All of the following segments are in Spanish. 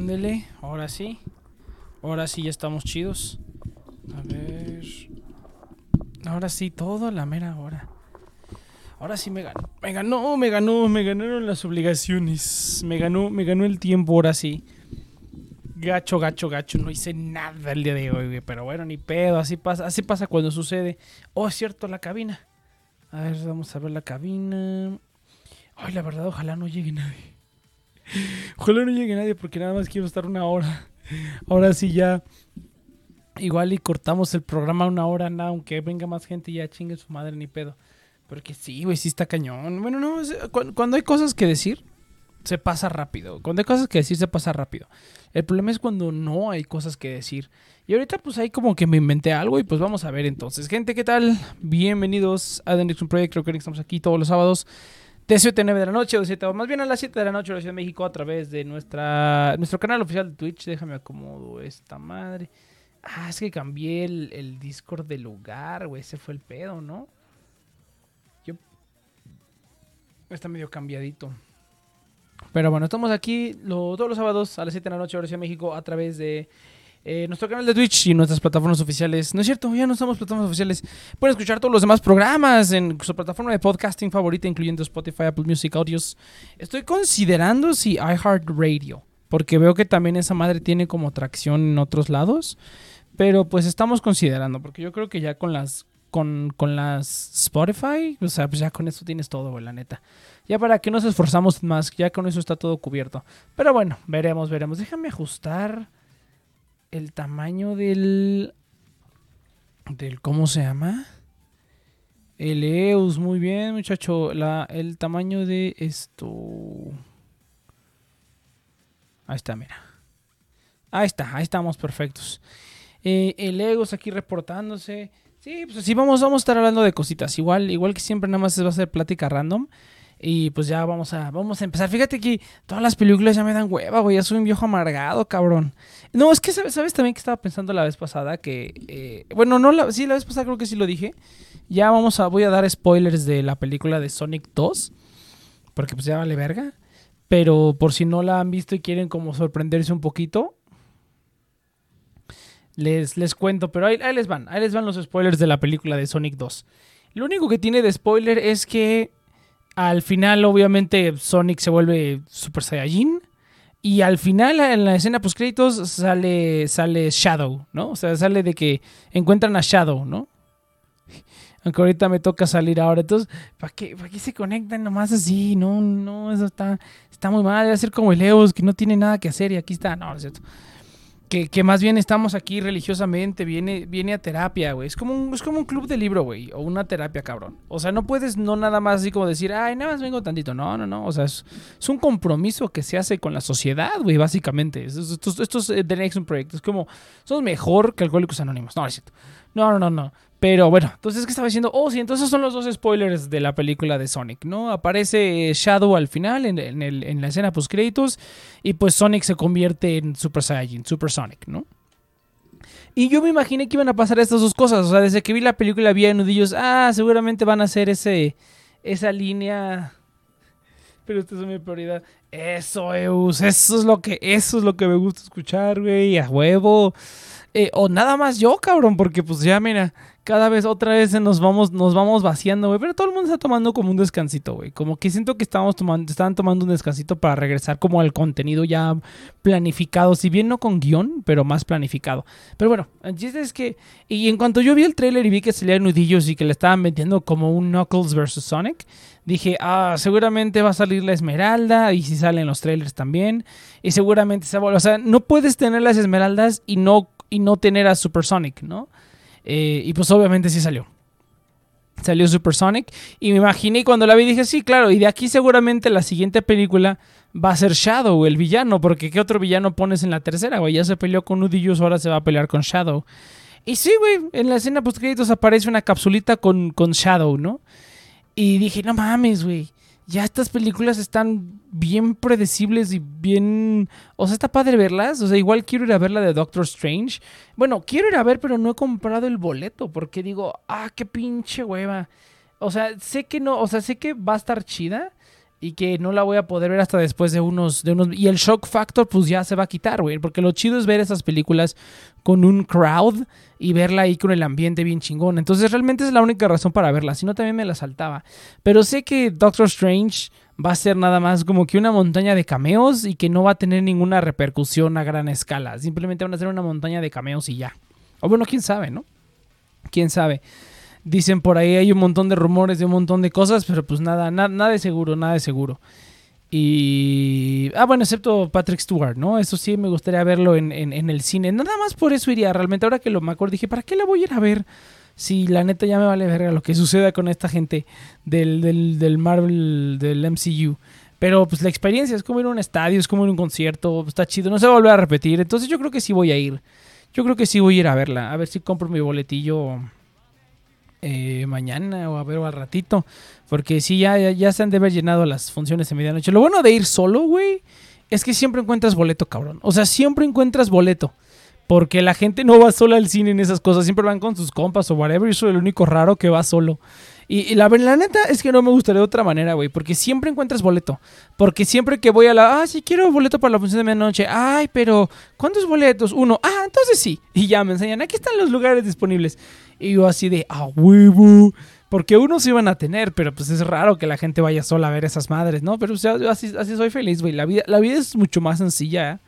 Ándele, ahora sí. Ahora sí ya estamos chidos. A ver. Ahora sí, todo a la mera hora. Ahora sí me ganó. Me ganó, me ganó, me ganaron las obligaciones. Me ganó, me ganó el tiempo, ahora sí. Gacho, gacho, gacho. No hice nada el día de hoy, güey. Pero bueno, ni pedo. Así pasa, así pasa cuando sucede. Oh, es cierto, la cabina. A ver, vamos a ver la cabina. Ay, la verdad, ojalá no llegue nadie. Ojalá no llegue nadie porque nada más quiero estar una hora. Ahora sí ya. Igual y cortamos el programa una hora, nada, aunque venga más gente ya chingue su madre ni pedo. Porque sí, güey, sí está cañón. Bueno, no, cuando hay cosas que decir, se pasa rápido. Cuando hay cosas que decir, se pasa rápido. El problema es cuando no hay cosas que decir. Y ahorita pues ahí como que me inventé algo y pues vamos a ver entonces. Gente, ¿qué tal? Bienvenidos a The Nixon Project. Creo que estamos aquí todos los sábados de 7 a 9 de la noche, o 7, o más bien a las 7 de la noche, la Ciudad de México, a través de nuestra, nuestro canal oficial de Twitch. Déjame acomodo esta madre. Ah, es que cambié el, el Discord de lugar, güey. Ese fue el pedo, ¿no? Yo... Está medio cambiadito. Pero bueno, estamos aquí lo- todos los sábados a las 7 de la noche, hora de México, a través de eh, nuestro canal de Twitch y nuestras plataformas oficiales. No es cierto, ya no estamos plataformas oficiales. Pueden escuchar todos los demás programas en su plataforma de podcasting favorita, incluyendo Spotify, Apple Music, Audios. Estoy considerando si iHeartRadio, porque veo que también esa madre tiene como tracción en otros lados. Pero pues estamos considerando, porque yo creo que ya con las con, con las Spotify, o sea, pues ya con eso tienes todo, la neta. Ya para que nos esforzamos más, ya con eso está todo cubierto. Pero bueno, veremos, veremos. Déjame ajustar el tamaño del del ¿cómo se llama? El EUS, muy bien, muchacho. La, el tamaño de esto. Ahí está, mira. Ahí está, ahí estamos perfectos. Eh, el EUS aquí reportándose. Sí, pues así vamos, vamos a estar hablando de cositas. Igual, igual que siempre, nada más va a ser plática random. Y pues ya vamos a, vamos a empezar. Fíjate que todas las películas ya me dan hueva, güey. Ya soy un viejo amargado, cabrón. No, es que sabes, sabes también que estaba pensando la vez pasada que. eh, bueno, no, la, sí, la vez pasada creo que sí lo dije. Ya vamos a, voy a dar spoilers de la película de Sonic 2. Porque pues ya vale verga. Pero por si no la han visto y quieren como sorprenderse un poquito. Les, les cuento, pero ahí, ahí les van. Ahí les van los spoilers de la película de Sonic 2. Lo único que tiene de spoiler es que al final, obviamente, Sonic se vuelve Super Saiyajin. Y al final, en la escena post créditos, sale, sale Shadow, ¿no? O sea, sale de que encuentran a Shadow, ¿no? Aunque ahorita me toca salir ahora. Entonces, ¿para qué, ¿para qué se conectan nomás así? No, no, eso está, está muy mal. Debe ser como el Eos, que no tiene nada que hacer y aquí está. No, no es cierto. Que, que más bien estamos aquí religiosamente, viene, viene a terapia, güey. Es como un, es como un club de libro, güey. O una terapia, cabrón. O sea, no puedes no nada más así como decir, ay, nada más vengo tantito. No, no, no. O sea, es, es un compromiso que se hace con la sociedad, güey, básicamente. Estos, estos, estos eh, The Next Project. Es como, somos mejor que Alcohólicos Anónimos. No, no es cierto. No, no, no, no. Pero bueno, entonces, ¿qué estaba diciendo? Oh, sí, entonces son los dos spoilers de la película de Sonic, ¿no? Aparece Shadow al final, en, la escena post créditos, y pues Sonic se convierte en Super Saiyajin, Super Sonic, ¿no? Y yo me imaginé que iban a pasar estas dos cosas. O sea, desde que vi la película había nudillos. Ah, seguramente van a hacer ese, esa línea. Pero esta es mi prioridad. Eso, Eus. Eso es lo que, eso es lo que me gusta escuchar, güey. A huevo. Eh, o nada más yo, cabrón, porque pues ya, mira, cada vez otra vez nos vamos, nos vamos vaciando, güey. Pero todo el mundo está tomando como un descansito, güey. Como que siento que tomando, están tomando un descansito para regresar como al contenido ya planificado. Si bien no con guion, pero más planificado. Pero bueno, es que. Y en cuanto yo vi el tráiler y vi que salían nudillos y que le estaban vendiendo como un Knuckles vs Sonic, dije, ah, seguramente va a salir la Esmeralda. Y si salen los trailers también. Y seguramente se. O sea, no puedes tener las Esmeraldas y no, y no tener a Super Sonic, ¿no? Eh, y pues obviamente sí salió. Salió Super Sonic. Y me imaginé cuando la vi dije, sí, claro. Y de aquí seguramente la siguiente película va a ser Shadow, el villano. Porque ¿qué otro villano pones en la tercera, güey? Ya se peleó con Nudillos, ahora se va a pelear con Shadow. Y sí, güey, en la escena post créditos aparece una capsulita con, con Shadow, ¿no? Y dije, no mames, güey. Ya estas películas están bien predecibles y bien... O sea, está padre verlas. O sea, igual quiero ir a ver la de Doctor Strange. Bueno, quiero ir a ver, pero no he comprado el boleto porque digo, ah, qué pinche hueva. O sea, sé que no, o sea, sé que va a estar chida y que no la voy a poder ver hasta después de unos, de unos... Y el shock factor pues ya se va a quitar, güey. Porque lo chido es ver esas películas con un crowd y verla ahí con el ambiente bien chingón. Entonces realmente es la única razón para verla. Si no también me la saltaba. Pero sé que Doctor Strange va a ser nada más como que una montaña de cameos y que no va a tener ninguna repercusión a gran escala. Simplemente van a ser una montaña de cameos y ya. O bueno, quién sabe, ¿no? Quién sabe. Dicen por ahí hay un montón de rumores de un montón de cosas, pero pues nada, nada de seguro, nada de seguro. Y. Ah, bueno, excepto Patrick Stewart, ¿no? Eso sí me gustaría verlo en, el cine. Nada más por eso iría. Realmente, ahora que lo me acuerdo, dije, ¿para qué la voy a ir a ver? Si la neta ya me vale verga lo que suceda con esta gente del, del, del Marvel, del MCU. Pero pues la experiencia es como ir a un estadio, es como ir a un concierto, está chido, no se va a volver a repetir. Entonces yo creo que sí voy a ir. Yo creo que sí voy a ir a verla. A ver si compro mi boletillo eh, mañana o a ver o al ratito. Porque sí, ya, ya, se han de haber llenado las funciones de medianoche. Lo bueno de ir solo, güey, es que siempre encuentras boleto, cabrón. O sea, siempre encuentras boleto. Porque la gente no va sola al cine en esas cosas. Siempre van con sus compas o whatever. Y soy el único raro que va solo. Y, la, la, neta es que no me gustaría de otra manera, güey. Porque siempre encuentras boleto. Porque siempre que voy a la. Ah, sí, quiero boleto para la función de medianoche. Ay, pero. ¿Cuántos boletos? Uno. Ah, entonces sí. Y ya me enseñan. Aquí están los lugares disponibles. Y yo así de. ¡A huevo! Porque unos iban a tener, pero pues es raro que la gente vaya sola a ver esas madres, ¿no? Pero así, así soy feliz, güey. La vida, la vida es mucho más sencilla.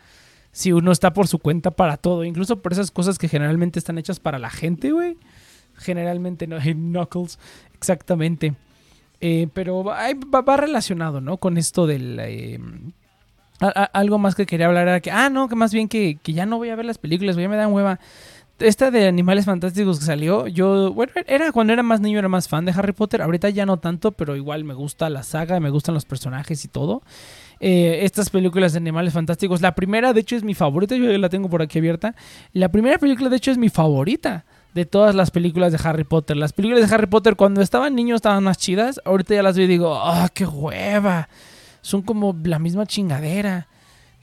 Si uno está por su cuenta para todo. Incluso por esas cosas que generalmente están hechas para la gente, güey. Generalmente no. Knuckles. Exactamente. Eh, pero va, relacionado, ¿no? Con esto del... Eh, algo más que quería hablar era que... Ah, no, que más bien que, ya no voy a ver las películas, ya me dan hueva. Esta de Animales Fantásticos que salió, yo, bueno, era cuando era más niño, era más fan de Harry Potter. Ahorita ya no tanto, pero igual me gusta la saga, me gustan los personajes y todo. Eh, estas películas de Animales Fantásticos, la primera de hecho es mi favorita, yo la tengo por aquí abierta. La primera película de hecho es mi favorita de todas las películas de Harry Potter. Las películas de Harry Potter cuando estaban niños estaban más chidas. Ahorita ya las veo y digo, ¡ah, qué hueva! Son como la misma chingadera.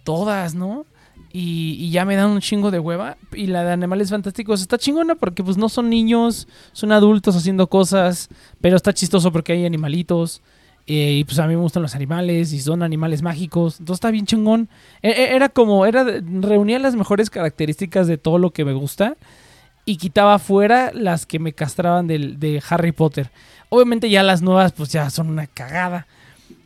Todas, ¿no? Y, ya me dan un chingo de hueva. Y la de Animales Fantásticos está chingona porque pues no son niños, son adultos haciendo cosas. Pero está chistoso porque hay animalitos. Eh, y pues a mí me gustan los animales y son animales mágicos. Entonces está bien chingón. E, e, era como, era, reunía las mejores características de todo lo que me gusta y quitaba fuera las que me castraban de, Harry Potter. Obviamente ya las nuevas pues ya son una cagada.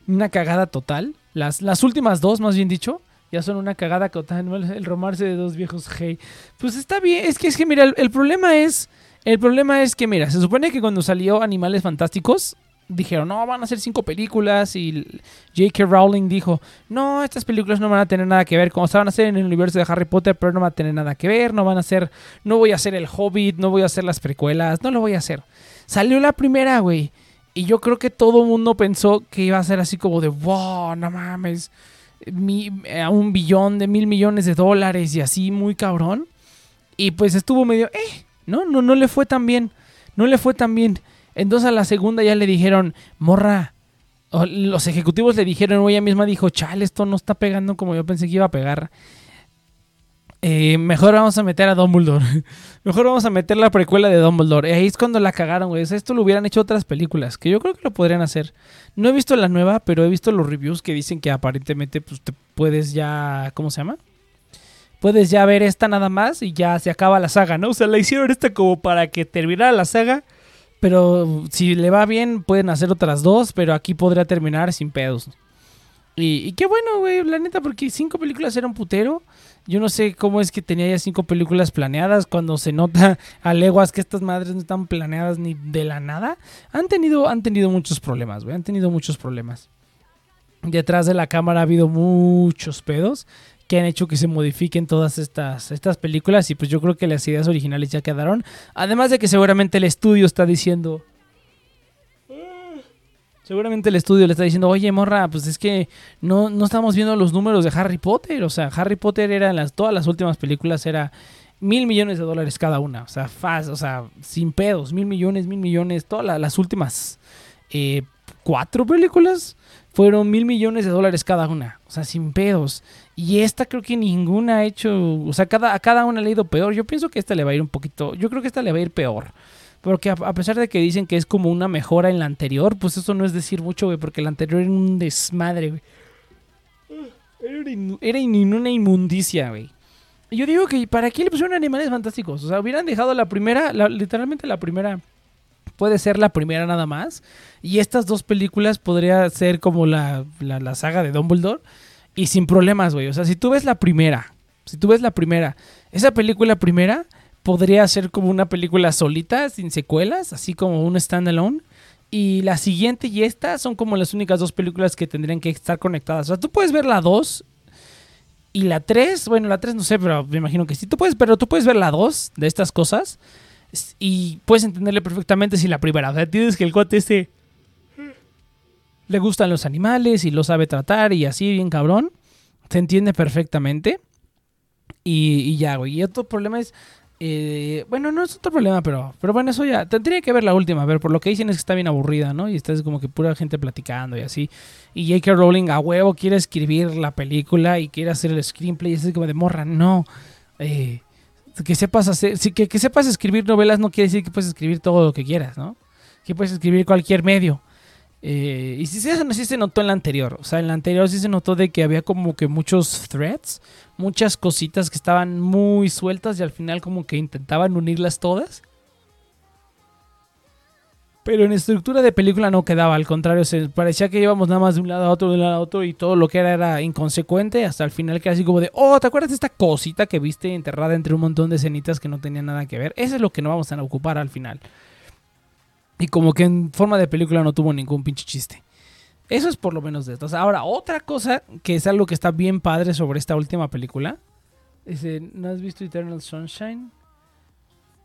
Una cagada total. Las, las últimas dos, más bien dicho, ya son una cagada total. El romance de dos viejos hey. Pues está bien. Es que es que mira, el problema es... El problema es que, mira, se supone que cuando salió Animales Fantásticos, dijeron, no, van a ser cinco películas y J.K. Rowling dijo, no, estas películas no van a tener nada que ver, como se van a hacer en el universo de Harry Potter, pero no van a tener nada que ver, no van a ser, no voy a hacer el Hobbit, no voy a hacer las precuelas, no lo voy a hacer. Salió la primera, güey, y yo creo que todo el mundo pensó que iba a ser así como de, wow, no mames, a un billón de mil millones de dólares y así, muy cabrón. Y pues estuvo medio, eh, no, no, no le fue tan bien, no le fue tan bien. Entonces a la segunda ya le dijeron, morra, los ejecutivos le dijeron, o ella misma dijo, chale, esto no está pegando como yo pensé que iba a pegar. Eh, mejor vamos a meter a Dumbledore. mejor vamos a meter la precuela de Dumbledore. Y ahí es cuando la cagaron, güey. esto lo hubieran hecho otras películas, que yo creo que lo podrían hacer. No he visto la nueva, pero he visto los reviews que dicen que aparentemente pues, te puedes ya... ¿Cómo se llama? Puedes ya ver esta nada más y ya se acaba la saga, ¿no? O sea, la hicieron esta como para que terminara la saga pero si le va bien, pueden hacer otras dos, pero aquí podría terminar sin pedos. Y, qué bueno, güey, la neta, porque cinco películas era un putero. Yo no sé cómo es que tenía ya cinco películas planeadas cuando se nota a leguas que estas madres no están planeadas ni de la nada. Han tenido, han tenido muchos problemas, güey, han tenido muchos problemas. Detrás de la cámara ha habido muchos pedos que han hecho que se modifiquen todas estas, estas películas y pues yo creo que las ideas originales ya quedaron. Además de que seguramente el estudio está diciendo... Seguramente el estudio le está diciendo, oye, morra, pues es que no, no estamos viendo los números de Harry Potter. O sea, Harry Potter era las, todas las últimas películas era mil millones de dólares cada una. O sea, faz, o sea, sin pedos, mil millones, mil millones, todas las últimas. Eh, cuatro películas fueron mil millones de dólares cada una. O sea, sin pedos. Y esta creo que ninguna ha hecho. O sea, cada, a cada una le ha ido peor. Yo pienso que esta le va a ir un poquito. Yo creo que esta le va a ir peor. Porque a, pesar de que dicen que es como una mejora en la anterior, pues eso no es decir mucho, güey. Porque la anterior era un desmadre, güey. Era, una inmundicia, güey. Yo digo que para qué le pusieron animales fantásticos. O sea, hubieran dejado la primera, literalmente la primera puede ser la primera nada más. Y estas dos películas podría ser como la, la, saga de Dumbledore. Y sin problemas, güey. O sea, si tú ves la primera, si tú ves la primera, esa película primera podría ser como una película solita, sin secuelas, así como un standalone. Y la siguiente y esta son como las únicas dos películas que tendrían que estar conectadas. O sea, tú puedes ver la 2 y la 3. Bueno, la 3 no sé, pero me imagino que sí. Tú puedes, pero tú puedes ver la 2 de estas cosas y puedes entenderle perfectamente si la primera. O sea, tienes que el cuate este le gustan los animales y lo sabe tratar y así, bien cabrón. Se entiende perfectamente. Y, y ya, güey. Y otro problema es. Eh, bueno, no es otro problema, pero, pero bueno, eso ya. Tendría que ver la última. Ver, por lo que dicen es que está bien aburrida, ¿no? Y está como que pura gente platicando y así. Y J.K. Rowling a huevo quiere escribir la película y quiere hacer el screenplay. Y es como de morra, no. Eh, que sepas hacer, que, que, sepas escribir novelas no quiere decir que puedes escribir todo lo que quieras, ¿no? Que puedes escribir cualquier medio. Eh, y sí, sí, se notó en la anterior. O sea, en la anterior sí se notó de que había como que muchos threads, muchas cositas que estaban muy sueltas y al final como que intentaban unirlas todas. Pero en estructura de película no quedaba, al contrario, se parecía que íbamos nada más de un lado a otro, de un lado a otro y todo lo que era era inconsecuente hasta el final que así como de, oh, ¿te acuerdas de esta cosita que viste enterrada entre un montón de escenitas que no tenían nada que ver? Eso es lo que no vamos a ocupar al final. Y como que en forma de película no tuvo ningún pinche chiste. Eso es por lo menos de esto. Ahora, otra cosa que es algo que está bien padre sobre esta última película. Es, ¿No has visto Eternal Sunshine?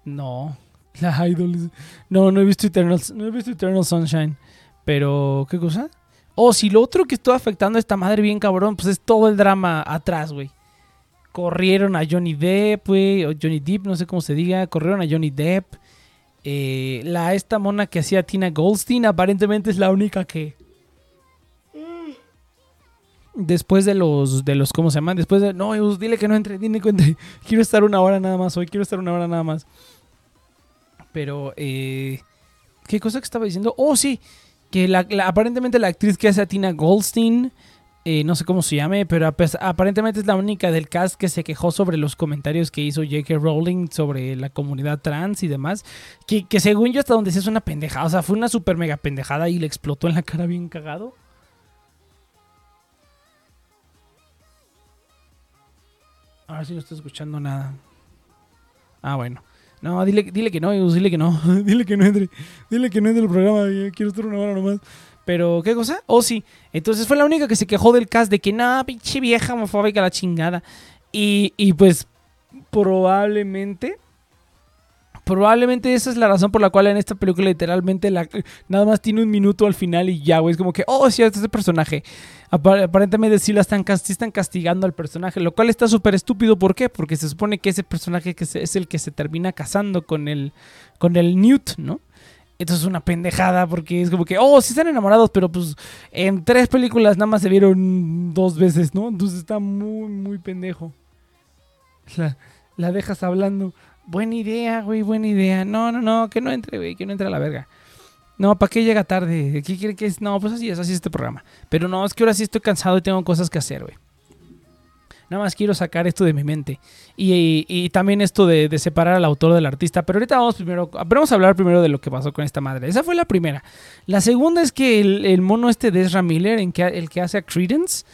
No. La Idol. No, no he visto Eternal, no he visto Eternal Sunshine. Pero, ¿qué cosa? Oh, si lo otro que estuvo afectando a esta madre bien cabrón, pues es todo el drama atrás, güey. Corrieron a Johnny Depp, güey, o Johnny Depp, no sé cómo se diga. Corrieron a Johnny Depp. Eh, la esta mona que hacía Tina Goldstein aparentemente es la única que después de los de los cómo se llaman después de no dile que no entre dile que entre. Quiero estar una hora nada más hoy quiero estar una hora nada más. Pero, eh, ¿qué cosa que estaba diciendo? Oh, sí, que aparentemente la actriz que hace a Tina Goldstein, eh, no sé cómo se llame, pero aparentemente es la única del cast que se quejó sobre los comentarios que hizo J.K. Rowling sobre la comunidad trans y demás. Que, según yo hasta donde sé es una pendejada, o sea, fue una super mega pendejada y le explotó en la cara bien cagado. Ahora sí no estoy escuchando nada. Ah, bueno. No, dile, dile que no, dile que no, dile que no entre, dile que no entre el programa, quiero estar una hora nomás. Pero, ¿qué cosa? Oh, sí. Entonces fue la única que se quejó del cast de que, nada, pinche vieja homofóbica la chingada. Y, y pues, probablemente, probablemente esa es la razón por la cual en esta película literalmente la, nada más tiene un minuto al final y ya, güey. Es como que, oh, sí, este es el personaje. Aparentemente sí, la están, están castigando al personaje, lo cual está súper estúpido. ¿Por qué? Porque se supone que ese personaje que es el que se termina casando con el, con el Newt, ¿no? Esto es una pendejada porque es como que, oh, sí están enamorados, pero pues en tres películas nada más se vieron dos veces, ¿no? Entonces está muy, muy pendejo. La, la dejas hablando. Buena idea, güey, buena idea. No, no, no, que no entre, güey, que no entre a la verga. No, ¿para qué llega tarde? ¿Qué quiere que es? No, pues así es, así es este programa. Pero no, es que ahora sí estoy cansado y tengo cosas que hacer, güey. Nada más quiero sacar esto de mi mente. Y, también esto de, separar al autor del artista. Pero ahorita vamos primero. Vamos a hablar primero de lo que pasó con esta madre. Esa fue la primera. La segunda es que el, mono este de Ezra Miller, en que, el que hace a Credence,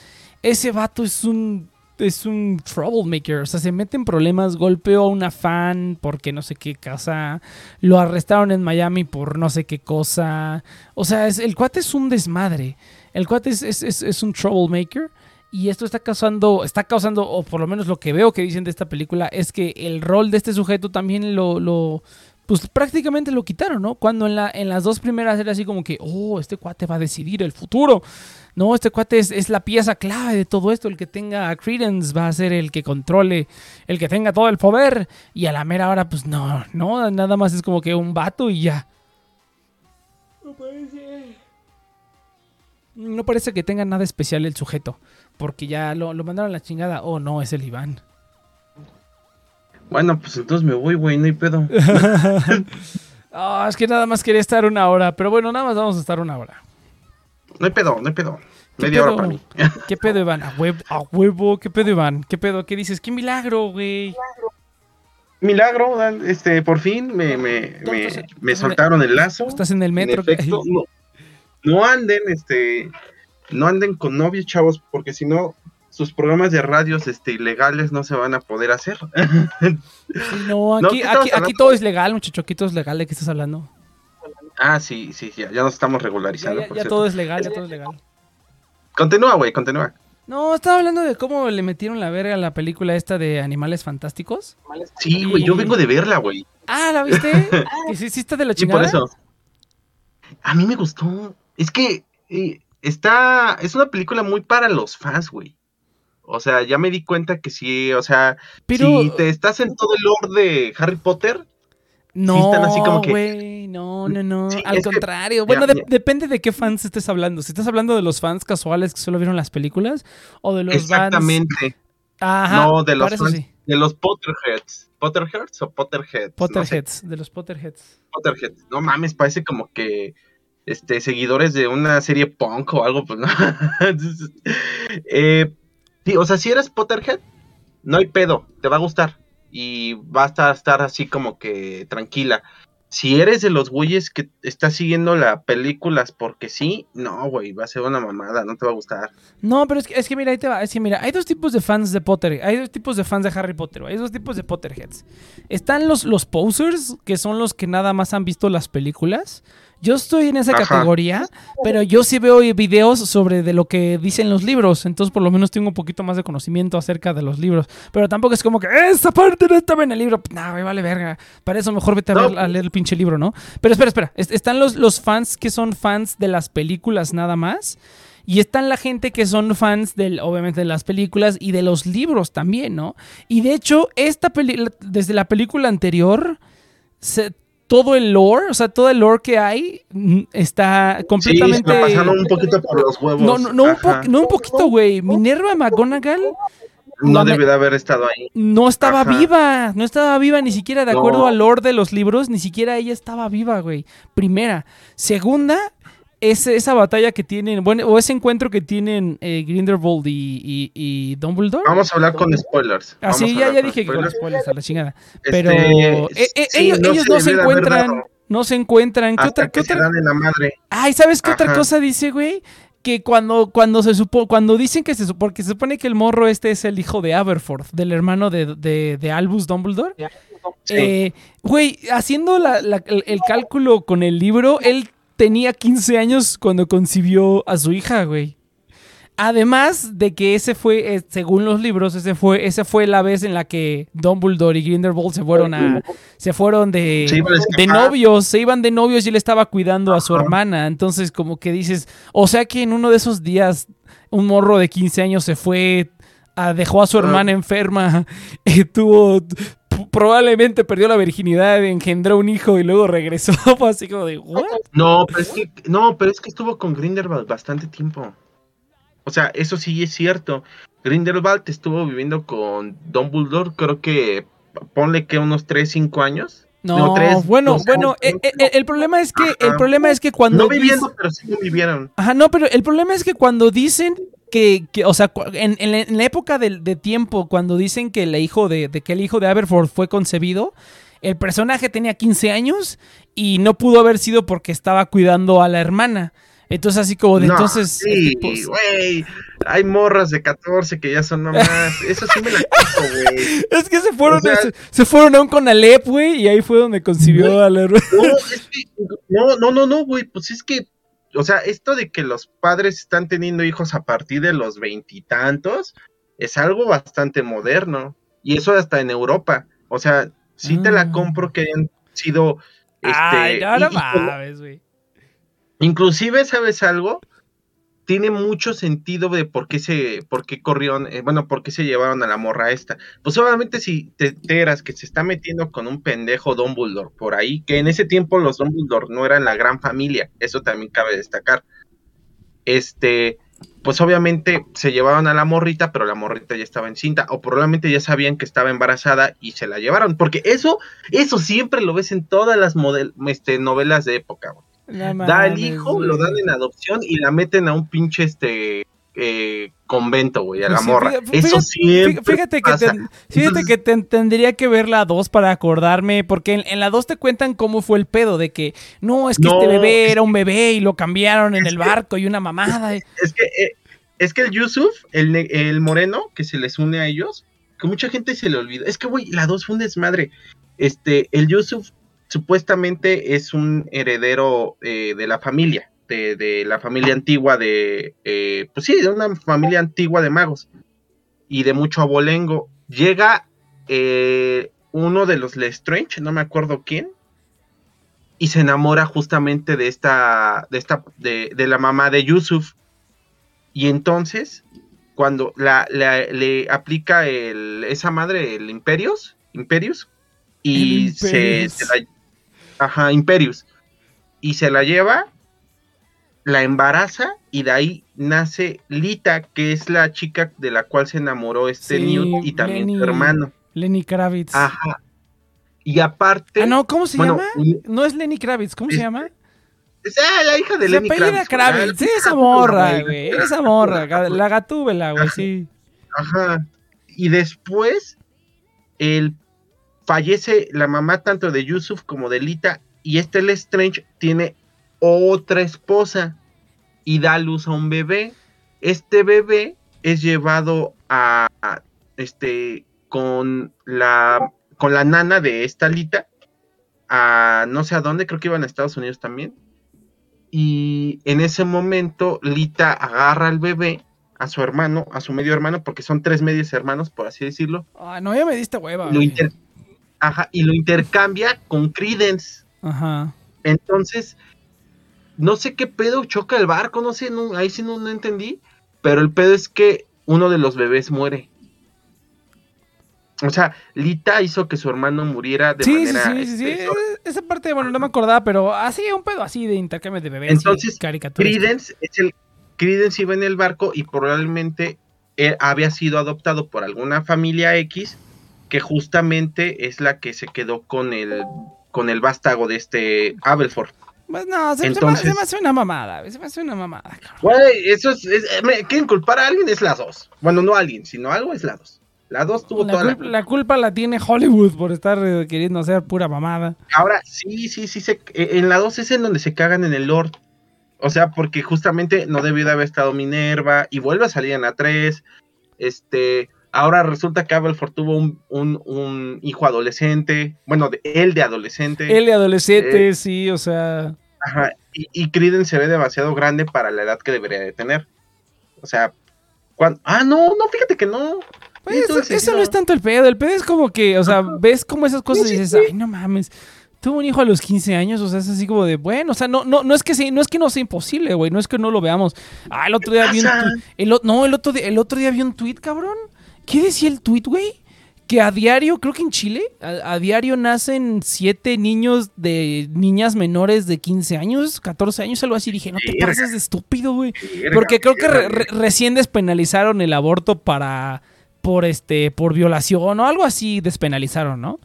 ese vato es un es un troublemaker, o sea, se mete en problemas, golpeó a una fan porque no sé qué casa, lo arrestaron en Miami por no sé qué cosa, o sea, es, el cuate es un desmadre, el cuate es, es, un troublemaker y esto está causando, está causando, o por lo menos lo que veo que dicen de esta película, es que el rol de este sujeto también lo, lo pues prácticamente lo quitaron, ¿no? Cuando en, la, en las dos primeras era así como que, oh, este cuate va a decidir el futuro. No, este cuate es, la pieza clave de todo esto. El que tenga Credence va a ser el que controle, el que tenga todo el poder. Y a la mera hora, pues no, no, nada más es como que un vato y ya. No parece. No parece que tenga nada especial el sujeto. Porque ya lo, lo mandaron a la chingada. Oh, no, es el Iván. Bueno, pues entonces me voy, güey, no hay pedo. Ah, es que nada más quería estar una hora. Pero bueno, nada más vamos a estar una hora. No hay pedo, no hay pedo. ¿Qué Media hora para mí. ¿Qué pedo, Iván? A huevo, a huevo. ¿Qué pedo, Iván? ¿Qué pedo? ¿Qué dices? ¡Qué milagro, güey! Milagro, este, por fin me, me, me, me soltaron el lazo. Estás en el metro. En efecto, no, no anden, este, no anden con novios, chavos, porque si no, sus programas de radios, este, ilegales no se van a poder hacer. Sí, no, aquí, ¿qué aquí, todo es legal, muchacho. Aquí todo es legal. ¿De qué estás hablando? ah, sí, sí, ya, ya nos estamos regularizando. ya- por ya cierto. todo es legal, ya todo es legal. Continúa, güey, continúa. No, estaba hablando de cómo le metieron la verga a la película esta de Animales Fantásticos. Sí, güey, yo vengo de verla, güey. Ah, ¿la viste? que sí, sí está de la Sí, chingada. por eso. A mí me gustó. Es que eh, está. Es una película muy para los fans, güey. O sea, ya me di cuenta que sí, o sea, Pero si te estás en todo el lore de Harry Potter, no, están así como que- güey, no, no, no. Sí, Al es que- contrario. Bueno, ya. depende de qué fans estés hablando. Si estás hablando de los fans casuales que solo vieron las películas o de los fans. exactamente. Ajá. no, de los fans, sí. de los Potterheads. ¿Potterheads o Potterheads? No sé, Potterheads, de los Potterheads. Potterheads. No mames, parece como que este seguidores de una serie punk o algo, pues no. Eh, sí, o sea, si eres Potterhead, no hay pedo, te va a gustar. Y va a estar, estar así como que tranquila. Si eres de los güeyes que está siguiendo las películas porque sí, no, güey, va a ser una mamada, no te va a gustar. No, pero es que, es que mira, ahí te va. Es que mira, hay dos tipos de fans de Potter. Hay dos tipos de fans de Harry Potter. Hay dos tipos de Potterheads. Están los, los posers, que son los que nada más han visto las películas. Yo estoy en esa Ajá. categoría, pero yo sí veo videos sobre de lo que dicen los libros. Entonces, por lo menos tengo un poquito más de conocimiento acerca de los libros. Pero tampoco es como que esa parte no estaba en el libro. No, güey, vale verga. Para eso mejor vete a, No. ver- a leer el pinche libro, ¿no? Pero espera, espera. Es- Están los, los fans que son fans de las películas nada más. Y están la gente que son fans del, obviamente, de las películas y de los libros también, ¿no? Y de hecho, esta peli desde la película anterior, se- todo el lore, o sea, todo el lore que hay mm, está Sí, completamente. lo pasaron un poquito por los huevos. no, no, no, un, po- Ajá. no un poquito, güey. Minerva McGonagall No de haber estado ahí. no estaba Ajá. viva, no estaba viva ni siquiera de acuerdo al lore de los libros, ni siquiera ella estaba viva, güey. Primera. Segunda, esa batalla que tienen, bueno, o ese encuentro que tienen eh, Grindelwald y, y, y Dumbledore. Vamos a hablar con spoilers. Ah, sí, Vamos a ya, ya con dije que con spoilers. a la chingada. Este, Pero eh, eh, sí, ellos, ellos no se debió de haber encuentran, no se encuentran. ¿Qué otra, qué que se otra? la madre. Ay, ¿sabes qué otra cosa dice, güey? Que cuando, cuando se supo, cuando dicen que se supo, porque se supone que el morro este es el hijo de Aberforth, del hermano de, de, de Albus Dumbledore. Sí. Eh, Güey, haciendo la- la- el, el cálculo con el libro, él tenía 15 años cuando concibió a su hija, güey. Además de que ese fue, eh, según los libros, ese fue, esa fue la vez en la que Dumbledore y Grindelwald se fueron a, se fueron de, Se de novios, se iban de novios y él estaba cuidando a su hermana. Entonces, como que dices, o sea que en uno de esos días, un morro de 15 años se fue, a- dejó a su hermana enferma, eh, tuvo, probablemente perdió la virginidad, engendró un hijo y luego regresó. Fue así como de, ¿what? No, pero es que, no, pero es que estuvo con Grindelwald bastante tiempo. O sea, eso sí es cierto. Grindelwald estuvo viviendo con Dumbledore, creo que ponle que unos 3, 5 años. No, No, tres, bueno, dos bueno, eh, eh, el problema es que, el problema es que cuando No viviendo, pero sí vivieron. Ajá, no, pero el problema es que cuando dicen que, que, o sea, en, en la, época del- de, tiempo, cuando dicen que el hijo de, de que el hijo de Aberforth fue concebido, el personaje tenía 15 años y no pudo haber sido porque estaba cuidando a la hermana. Entonces, así como de No, entonces. Sí, pues, güey. Hay morras de 14 que ya son mamás. Eso sí me la quito, güey. es que se fueron, O sea- se, se fueron a un Conalep, güey, y ahí fue donde concibió a la. No, es que, no, no, no, no, güey, pues es que, o sea, esto de que los padres están teniendo hijos a partir de los veintitantos es algo bastante moderno. Y eso hasta en Europa. O sea, sí te Ah. la compro que hayan sido. Este, Ay, no, no mames, güey. Inclusive, ¿sabes algo? Tiene mucho sentido de por qué se, por qué corrieron, eh, bueno, por qué se llevaron a la morra esta. Pues obviamente si te enteras que se está metiendo con un pendejo Dumbledore por ahí, que en ese tiempo los Dumbledore no eran la gran familia, eso también cabe destacar. este, pues obviamente se llevaban a la morrita, pero la morrita ya estaba encinta, o probablemente ya sabían que estaba embarazada y se la llevaron, porque eso, eso siempre lo ves en todas las este, novelas de época, güey. Da el hijo, lo dan en adopción y la meten a un pinche este eh, convento, güey, a la morra. Eso siempre fíjate que, te, fíjate que tendría que ver la 2 para acordarme, porque en, la 2 te cuentan cómo fue el pedo de que no, es que este bebé era un bebé y lo cambiaron en el barco y una mamada. Es que, eh, es que el Yusuf, el, el moreno que se les une a ellos, que mucha gente se le olvida. Es que, güey, la 2 fue un desmadre. Este, el Yusuf supuestamente es un heredero eh, de la familia de, la familia antigua de, eh, pues sí, de una familia antigua de magos y de mucho abolengo. Llega eh, uno de los Lestrange, no me acuerdo quién, y se enamora justamente de esta, de esta, de, la mamá de Yusuf. Y entonces, cuando la, le aplica el, esa madre, el Imperius, Imperius, y se, se la, ajá, Imperius, y se la lleva la embaraza y de ahí nace Lita, que es la chica de la cual se enamoró este Newt y también su hermano. Lenny Kravitz. Ajá. Y aparte. Ah, no, ¿cómo se llama? No es Lenny Kravitz, ¿cómo se llama? Es la hija de Lenny Kravitz. Kravitz. Sí, esa morra, güey. Esa morra. La gatúbela, güey, sí. Ajá. Y después, el fallece la mamá tanto de Yusuf como de Lita. Y este Strange tiene otra esposa y da luz a un bebé. Este bebé es llevado a este con la con la nana de esta Lita a no sé a dónde, creo que iban a Estados Unidos también. Y en ese momento Lita agarra al bebé, a su hermano, a su medio hermano, porque son tres medios hermanos, por así decirlo. Ah, no, ya me diste hueva. Ajá, y lo intercambia con Credence. Ajá. Entonces, no sé qué pedo choca el barco, no sé, ahí sí no, entendí. Pero el pedo es que uno de los bebés muere. O sea, Lita hizo que su hermano muriera de manera. Sí, sí, sí, este, Esa parte, bueno, no me acordaba, pero así, un pedo así de intercambio de bebés. Entonces, Credence, es el, Credence iba en el barco y probablemente él había sido adoptado por alguna familia X que justamente es la que se quedó con el, con el vástago de este Abelford. Pues no, se, me, hace una mamada, se me hace una mamada. Güey, eso es, quieren culpar a alguien es las dos. Bueno, no a alguien, sino algo es la dos. La dos tuvo toda la, la culpa la tiene Hollywood por estar eh, queriendo hacer pura mamada. Ahora, sí, sí, sí, se, eh, en la dos es en donde se cagan en el Lord. O sea, porque justamente no debió de haber estado Minerva y vuelve a salir en la 3. Este, Ahora resulta que Abelford tuvo un, hijo adolescente, bueno, de, él de adolescente. Él de adolescente, eh, sí, o sea. Ajá, y, y Criden se ve demasiado grande para la edad que debería de tener. O sea, cuando, ah, no, no, fíjate que no. Pues, eso, no es tanto el pedo, el pedo es como que, o sea, ves como esas cosas y dices, ay, no mames, tuvo un hijo a los 15 años, o sea, es así como de, bueno, o sea, no, no, no es que no es que no sea imposible, güey, no es que no lo veamos. Ah, el otro día vi un el, no, el otro día, el otro día vi un tweet, cabrón, ¿Qué decía el tweet, güey? Que a diario, creo que en Chile, a, diario nacen siete niños de niñas menores de 15 años, 14 años, algo así. Dije, no te pases de estúpido, güey. Porque creo que recién despenalizaron el aborto para, por este, por violación o algo así despenalizaron, ¿no?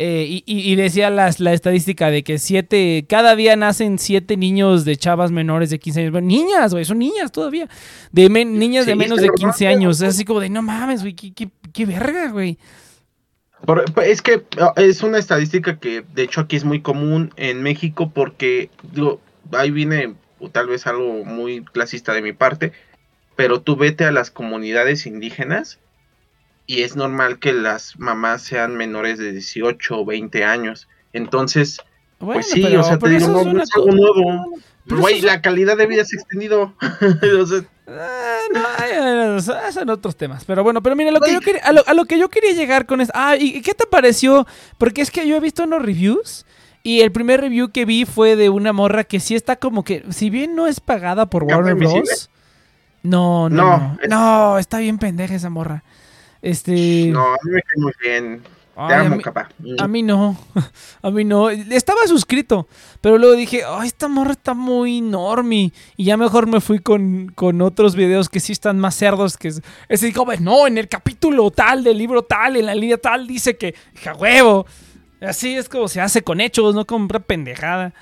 Eh, y, decía la estadística de que siete, cada día nacen siete niños de chavas menores de 15 años. niñas, güey, son niñas todavía. De niñas de menos de 15 años. Es así como de, no mames, güey, qué, verga, güey. es que ah, es una estadística que de hecho aquí es muy común en México porque, digo, ahí viene tal vez algo muy clasista de mi parte, pero tú vete a las comunidades indígenas y es normal que las mamás sean menores de 18 o 20 años. Entonces, pues sí, o sea, te digo, no, es, algo nuevo. Güey, la calidad de vida se ha extendido. Ah, no, son otros temas. Pero bueno, pero mira, lo que yo quería, a, lo, que yo quería llegar con es. Ah, ¿y qué te pareció? Porque es que yo he visto unos reviews. Y el primer review que vi fue de una morra que sí está como que, si bien no es pagada por Warner Bros. No, no, no, no, está bien pendeja esa morra. Este. No, a mí me cae muy bien. Te Ay, a mí- capaz. A mí no, a mí no. Estaba suscrito, pero luego dije, ay, esta morra está muy normie. Y ya mejor me fui con, con otros videos que sí están más cerdos. Que es, es así como, no, en el capítulo tal del libro tal, en la línea tal, dice que, ja huevo. Así es como se hace con hechos, no con pendejada.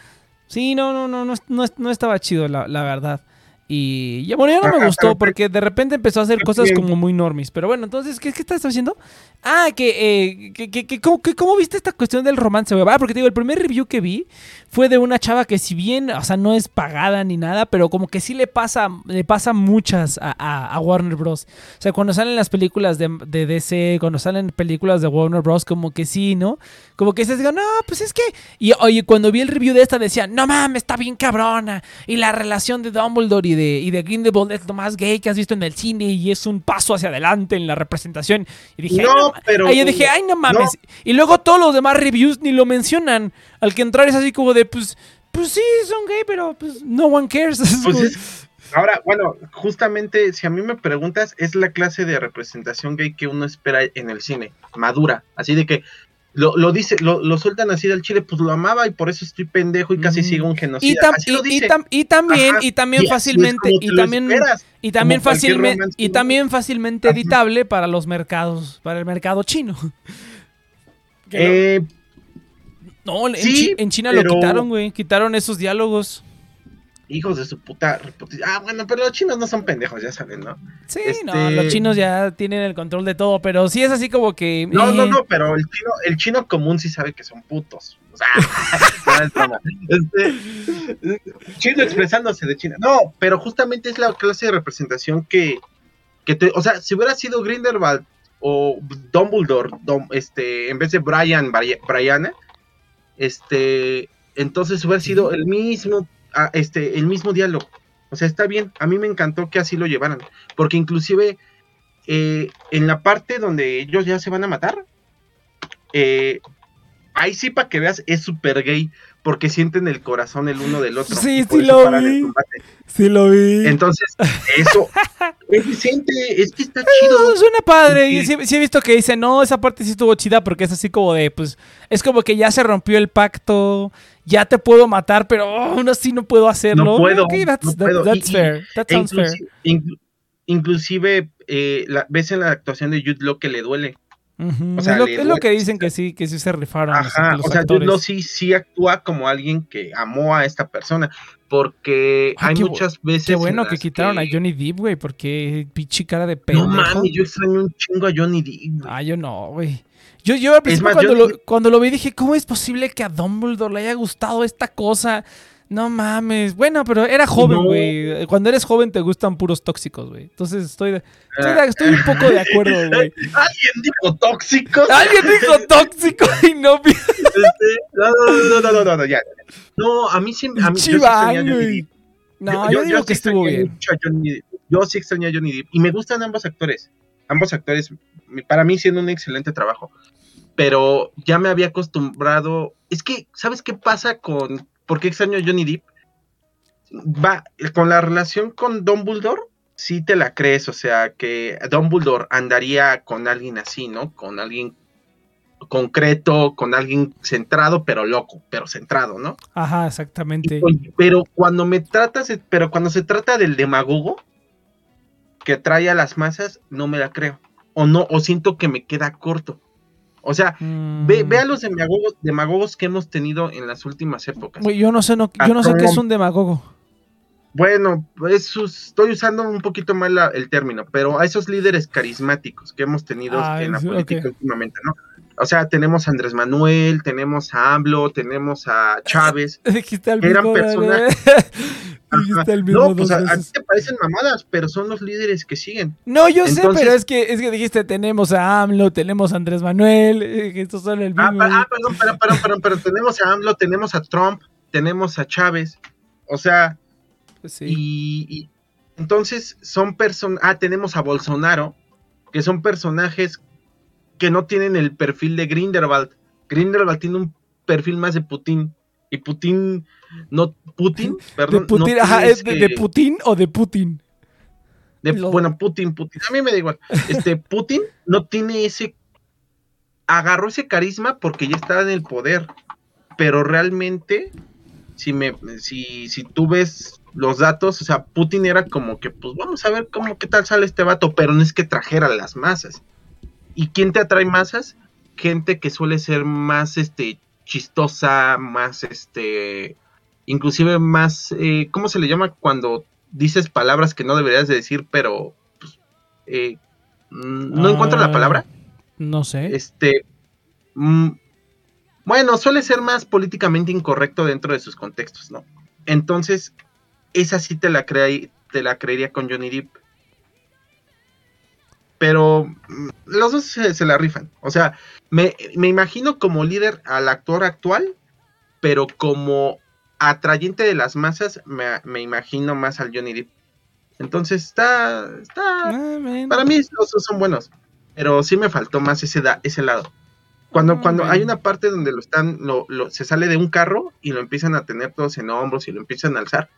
Sí, no, no, no, no, no, no estaba chido, la, la verdad. Y ya, bueno, ya no me Ajá, gustó porque de repente empezó a hacer cosas como muy normis. Pero bueno, entonces, ¿qué, qué estás haciendo? Ah, que, eh, que, que- que- ¿cómo, que- ¿cómo viste esta cuestión del romance? Ah, porque te digo, el primer review que vi fue de una chava que si bien, o sea, no es pagada ni nada, pero como que sí le pasa, le pasa muchas a, a- a Warner Bros. O sea, cuando salen las películas de, de DC, cuando salen películas de Warner Bros, como que sí, ¿no? Como que se digo, no, pues es que... Y oye, cuando vi el review de esta decía, no mames, está bien cabrona. Y la relación de Dumbledore y de, y de Grindelwald es lo más gay que has visto en el cine y es un paso hacia adelante en la representación. Y dije, No, ay, no, pero- yo dije, ay, no mames. Y luego todos los demás reviews ni lo mencionan. Al que entrar es así como de, pues, pues sí, son gay, pero pues no one cares. Es Pues es- ahora, bueno, justamente si a mí me preguntas, es la clase de representación gay que uno espera en el cine, madura, así de que lo, lo dice, lo, lo sueltan así del chile, pues lo amaba y por eso estoy pendejo y casi Mm. sigo un y, genocida. tam- así lo y- tam- y también, Ajá, y también fácilmente, y también, esperas, y también fácilmente, y ¿no? también fácilmente Ajá. editable para los mercados, para el mercado chino. Que Eh, no, en, sí, Chi- en China lo quitaron, güey, quitaron esos diálogos. Hijos de su puta Ah, bueno, pero los chinos no son pendejos, ya saben, ¿no? Sí, Este- no, los chinos ya tienen el control de todo, pero sí es así como que... No, no, eh, no, pero el chino, el chino común sí sabe que son putos. O sea, no. Este, chino expresándose de China. No, pero justamente es la clase de representación que, que te, o sea, si hubiera sido Grindelwald o Dumbledore, Dum- este, en vez de Brian, Bri- Brianna, este, entonces hubiera sido el mismo, este, el mismo diálogo. O sea, está bien. A mí me encantó que así lo llevaran, porque inclusive eh, en la parte donde ellos ya se van a matar, eh, ahí sí para que veas es súper gay, porque sienten el corazón el uno del otro. Sí, sí lo vi. Sí lo vi. Entonces, eso es decente, es que está No, chido. suena padre. Y Sí. he visto que dice, no, esa parte sí estuvo chida porque es así como de, pues, es como que ya se rompió el pacto, ya te puedo matar, pero oh, aún así no puedo hacerlo. No puedo, Ok, that's, no that- that's Y- fair. That sounds fair. inclusi- inclu- inclusive eh, la, ves en la actuación de Jude Law que le duele. Ujú, o sea, es, lo, es que dicen que sí, que sí se rifaron Ajá, los o sea, actores. Sí, sí actúa como alguien que amó a esta persona, porque Ay, hay qué muchas veces. Qué en bueno que quitaron a Johnny Depp, güey, porque pinche cara de pendejo. No mames, yo extraño un chingo a Johnny Depp. Ah, yo no, güey. Yo, yo al principio más, cuando, yo- lo, cuando lo vi dije, ¿cómo es posible que a Dumbledore le haya gustado esta cosa? No mames. Bueno, pero era joven, No. güey. Cuando eres joven te gustan puros tóxicos, güey. Entonces estoy, de- estoy, Ah. de- estoy un poco de acuerdo, güey. ¿Alguien dijo tóxicos? Alguien dijo tóxico y no Este, no, no, no, no, no, no, no, ya. No, a mí sí, a mí yo sí. No, yo, digo sí que estuvo extrañé bien. mucho a Johnny. Yo sí extrañé a Johnny Depp. Y me gustan ambos actores. Ambos actores, para mí, siendo un excelente trabajo. Pero ya me había acostumbrado. Es que, ¿sabes qué pasa con. ¿Por qué extraño a Johnny Depp? Va, con la relación con Dumbledore, sí te la crees. O sea, que Dumbledore andaría con alguien así, ¿no? Con alguien concreto, con alguien centrado, pero loco, pero centrado, ¿no? Ajá, exactamente. Pero cuando me tratas, pero cuando se trata del demagogo que trae a las masas, no me la creo. O no, o siento que me queda corto. O sea, ve, Mm. ve a los demagogos, demagogos que hemos tenido en las últimas épocas. Yo no sé, no, yo no sé qué es un demagogo. Bueno, eso es- estoy usando un poquito mal la- el término, pero a esos líderes carismáticos que hemos tenido Ah, en la sí, política últimamente, ¿no? O sea, tenemos a Andrés Manuel, tenemos a AMLO, tenemos a Chávez. Dijiste al Eran mismo. Dijiste mismo No, dos pues a, a ti te parecen mamadas, pero son los líderes que siguen. No, yo sé, pero es que, es que dijiste tenemos a AMLO, tenemos a Andrés Manuel, eh, que estos son el Ah, mismo. pa- ah, perdón, perdón, perdón, perdón, pero tenemos a AMLO, tenemos a Trump, tenemos a Chávez. O sea, Pues sí. y, y entonces son personas. Ah, tenemos a Bolsonaro, que son personajes que no tienen el perfil de Grindelwald. Grindelwald tiene un perfil más de Putin. Y Putin, no, Putin, de perdón. Putin, no ajá, tiene ¿es de, de Putin o de Putin? de- lo- Bueno, Putin, Putin. A mí me da igual. Este, Putin no tiene ese agarró ese carisma porque ya estaba en el poder. Pero realmente, si me, si, si tú ves los datos, o sea, Putin era como que, pues vamos a ver cómo qué tal sale este vato, pero no es que trajera las masas. ¿Y quién te atrae masas? Gente que suele ser más este chistosa, más este inclusive más eh, ¿cómo se le llama cuando dices palabras que no deberías de decir, pero pues, eh, mm, no encuentro la palabra? Ah, No sé. Este mm, bueno, suele ser más políticamente incorrecto dentro de sus contextos, ¿no? Entonces, esa sí te la creí, te la creería con Johnny Depp. Pero mm, los dos se, se la rifan. O sea, me, me imagino como líder al actor actual, pero como atrayente de las masas, me, me imagino más al Johnny Depp. Entonces está, está Ah, para mí los dos son buenos, pero sí me faltó más ese, da- ese lado. Cuando, Ah, cuando hay una parte donde lo están, lo, lo- se sale de un carro y lo empiezan a tener todos en hombros y lo empiezan a alzar.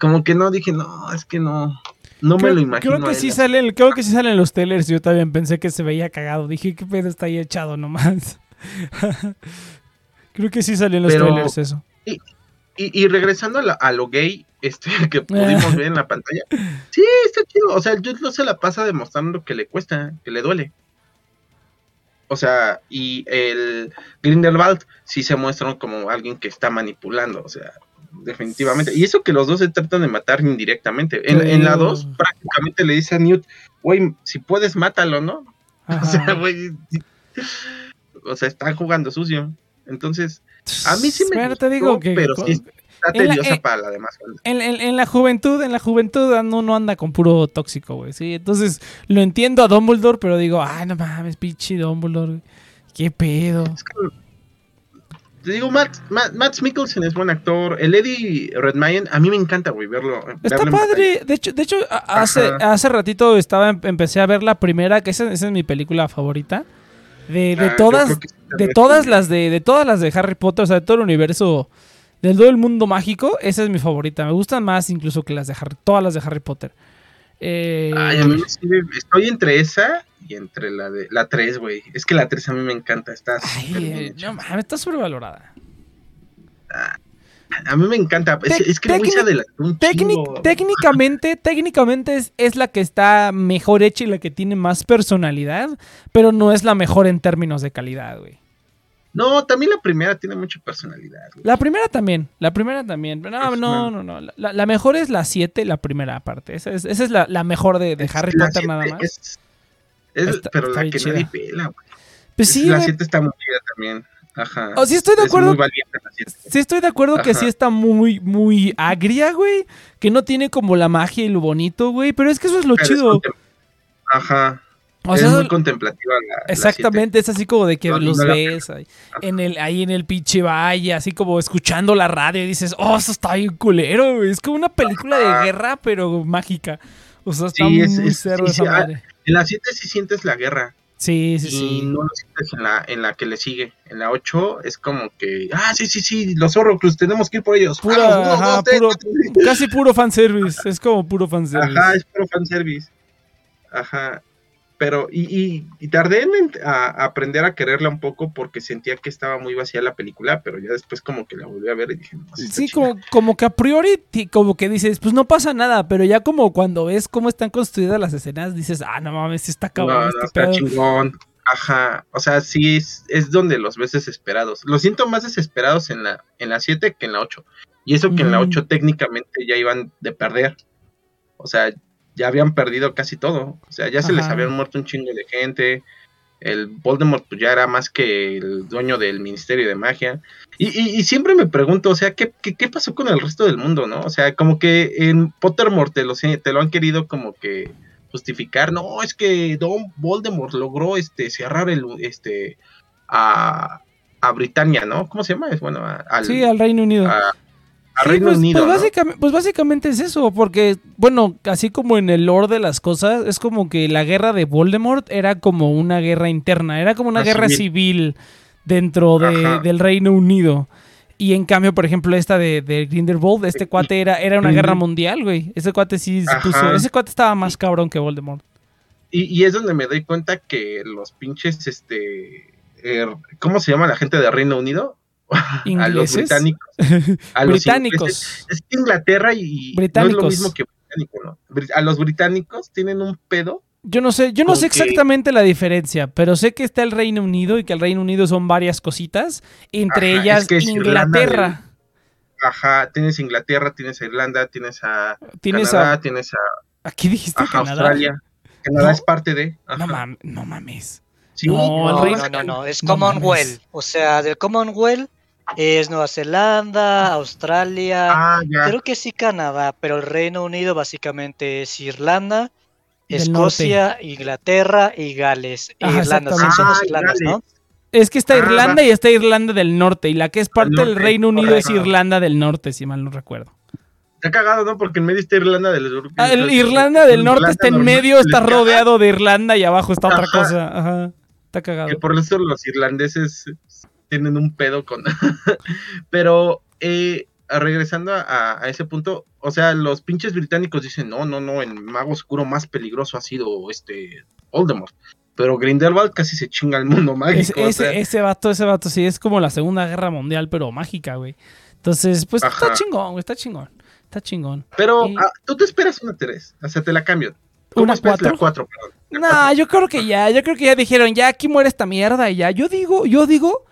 Como que no dije, no, es que no, no me lo imagino. creo que sí salen, creo que sí salen los trailers. Yo también pensé que se veía cagado. Dije, ¿qué pedo está ahí echado nomás? creo que sí salen los Pero- trailers eso. Y, y regresando a, la- a lo gay, este, que pudimos ver en la pantalla, sí, está chido. O sea, el Jude Law se la pasa demostrando que le cuesta, que le duele. O sea, y el Grindelwald sí se muestra como alguien que está manipulando, o sea, definitivamente. Y eso que los dos se tratan de matar indirectamente. En, en la 2 prácticamente le dice a Newt, güey, si puedes, mátalo, ¿no? O sea, güey, o sea, están jugando sucio. Entonces, a mí sí me Bueno, gustó, te digo que pero con- sí está la- tediosa eh, para la demás. En, en- en la juventud, en la juventud uno no anda con puro tóxico, güey. Sí, entonces lo entiendo a Dumbledore, pero digo, ay, no mames, pinche Dumbledore. ¿Qué pedo? Es que, te digo, Matt, Matt, Matt Mikkelsen es buen actor. El Eddie Redmayne, a mí me encanta, güey, verlo. Está verlo padre. De hecho, de hecho hace, hace ratito estaba em- empecé a ver la primera, que esa, esa es mi película favorita. De, de Ah, todas, sí, de todas las de, de todas las de Harry Potter, o sea, de todo el universo, de todo el mundo mágico, esa es mi favorita. Me gustan más incluso que las de Harry, todas las de Harry Potter. Eh, Ay, a mí me sirve- Estoy entre esa y entre la de la 3, güey. Es que la 3 a mí me encanta. Está ay, eh, no mames, está sobrevalorada. A mí me encanta. Es, es que técnic- chingo. técnicamente, técnicamente es, es la que está mejor hecha y la que tiene más personalidad, pero no es la mejor en términos de calidad, güey. No, también la primera tiene mucha personalidad. güey. La primera también, la primera también. No, no, no, no. La, la mejor es la 7, la primera parte. Esa es, esa es la, la mejor de, Harry la Potter nada más. Es, Está- pero está la que chida. nadie pela, güey. Pues Es- sí, la güey. 7 está muy chida también. Ajá. Oh, sí estoy de Es acuerdo. muy siete. Sí estoy de acuerdo que sí está muy, muy agria, güey. Que no tiene como la magia y lo bonito, güey. Pero es que eso es lo Pero es chido. Ajá. O es sea, muy contemplativa la. la Exactamente, es así como de que No, los no ves ahí en el, ahí en el pinche valle, así como escuchando la radio y dices, oh, eso está bien culero, güey. Es como una película de guerra, pero mágica. O sea, está Sí, es- muy es- cerdo sí, esa sí, ah, madre. En la 7 sí sientes la guerra. Sí, sí, y sí. no lo sientes en la, en la que le sigue. En la 8 es como que. Ah, sí, sí, sí. Los Horrocrux, tenemos que ir por ellos. Pura, Vamos, uno, ajá, dos, tres, puro- casi puro fanservice. Es como puro fanservice. Ajá, es puro fanservice. Ajá. Pero, y, y, y tardé en ent- a, a aprender a quererla un poco porque sentía que estaba muy vacía la película, pero ya después como que la volví a ver y dije, no, sí, como, como que a priori, como que dices, pues no pasa nada, pero ya como cuando ves cómo están construidas las escenas, dices, ah, no mames, está cabrón no, este está pedo. chingón. Ajá, o sea, sí es, es donde los ves desesperados. Los siento más desesperados en la en la 7 que en la 8. Y eso que en la Ujú. 8 técnicamente ya iban de perder. O sea, ya habían perdido casi todo. O sea, ya se les habían muerto un chingo de gente. El Voldemort pues, ya era más que el dueño del Ministerio de Magia. Y, y- y siempre me pregunto, o sea, ¿qué, qué, qué pasó con el resto del mundo, no? O sea, como que en Pottermore te lo, te lo han querido como que justificar. No, es que Don Voldemort logró este cerrar el este a, a Britania, ¿no? ¿Cómo se llama? Es bueno, a- al, Sí, al Reino Unido. a- a Reino pues, Unido. pues, ¿no? básicamente, pues básicamente es eso, porque, bueno, así como en el lore de las cosas, es como que la guerra de Voldemort era como una guerra interna, era como una Una guerra civil, dentro de- del Reino Unido. Y en cambio, por ejemplo, esta de, de Grindelwald, este cuate era, era una guerra mundial, güey. Ese cuate sí se puso, ese cuate estaba más cabrón que Voldemort. y, y es donde me doy cuenta que los pinches, este, eh, ¿cómo se llama la gente de Reino Unido? a los ¿Ingleses? británicos. A los Británicos. ingleses. Es que Inglaterra y no es lo mismo que británico, ¿no? A los británicos tienen un pedo. Yo no sé, yo no sé que- exactamente la diferencia, pero sé que está el Reino Unido y que el Reino Unido son varias cositas, entre Ajá, ellas es que es Irlanda Inglaterra. Ajá, tienes Inglaterra, tienes a Irlanda, tienes a Tienes Canadá, a. tienes a Aquí dijiste ajá, Canadá. Australia. Canadá No. es parte de. No, mam- no mames. Sí, no, No, no, no, no, es Commonwealth. o sea, del Commonwealth es Nueva Zelanda, Australia, Ah, creo que sí Canadá, pero el Reino Unido básicamente es Irlanda, Del Escocia, Inglaterra y Gales. E Ajá, Irlanda, sí, son dos Ah, Irlandas, ¿no? Es que está Ah, Irlanda y está Irlanda del Norte, y la que es parte del norte, Reino Unido es. Irlanda del Norte, si mal no recuerdo. Está cagado, ¿no? Porque en medio está Irlanda del Sur. Ah, el Irlanda del Norte está en medio, está rodeado de Irlanda y abajo está otra cosa. Ajá. Está cagado. Que por eso los irlandeses tienen un pedo con. Pero, eh, regresando a, a ese punto, o sea, los pinches británicos dicen: no, no, no, el mago oscuro más peligroso ha sido este Voldemort. Pero Grindelwald casi se chinga al mundo mágico. Es- o ese, sea, ese vato, ese vato sí es como la Segunda Guerra Mundial, pero mágica, güey. Entonces, pues está Ajá. chingón, güey, está chingón. Está chingón. pero y- ah, tú te esperas una 3, o sea, te la cambio. ¿Cómo ¿Una esperas la cuatro? 4? Perdón. No, yo creo que ya, yo creo que ya dijeron, ya aquí muere esta mierda y ya. Yo digo, yo digo,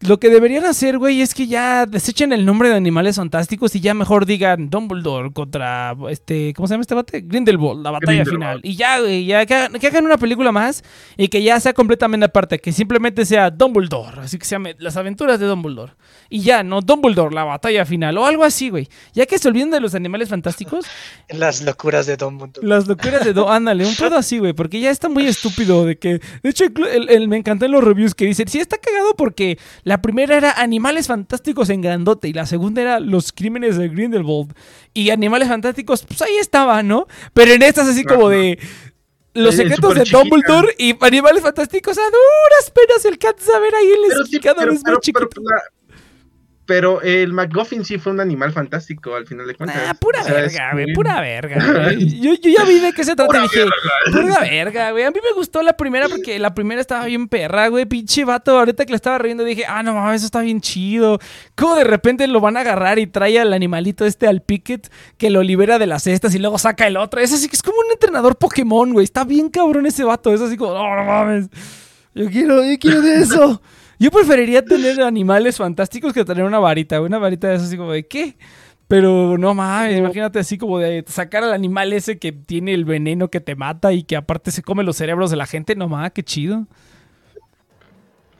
lo que deberían hacer, güey, es que ya desechen el nombre de animales fantásticos y ya mejor digan Dumbledore contra, este, ¿cómo se llama este bate? Grindelwald, la batalla Grindelwald. final. Y ya, güey, ya que hagan, que hagan una película más y que ya sea completamente aparte, que simplemente sea Dumbledore, así que se llame Las aventuras de Dumbledore. Y ya, no Dumbledore, la batalla final o algo así, güey. Ya que se olviden de los animales fantásticos, Las locuras de Dumbledore. las locuras de Do, ándale, un pedo así, güey, porque ya está muy estúpido de que, de hecho, el, el- me encantan los reviews que dicen, sí, está cagado porque la primera era Animales Fantásticos en grandote y la segunda era Los Crímenes de Grindelwald y Animales Fantásticos, pues ahí estaba, ¿no? Pero en estas así como de... Los Eh, secretos de chiquita. Dumbledore y Animales Fantásticos a duras penas alcanza a ver ahí el vez pero- más chiquito. pero pero el McGuffin sí fue un animal fantástico al final de cuentas. Ah, pura O sea, es verga, güey, pura verga. güey. Yo, yo ya vi de qué se trata y dije, pura verga, güey. A mí me gustó la primera porque la primera estaba bien perra, güey. Pinche vato, ahorita que la estaba riendo dije, ah, no mames, eso está bien chido. Como de repente lo van a agarrar y trae al animalito este al Picket que lo libera de las cestas y luego saca el otro. Es así que es como un entrenador Pokémon, güey. Está bien cabrón ese vato. Es así como, no, no mames. Yo quiero, yo quiero de eso. Yo preferiría tener animales fantásticos que tener una varita, güey. Una varita de eso así como de ¿qué? Pero no mames, imagínate así como de sacar al animal ese que tiene el veneno que te mata y que aparte se come los cerebros de la gente. No mames, qué chido.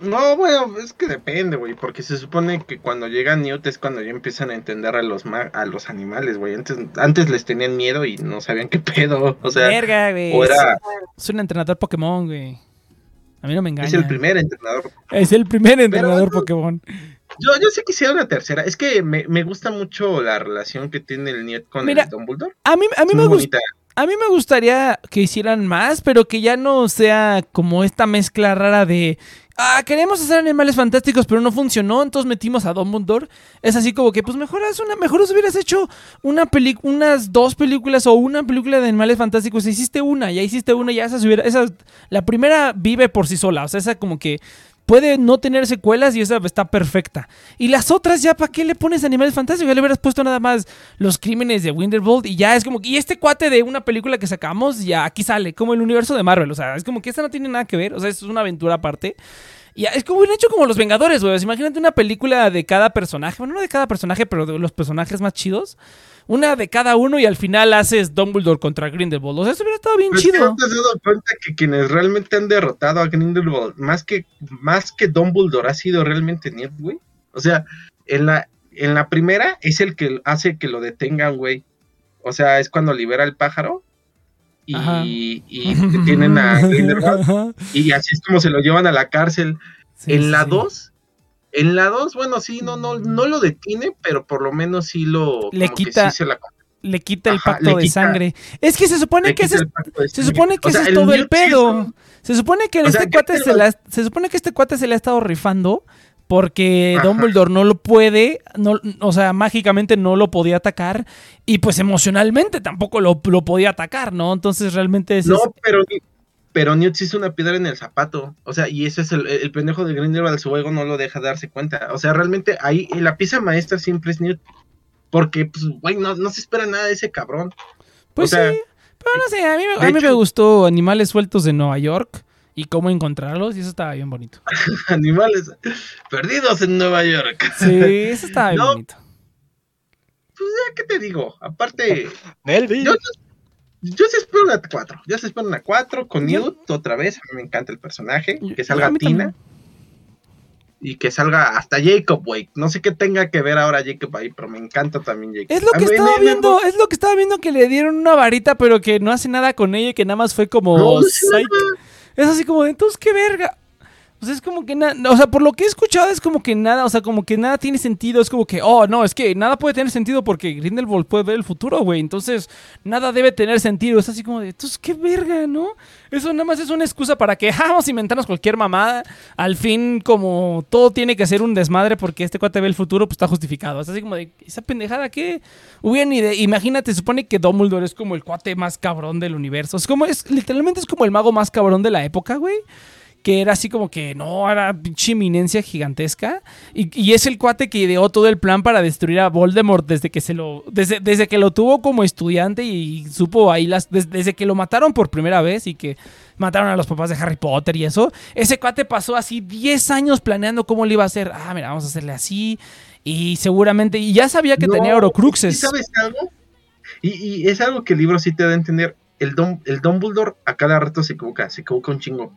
No, bueno, es que depende, güey, porque se supone que cuando llega Newt es cuando ya empiezan a entender a los ma- a los animales, güey. Antes, antes les tenían miedo y no sabían qué pedo. O sea, Verga, güey. o era, Es un entrenador Pokémon, güey. A mí no me engaña. es el primer entrenador. Es el primer entrenador Pokémon. Yo, yo sí quisiera una tercera. Es que me, me gusta mucho la relación que tiene el Newt con Mira, el Dumbledore. A mí, a mí me gusta. A mí me gustaría que hicieran más, pero que ya no sea como esta mezcla rara de. Ah, queremos hacer animales fantásticos, pero no funcionó, entonces metimos a Dumbledore. Es así como que, pues mejor una, mejor os hubieras hecho una peli unas dos películas o una película de animales fantásticos. Hiciste una, ya hiciste una, ya esa hubiera. Esa, la primera vive por sí sola. O sea, esa como que puede no tener secuelas y esa está perfecta. Y las otras, ya, ¿para qué le pones animales fantásticos? Ya le hubieras puesto nada más los crímenes de Winterbolt y ya es como y este cuate de una película que sacamos, ya aquí sale, como el universo de Marvel. O sea, es como que esta no tiene nada que ver. O sea, es una aventura aparte. Y es como bien hecho como los Vengadores, güey. Imagínate una película de cada personaje. Bueno, no de cada personaje, pero de los personajes más chidos. Una de cada uno y al final haces Dumbledore contra Grindelwald. O sea, eso hubiera estado bien Pero es que chido. ¿No te has dado cuenta que quienes realmente han derrotado a Grindelwald, más que, más que Dumbledore, ha sido realmente Newt, güey? O sea, en la, en la primera es el que hace que lo detengan, güey. O sea, es cuando libera el pájaro y, y detienen a Grindelwald y así es como se lo llevan a la cárcel. Sí, en la sí. 2, en la 2, bueno, sí, no, no, no lo detiene, pero por lo menos sí lo... Le como que quita- sí se la- le quita el Ajá, pacto de quita- sangre. Es que se supone que ese es, se supone que O ese es todo el es pedo. Se supone que O este sea, cuate se te lo- la, se supone que este cuate se le ha estado rifando porque Ajá. Dumbledore no lo puede, no, o sea, mágicamente no lo podía atacar y pues emocionalmente tampoco lo, lo podía atacar, ¿no? Entonces realmente ese No, es- pero, ni- pero Newt es una piedra en el zapato. O sea, y ese es el, el pendejo de Grindelwald, su juego no lo deja darse cuenta. O sea, realmente ahí la pieza maestra siempre es Newt. Porque, pues, güey, no, no se espera nada de ese cabrón. Pues O sea, sí, pero no sé, a mí, a mí me gustó Animales Sueltos de Nueva York y cómo encontrarlos y eso estaba bien bonito. Animales perdidos en Nueva York. Sí, eso estaba bien No. bonito. Pues ya, ¿qué te digo? Aparte, Melvin. yo, yo sí espero una 4. Yo sí espero una 4 con Yo- Newt otra vez. A mí me encanta el personaje. Yo- Que salga Tina. también. Y que salga hasta Jacob, güey. No sé qué tenga que ver ahora Jacob ahí, pero me encanta también Jacob. Es lo A que mí estaba me- viendo, es lo que estaba viendo que le dieron una varita, pero que no hace nada con ella y que nada más fue como No, no sé psych. nada. Es así como de, entonces, qué verga. Sea, es como que nada, o sea, por lo que he escuchado es como que nada, o sea, como que nada tiene sentido, es como que, oh, no, es que nada puede tener sentido porque Grindelwald puede ver el futuro, güey, entonces nada debe tener sentido, es así como de, entonces, qué verga, ¿no? Eso nada más es una excusa para que, ah, vamos a inventarnos cualquier mamada, al fin, como todo tiene que ser un desmadre porque este cuate ve el futuro, pues está justificado, es así como de, esa pendejada, ¿qué? Hubieran ide- imagínate, supone que Dumbledore es como el cuate más cabrón del universo, es como, es, literalmente es como el mago más cabrón de la época, güey que era así como que no, era pinche eminencia gigantesca. Y, y es el cuate que ideó todo el plan para destruir a Voldemort desde que se lo. Desde, desde que lo tuvo como estudiante y, supo ahí las. des- desde que lo mataron por primera vez y que mataron a los papás de Harry Potter y eso. Ese cuate pasó así 10 años planeando cómo le iba a hacer. Ah, mira, vamos a hacerle así. Y seguramente. Y ya sabía que No, tenía ¿y Horocruxes. ¿Sabes algo? Y, y es algo que el libro sí te da a entender. El, Dum- el Dumbledore a cada rato se equivoca, se equivoca un chingo.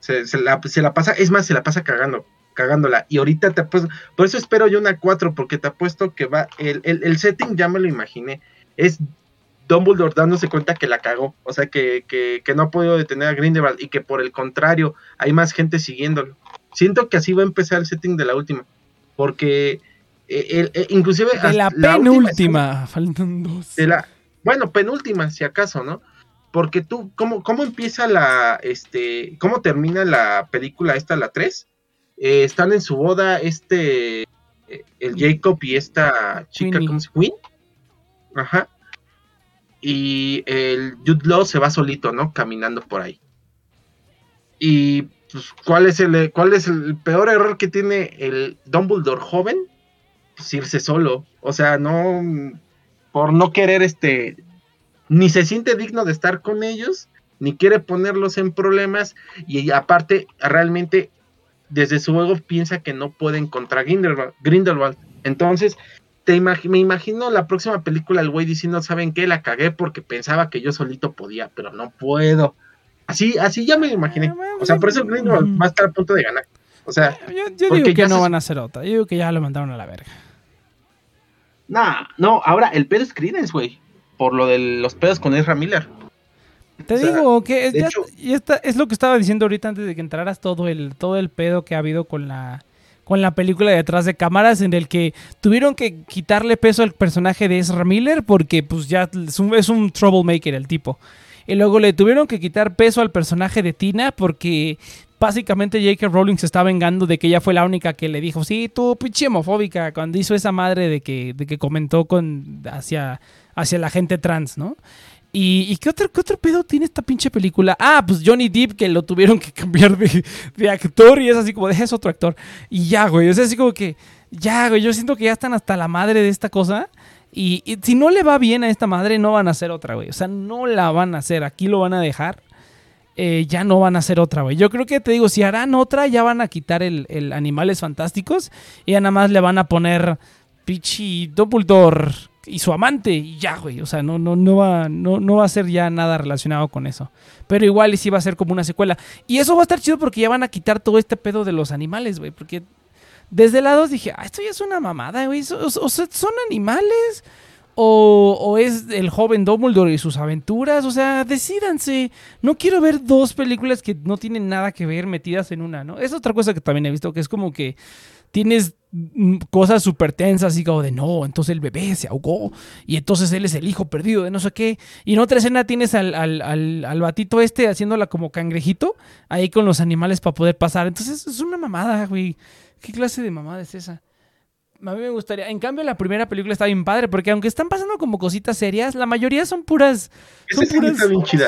Se, se la, se la pasa, es más, se la pasa cagando, cagándola. Y ahorita te apuesto, por eso espero yo una 4, porque te apuesto que va, el, el, el setting ya me lo imaginé, es Dumbledore dándose cuenta que la cagó, o sea, que, que, que no ha podido detener a Grindelwald y que por el contrario hay más gente siguiéndolo. Siento que así va a empezar el setting de la última, porque eh, el- eh, inclusive De la penúltima. Faltan dos. de la, bueno, penúltima, si acaso, ¿no? Porque tú, ¿cómo, cómo empieza la, este, cómo termina la película esta, la 3? Eh, están en su boda, este, eh, el Jacob y esta chica. ¿cómo se? Queen. Ajá. Y el Jude Law se va solito, ¿no? Caminando por ahí. Y, pues, ¿cuál es el, cuál es el peor error que tiene el Dumbledore joven? Pues irse solo. O sea, no, por no querer este ni se siente digno de estar con ellos ni quiere ponerlos en problemas y aparte realmente desde su juego piensa que no pueden contra Grindelwald, Grindelwald. entonces te imag- me imagino la próxima película el güey diciendo saben qué la cagué porque pensaba que yo solito podía pero no puedo así así ya me lo imaginé o sea por eso Grindelwald va a estar a punto de ganar o sea Yo, digo que ya no se- van a hacer otra. Yo digo que ya lo mandaron a la verga. nah, no ahora el pedo es Credence güey por lo de los pedos con Ezra Miller Te O sea, digo que ya- hecho- y esta- es lo que estaba diciendo ahorita antes de que entraras todo el, todo el pedo que ha habido con la, con la película de detrás de cámaras en el que tuvieron que quitarle peso al personaje de Ezra Miller porque pues ya es un, es un troublemaker el tipo. Y luego le tuvieron que quitar peso al personaje de Tina porque básicamente J.K. Rowling se está vengando de que ella fue la única que le dijo, sí, tú pinche homofóbica, cuando hizo esa madre de que, de que comentó con hacia, hacia la gente trans, ¿no? ¿Y, qué, otro, qué otro pedo tiene esta pinche película? Ah, pues Johnny Depp, que lo tuvieron que cambiar de, actor y es así como, es otro actor. Y ya, güey, sea, así como que, ya, güey, yo siento que ya están hasta la madre de esta cosa. Y, si no le va bien a esta madre, no van a hacer otra, güey. O sea, no la van a hacer, aquí lo van a dejar. eh, ya no van a hacer otra, güey. Yo creo que te digo, si harán otra, ya van a quitar el, Animales Fantásticos y ya nada más le van a poner Pichi Dumbledore y su amante y ya, güey. O sea, no, no, no, va, no, no va a ser ya nada relacionado con eso. Pero igual y sí va a ser como una secuela. Y eso va a estar chido porque ya van a quitar todo este pedo de los animales, güey. Porque desde lados dije, ah, esto ya es una mamada, güey. O, sea, ¿son animales? O, o es el joven Dumbledore y sus aventuras? O sea, decídanse. No quiero ver dos películas que no tienen nada que ver metidas en una, ¿no? Es otra cosa que también he visto, que es como que tienes mm, cosas súper tensas, así como de no, entonces el bebé se ahogó y entonces él es el hijo perdido de no sé qué. Y en otra escena tienes al, al, al, al batito este haciéndola como cangrejito ahí con los animales para poder pasar. Entonces es una mamada, güey. ¿Qué clase de mamada es esa? A mí me gustaría. En cambio, la primera película está bien padre, porque aunque están pasando como cositas serias, la mayoría son puras. Son, puras,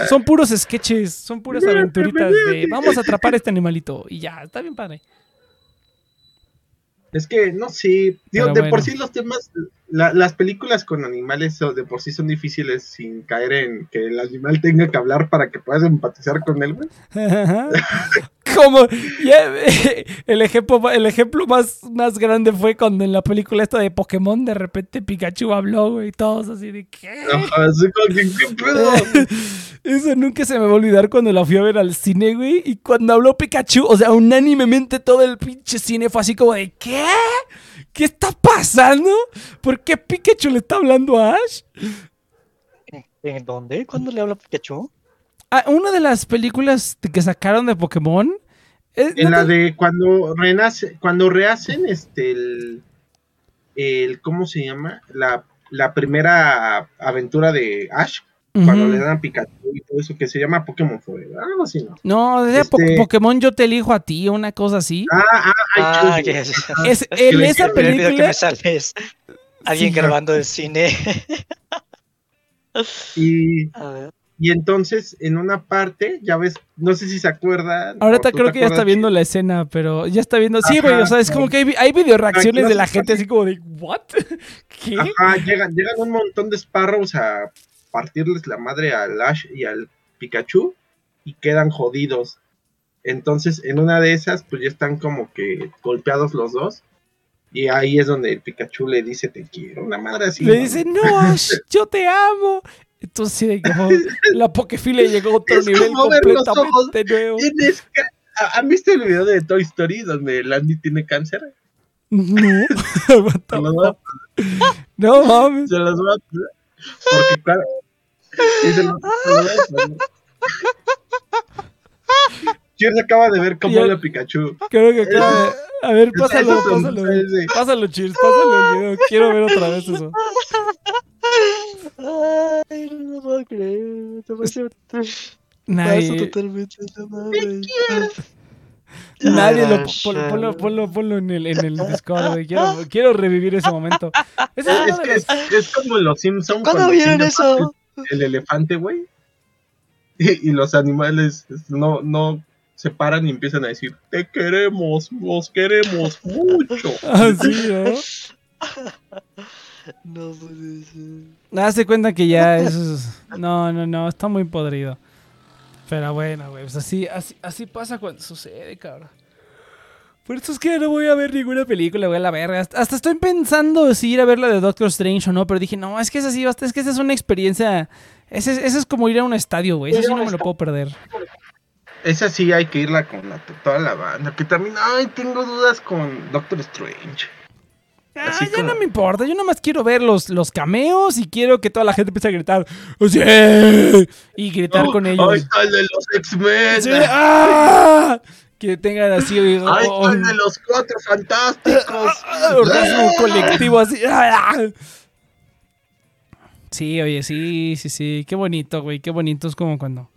son puros sketches, son puras aventuritas de vamos a atrapar a este animalito. Y ya, está bien padre. Es que, no sé, digo, Pero de por sí los temas, la- las películas con animales de por sí son difíciles sin caer en que el animal tenga que hablar para que puedas empatizar con él, güey. Como ya, el ejemplo, el ejemplo más, más grande fue cuando en la película esta de Pokémon de repente Pikachu habló, güey, y todos así de ¿qué? Ajá, así como que, ¿qué pedo? Eso nunca se me va a olvidar cuando la fui a ver al cine, güey. Y cuando habló Pikachu, o sea, unánimemente todo el pinche cine fue así como de ¿qué? ¿Qué está pasando? ¿Por qué Pikachu le está hablando a Ash? ¿En dónde? ¿Cuándo le habla Pikachu? Ah, una de las películas que sacaron de Pokémon. eh, En ¿no la te- de cuando renace, cuando rehacen este el, el ¿cómo se llama? La, la primera aventura de Ash, cuando le dan a Pikachu y todo eso que se llama Pokémon Forever, algo así, ¿no? No, de Po- Este- Pokémon yo te elijo a ti, una cosa así. Ah, ah, ay, Ah, es. Es, que en esa hicieron- Me que película. me sales. Alguien Sí. grabando el cine. Y, A ver. y entonces en una parte, ya ves, no sé si se acuerdan. Ahorita creo que ya está viendo la escena, pero ya está viendo. Sí, güey, o sea, es como que hay, hay video reacciones de la gente así como de, ¿what? ¿Qué? Ajá, llegan, llegan un montón de Sparrows a partirles la madre al Ash y al Pikachu y quedan jodidos. Entonces, en una de esas, pues ya están como que golpeados los dos. Y ahí es donde el Pikachu le dice te quiero, una madre así. Le ¿no? dice, no, Ash, yo te amo. Entonces, como, la Pokefilia llegó a otro Es nivel como completamente nuevo. Tienes ca- ¿Ha- ¿Han visto el video de Toy Story donde Landy tiene cáncer? No, fuck? no mames. se los voy a. Porque claro. y se voy a poner. Cheers acaba de ver cómo habla Pikachu. Creo que acaba de- A ver, pásalo, Eso, pásalo. sí. Pásalo, Cheers, pásalo el video. Quiero ver otra vez eso. Ay, no lo puedo creer. Demasiado. Paso Nadie, totalmente la madre. Nadie lo ponlo, ponlo, ponlo, ponlo en el, en el Discord, güey. Quiero, quiero revivir ese momento. Es Es, los- es- es como en los Simpsons. ¿Cuándo cuando vieron eso? El, el elefante, güey. Y, y los animales no, no se paran y empiezan a decir: Te queremos, nos queremos mucho. Ah, sí, ¿no? No puede ser. Hazte cuenta que ya eso es... No, no, no, está muy podrido. Pero bueno, güey, pues así, así, así pasa cuando sucede, cabrón. Por eso es que no voy a ver ninguna película, güey, a la verga. Hasta, hasta estoy pensando si ir a ver la de Doctor Strange o no, pero dije, no, es que es así, basta, es que esa es una experiencia... Ese, es- ese es como ir a un estadio, güey, eso sí no me lo puedo perder. Esa sí hay que irla con la, toda la banda. Que también, ay, tengo dudas con Doctor Strange. Ah, ya como- no me importa, yo nomás quiero ver los, los cameos y quiero que toda la gente empiece a gritar ¡Sí! y gritar Oh, con ellos. está el de los X-Men. Sí, ¡ah! Que tengan así oh, está el de los cuatro fantásticos. ah, orgasmo colectivo así. ¡ah! Sí, oye, sí, sí, sí. Qué bonito, güey. Qué bonito es como cuando.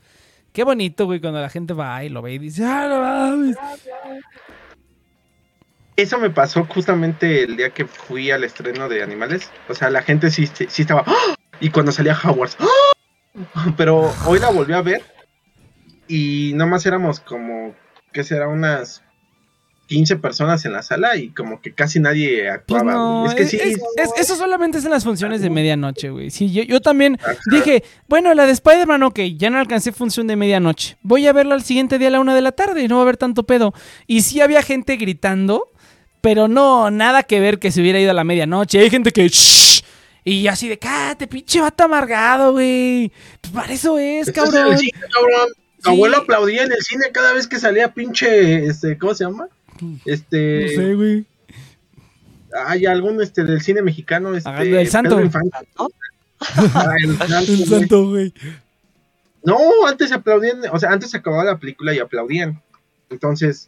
Qué bonito, güey, cuando la gente va y lo ve y dice, ¡ah, no mames! Eso me pasó justamente el día que fui al estreno de Animales. O sea, la gente sí, estaba. ¡ah! Y cuando salía Howard. ¡ah! Pero hoy la volví a ver. Y nomás éramos como. ¿Qué será? Unas 15 personas en la sala. Y como que casi nadie Pues actuaba. no, güey. es que es- sí. es- es- eso solamente es en las funciones de medianoche, güey. Sí, yo, yo también ajá. dije, bueno, la de Spider-Man, ok, ya no alcancé función de medianoche. Voy a verla al siguiente día a la una de la tarde y no va a haber tanto pedo. Y sí había gente gritando, pero no, nada que ver que se hubiera ido a la medianoche. Hay gente que, "Shh", y así de, cállate, pinche vato amargado, güey. Pues para eso es, Esto es cabrón. el cine, cabrón. Sí. Mi abuelo aplaudía en el cine cada vez que salía pinche. Este, ¿Cómo se llama? Este. No sé, güey. Hay algún este del cine mexicano, este, Ah, del santo. Pedro Infante. ¿No? Ah, el santo, El güey. santo, güey. No, antes aplaudían, o sea, antes acababa la película y aplaudían. Entonces,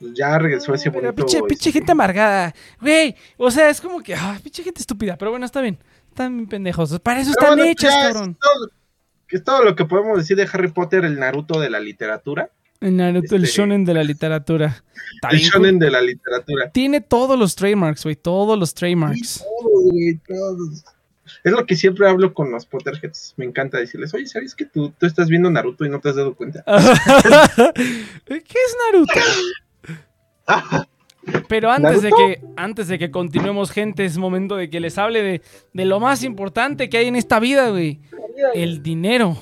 ya regresó ese bonito. pinche, pinche gente amargada. Güey, o sea, es como que, ah, pinche gente estúpida. Pero bueno, está bien. Están bien pendejos. Para eso pero están bueno, hechas, ya es cabrón. todo- que es todo lo que podemos decir de Harry Potter, el Naruto de la literatura. El Naruto, el Este- shonen de la literatura. El shonen de la literatura. Tiene todos los trademarks, güey. Todos los trademarks. Todos, güey, todos. Es lo que siempre hablo con los Potterheads. Me encanta decirles, oye, ¿sabes que tú, tú estás viendo Naruto y no te has dado cuenta? ¿Qué es Naruto? Pero antes de que antes de que continuemos, gente, es momento de que les hable de, de lo más importante que hay en esta vida, güey. El dinero.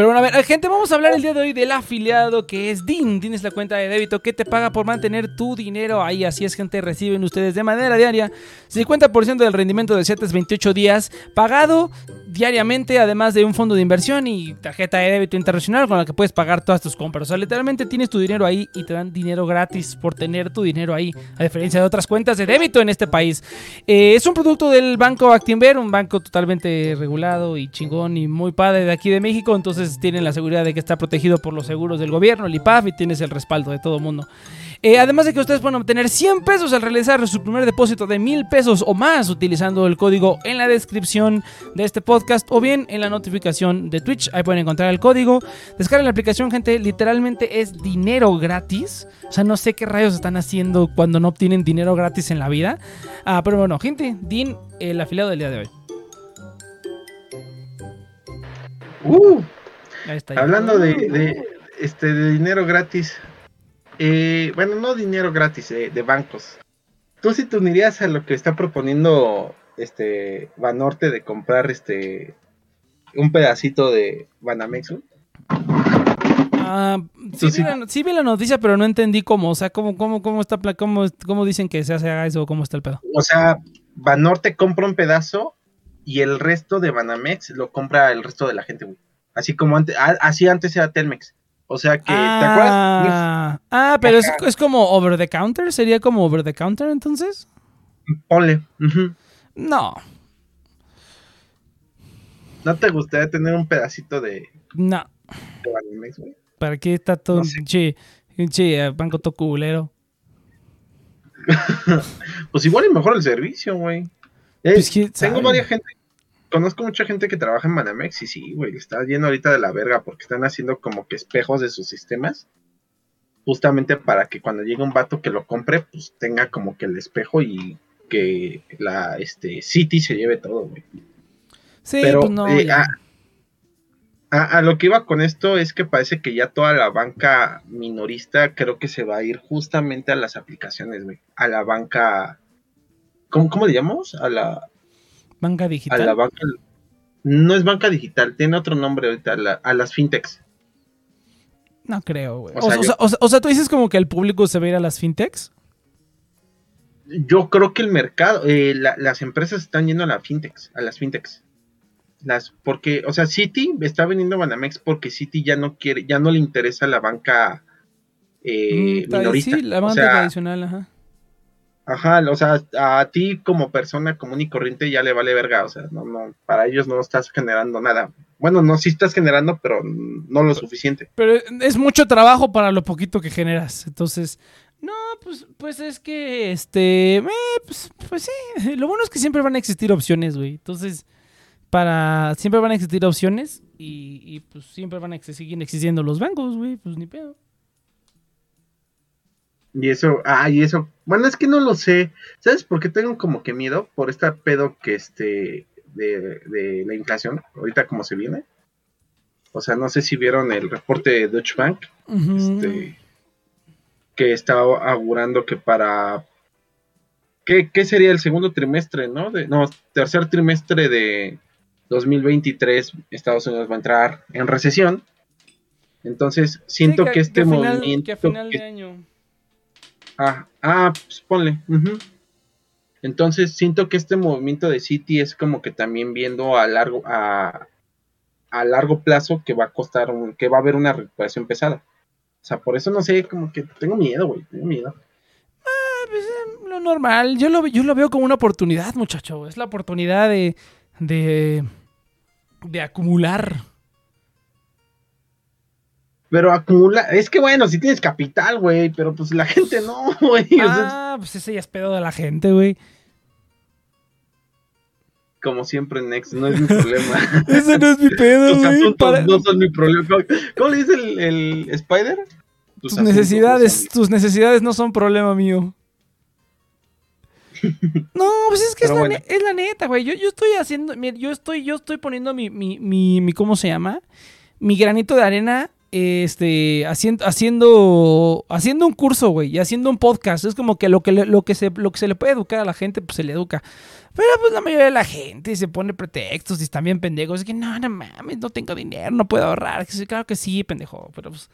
Pero bueno, a ver, gente, vamos a hablar el día de hoy del afiliado que es DIN. DIN es la cuenta de débito que te paga por mantener tu dinero ahí. Así es, gente, reciben ustedes de manera diaria 50% del rendimiento de 728 días pagado diariamente, además de un fondo de inversión y tarjeta de débito internacional con la que puedes pagar todas tus compras. O sea, literalmente tienes tu dinero ahí y te dan dinero gratis por tener tu dinero ahí, a diferencia de otras cuentas de débito en este país. Eh, es un producto del banco Actinver, un banco totalmente regulado y chingón y muy padre de aquí de México. Tienen la seguridad de que está protegido por los seguros del gobierno, el IPAF, y tienes el respaldo de todo el mundo. Eh, además de que ustedes pueden obtener 100 pesos al realizar su primer depósito de 1000 pesos o más utilizando el código en la descripción de este podcast o bien en la notificación de Twitch. Ahí pueden encontrar el código. Descarguen la aplicación, gente. Literalmente es dinero gratis. O sea, no sé qué rayos están haciendo cuando no obtienen dinero gratis en la vida. Ah, pero bueno, gente, Din, el afiliado del día de hoy. Uh. Hablando de, de, este, de dinero gratis. eh, bueno, no dinero gratis, eh, de bancos. ¿Tú sí te unirías a lo que está proponiendo este Banorte de comprar este un pedacito de Banamex? Ah, sí, vi sí- la, sí vi la noticia, pero no entendí cómo. O sea, cómo, cómo, cómo está, cómo, cómo dicen que se hace eso, cómo está el pedo. O sea, Banorte compra un pedazo y el resto de Banamex lo compra el resto de la gente, güey. Así como antes, a- así antes era Telmex. O sea que, ¿te acuerdas? Ah, ah, pero es, es como over the counter. ¿Sería como over the counter entonces? Ponle. No, ¿No te gustaría tener un pedacito de, no. de Banamex, güey? ¿Para qué está todo No sé. eh, banco todo culero? Pues igual y mejor el servicio, güey. Eh, Pues, ¿quién tengo sabe? varias gente. Conozco mucha gente que trabaja en Banamex y sí, güey, está yendo ahorita de la verga porque están haciendo como que espejos de sus sistemas. Justamente para que cuando llegue un vato que lo compre, pues tenga como que el espejo y que la este City se lleve todo, güey. Sí, Pero pues no. eh, a- a lo que iba con esto es que parece que ya toda la banca minorista creo que se va a ir justamente a las aplicaciones, güey. A la banca. ¿Cómo, cómo le llamamos? A la, Banca a digital. la banca. No es banca digital, tiene otro nombre ahorita, a, la- a las fintechs. No creo, güey. O O, sea, sea, o yo- sea- o sea- o sea, tú dices como que el público se va a ir a las fintechs. Yo creo que el mercado, eh, la- las empresas están yendo a las fintechs, a las fintechs. Las, porque, o sea, City está vendiendo Banamex porque City ya no quiere, ya no le interesa la banca eh, Mm, minorista. sí, la O banca sea, tradicional, ajá. Ajá, o sea, a ti como persona común y corriente ya le vale verga, o sea, no, no, para ellos no estás generando nada. Bueno, no, sí estás generando, pero no lo suficiente. Pero es mucho trabajo para lo poquito que generas. Entonces, no, pues, pues es que, este, eh, pues, pues sí. Lo bueno es que siempre van a existir opciones, güey. Entonces, para, siempre van a existir opciones y, y, pues siempre van a seguir existiendo los bancos, güey. Pues ni pedo. Y eso, ah, y eso, bueno, es que no lo sé. ¿Sabes por qué tengo como que miedo? Por este pedo que este, de, de la inflación, ahorita como se viene. O sea, no sé si vieron el reporte de Deutsche Bank, este, que estaba augurando que para ¿qué, qué sería el segundo trimestre, no? De, no, tercer trimestre de 2023 Estados Unidos va a entrar en recesión. Entonces, siento Sí, que, este a final- movimiento que a final que- de año. Ah, ah, pues ponle. Entonces, siento que este movimiento de City es como que también viendo a largo a, a largo plazo que va a costar un- que va a haber una recuperación pesada. O sea, por eso no sé, como que tengo miedo, güey, tengo miedo. Pues, eh, lo normal. Yo lo, yo lo veo como una oportunidad, muchacho. Es la oportunidad de, de, de acumular. Pero acumula, es que bueno, si tienes capital, güey, pero pues la gente no, güey. o sea, Ah, pues ese ya es pedo de la gente, güey. como siempre, Next, no es mi problema. Ese no es mi pedo, Tus güey. asuntos Para- no son mi problema. ¿Cómo, le dice el, el Spider? Tus asuntos necesidades, no son tus necesidades no son problema mío. No, pues es que es la, bueno. es la neta, güey. Yo, yo estoy haciendo, yo estoy, yo estoy poniendo mi, mi, mi, mi- ¿cómo se llama? Mi granito de arena, este, haciendo, haciendo, haciendo un curso, güey, y haciendo un podcast. Es como que lo que, lo que se, lo que se le puede educar a la gente, pues se le educa. Pero pues la mayoría de la gente se pone pretextos y están bien pendejos. Es que no, no mames, no tengo dinero, no puedo ahorrar. Claro que sí, pendejo. Pero pues,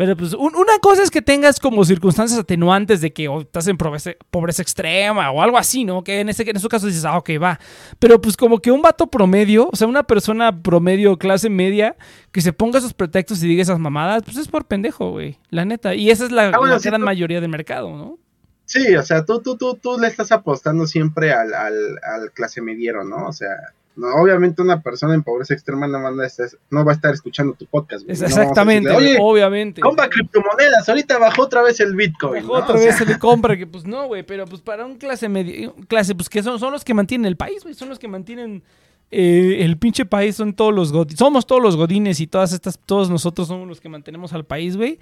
pero pues un- una cosa es que tengas como circunstancias atenuantes de que estás en pobreza, pobreza extrema o algo así, ¿no? Que en ese, en ese caso dices, ah, ok, va. Pero pues como que un vato promedio, o sea, una persona promedio, clase media, que se ponga esos pretextos y diga esas mamadas, pues es por pendejo, güey. La neta. Y esa es la, Ah, bueno, la gran tú- mayoría del mercado, ¿no? Sí, o sea, tú, tú, tú, tú le estás apostando siempre al, al, al clase mediero, ¿no? O sea, no, obviamente una persona en pobreza extrema no, va a estar, no va a estar escuchando tu podcast. güey. No exactamente, decirle, Oye, obviamente. compra criptomonedas, ahorita bajó otra vez el Bitcoin. Bajó ¿no? otra O vez sea, se le compra, que pues no, güey, pero pues para un clase medio, clase, pues que son, son los que mantienen el país, güey, son los que mantienen eh, el pinche país, son todos los godines, somos todos los godines y todas estas, todos nosotros somos los que mantenemos al país, güey.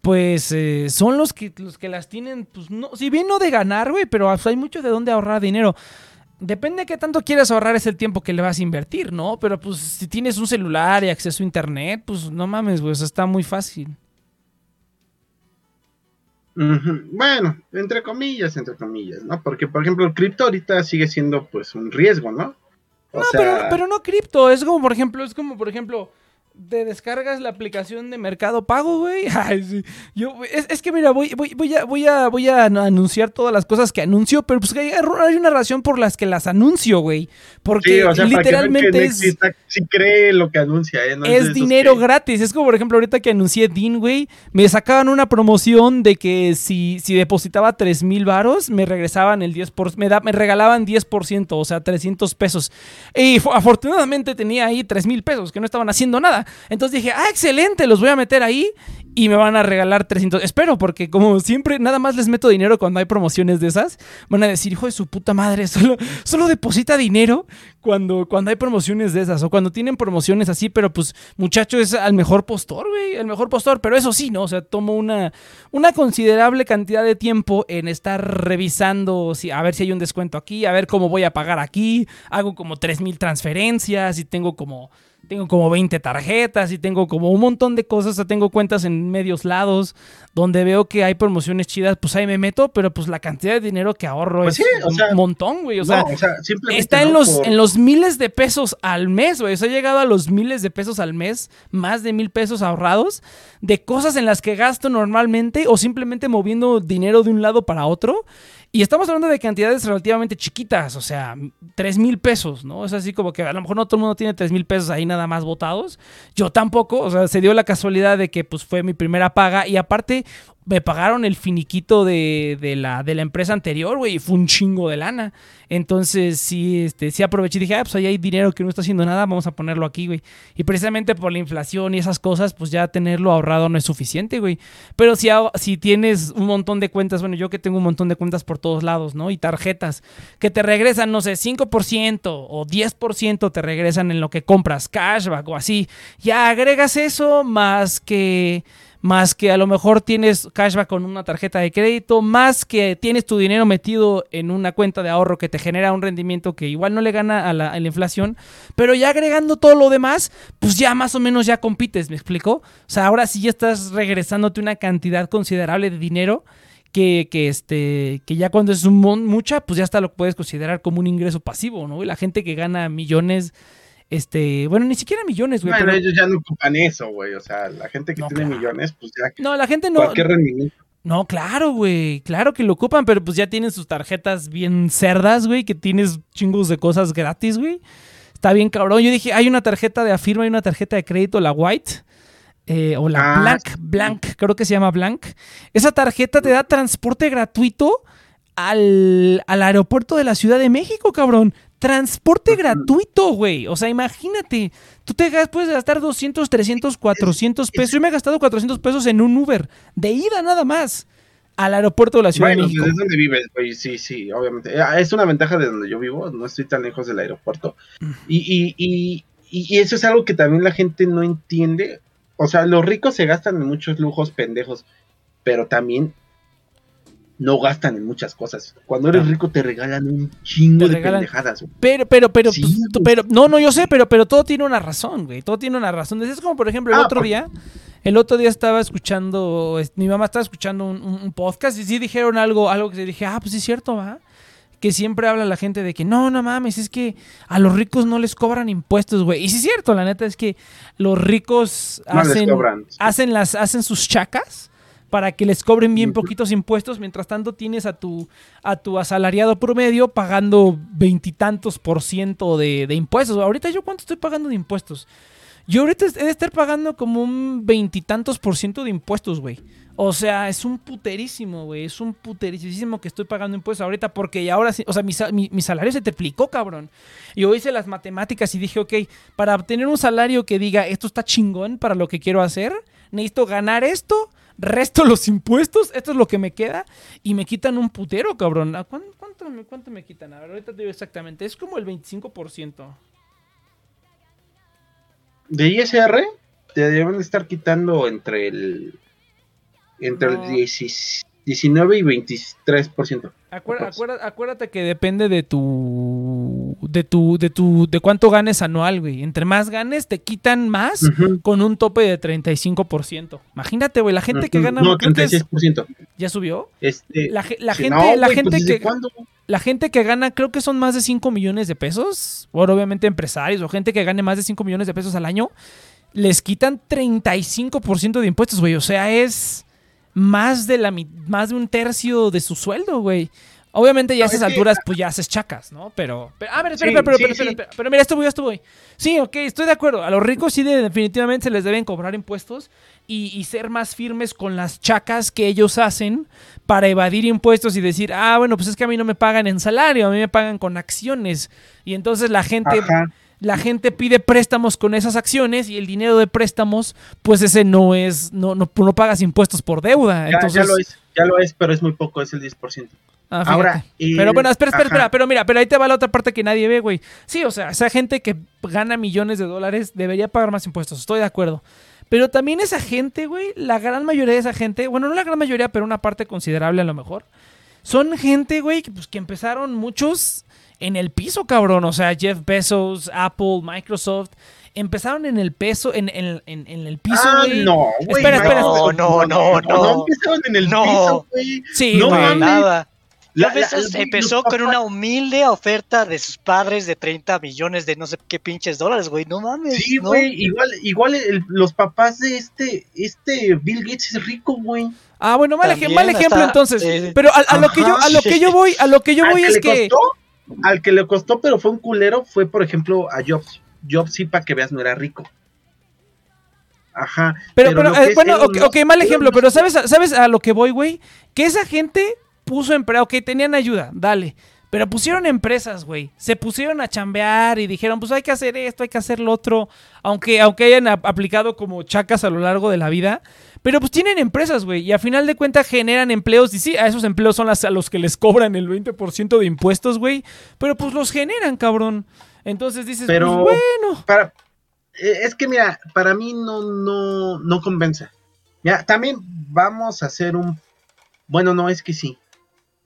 Pues eh, son los que, los que las tienen, pues no, si bien no de ganar, güey, pero hay mucho de dónde ahorrar dinero. Depende de qué tanto quieras ahorrar es el tiempo que le vas a invertir, ¿no? Pero pues si tienes un celular y acceso a internet, pues no mames, güey, eso está muy fácil. Bueno, entre comillas, entre comillas, ¿no? Porque, por ejemplo, el cripto ahorita sigue siendo, pues, un riesgo, ¿no? O No, sea, pero, pero no cripto. Es como, por ejemplo, es como, por ejemplo, te descargas la aplicación de Mercado Pago, güey. Ay, sí. Yo, es, es que mira, voy, voy, voy, a, voy, a, voy a anunciar todas las cosas que anuncio, pero pues hay, hay una razón por las que las anuncio, güey. Porque sí, o sea, literalmente que es... Sí sí cree lo que anuncia, ¿eh? No Es dinero que- gratis. Es como, por ejemplo, ahorita que anuncié Dean, güey. Me sacaban una promoción de que si, si depositaba 3 mil varos, me regresaban el 10%. Me, da, me regalaban 10%, o sea, 300 pesos. Y afortunadamente tenía ahí 3 mil pesos que no estaban haciendo nada. Entonces dije, ah, excelente, los voy a meter ahí y me van a regalar 300. Espero, porque como siempre, nada más les meto dinero cuando hay promociones de esas. Van a decir, hijo de su puta madre, solo, solo deposita dinero cuando, cuando hay promociones de esas o cuando tienen promociones así, pero pues muchacho es al mejor postor, güey, el mejor postor, pero eso sí, ¿no? O sea, tomo una, una considerable cantidad de tiempo en estar revisando si, a ver si hay un descuento aquí, a ver cómo voy a pagar aquí, hago como 3.000 transferencias y tengo como... Tengo como 20 tarjetas y tengo como un montón de cosas. O sea, tengo cuentas en medios lados donde veo que hay promociones chidas. Pues ahí me meto, pero pues la cantidad de dinero que ahorro Pues es sí, o un sea, montón, güey. O No, sea, o sea, simplemente Está en ¿no? los, Por- en los miles de pesos al mes, güey. O sea, he llegado a los miles de pesos al mes, más de mil pesos ahorrados, de cosas en las que gasto normalmente o simplemente moviendo dinero de un lado para otro. Y estamos hablando de cantidades relativamente chiquitas, o sea, tres mil pesos, ¿no? Es así como que a lo mejor no todo el mundo tiene tres mil pesos ahí nada más votados. Yo tampoco, o sea, se dio la casualidad de que pues fue mi primera paga y aparte me pagaron el finiquito de, de la, de la empresa anterior, güey, y fue un chingo de lana. Entonces, sí, este, sí aproveché y dije, ah, pues ahí hay dinero que no está haciendo nada, vamos a ponerlo aquí, güey. Y precisamente por la inflación y esas cosas, pues ya tenerlo ahorrado no es suficiente, güey. Pero si, si tienes un montón de cuentas, bueno, yo que tengo un montón de cuentas por todos lados, ¿no? Y tarjetas que te regresan, no sé, 5% o 10% te regresan en lo que compras, cashback o así. Ya agregas eso más que más que a lo mejor tienes cashback con una tarjeta de crédito, más que tienes tu dinero metido en una cuenta de ahorro que te genera un rendimiento que igual no le gana a la, inflación, pero ya agregando todo lo demás, pues ya más o menos ya compites, ¿me explico? O sea, ahora sí ya estás regresándote una cantidad considerable de dinero que, que, este, que ya cuando es un mon- mucha, pues ya hasta lo puedes considerar como un ingreso pasivo, ¿no? Y la gente que gana millones, este, bueno, ni siquiera millones, güey. Bueno, pero- ellos ya no ocupan eso, güey. O sea, la gente que No, tiene claro. millones, pues ya no, la gente no, cualquier rendimiento. No, claro, güey. Claro que lo ocupan, pero pues ya tienen sus tarjetas bien cerdas, güey, que tienes chingos de cosas gratis, güey. Está bien cabrón. Yo dije, hay una tarjeta de afirma y una tarjeta de crédito, la White. eh, o la Ah, Blank, sí. Blank, creo que se llama Blank. Esa tarjeta te da transporte gratuito al, al aeropuerto de la Ciudad de México, cabrón. Transporte gratuito, güey. O sea, imagínate. Tú te puedes gastar 200, 300, 400 pesos. Yo me he gastado 400 pesos en un Uber. De ida nada más. al aeropuerto de la Ciudad Bueno, de México. ¿desde dónde vives, güey? Sí, sí, obviamente. Ah, Es una ventaja de donde yo vivo, no estoy tan lejos del aeropuerto. Y, y- y eso es algo que también la gente no entiende. O sea, los ricos se gastan en muchos lujos pendejos, pero también no gastan en muchas cosas. Cuando eres rico te regalan un chingo de pendejadas. güey. Pero, pero, pero, Sí, pues, pero, no, no, yo sé, pero, pero todo tiene una razón, güey. Todo tiene una razón. Es como, por ejemplo, el Ah, otro por- día, el otro día estaba escuchando, es- mi mamá estaba escuchando un, un- un podcast y sí dijeron algo, algo que dije, ah, pues sí es cierto, va. Que siempre habla la gente de que no, no mames, es que a los ricos no les cobran impuestos, güey. Y sí es cierto, la neta es que los ricos No hacen, cobran. hacen las, hacen sus chacas para que les cobren bien poquitos impuestos, mientras tanto tienes a tu, a tu asalariado promedio pagando veintitantos por ciento de, de impuestos. Ahorita yo cuánto estoy pagando de impuestos. Yo ahorita he de estar pagando como un veintitantos por ciento de impuestos, güey. O sea, es un puterísimo, güey. Es un puterísimo que estoy pagando impuestos ahorita porque ahora sí, o sea, mi- mi salario se triplicó, cabrón. Yo hice las matemáticas y dije, ok, para obtener un salario que diga esto está chingón para lo que quiero hacer, necesito ganar esto, resto los impuestos, esto es lo que me queda y me quitan un putero, cabrón. ¿A cuán- ¿Cuánto, me, cuánto me quitan? A ver, ahorita te digo exactamente. Es como el 25%. De ISR te deben estar quitando entre el entre No. el 10 19 y 23%. Acuer- Pues. acuerda- acuérdate que depende de tu, de tu, de tu, de cuánto ganes anual, güey. Entre más ganes, te quitan más con un tope de 35%. Imagínate, güey, la gente que Ujú. gana, No, creo que es- 36%. ya subió. Este, La, la gente, no, la gente pues, ¿desde que, cuándo? la gente que gana, creo que son más de 5 millones de pesos. Bueno, obviamente empresarios o gente que gane más de 5 millones de pesos al año, les quitan 35% de impuestos, güey. O sea, es más de la más de un tercio de su sueldo, güey. Obviamente ya a esas alturas pues ya haces chacas, ¿no? Pero, pero a ver, espera, Sí, espera, espera, sí, sí. pero mira, esto voy, esto voy. Sí, ok, estoy de acuerdo. A los ricos sí de- definitivamente se les deben cobrar impuestos y, y ser más firmes con las chacas que ellos hacen para evadir impuestos y decir, ah, bueno, pues es que a mí no me pagan en salario, a mí me pagan con acciones. Y entonces la gente, Ajá. la gente pide préstamos con esas acciones y el dinero de préstamos, pues ese no es, no, no, no pagas impuestos por deuda. Ya, entonces, ya lo es, ya lo es, pero es muy poco, es el 10%. Ah. Ahora, el- pero bueno, espera, espera, ajá. espera. Pero mira, pero ahí te va la otra parte que nadie ve, güey. Sí, o sea, esa gente que gana millones de dólares debería pagar más impuestos. Estoy de acuerdo. Pero también esa gente, güey, la gran mayoría de esa gente, bueno, no la gran mayoría, pero una parte considerable a lo mejor, son gente, güey, que, pues, que empezaron muchos en el piso, cabrón. O sea, Jeff Bezos, Apple, Microsoft, empezaron en el peso, en, en- en- en el piso, Ah, güey. no, güey. Espera, espera. No, no, no, no. empezaron en el No. piso, güey. Sí, No güey. mames. nada. La- la- güey, empezó con papás- una humilde oferta de sus padres de 30 millones de no sé qué pinches dólares, güey. No mames. Sí, ¿no? güey, igual, igual el- los papás de este, este Bill Gates es rico, güey. Ah, bueno, mal, También mal ejemplo hasta, entonces. eh, Pero a, a lo que yo, a lo que yo voy, a lo que yo al voy que es le que. costó, al que le costó, pero fue un culero, fue por ejemplo a Jobs. Jobs sí, para que veas, no era rico. Ajá. Pero, pero, eh, bueno, ok, mal ejemplo, pero ¿sabes, ¿sabes a lo que voy, güey? Que esa gente puso empresa, ok, tenían ayuda, dale. Pero pusieron empresas, güey. Se pusieron a chambear y dijeron, pues hay que hacer esto, hay que hacer lo otro. Aunque, aunque hayan ap- aplicado como chacas a lo largo de la vida. Pero pues tienen empresas, güey. Y a final de cuentas generan empleos. Y sí, a esos empleos son las, a los que les cobran el 20% de impuestos, güey. Pero pues los generan, cabrón. Entonces dices, Pero- pues bueno. para eh, es que mira, para mí no, no, no convence. Mira, también vamos a hacer un bueno, no es que sí.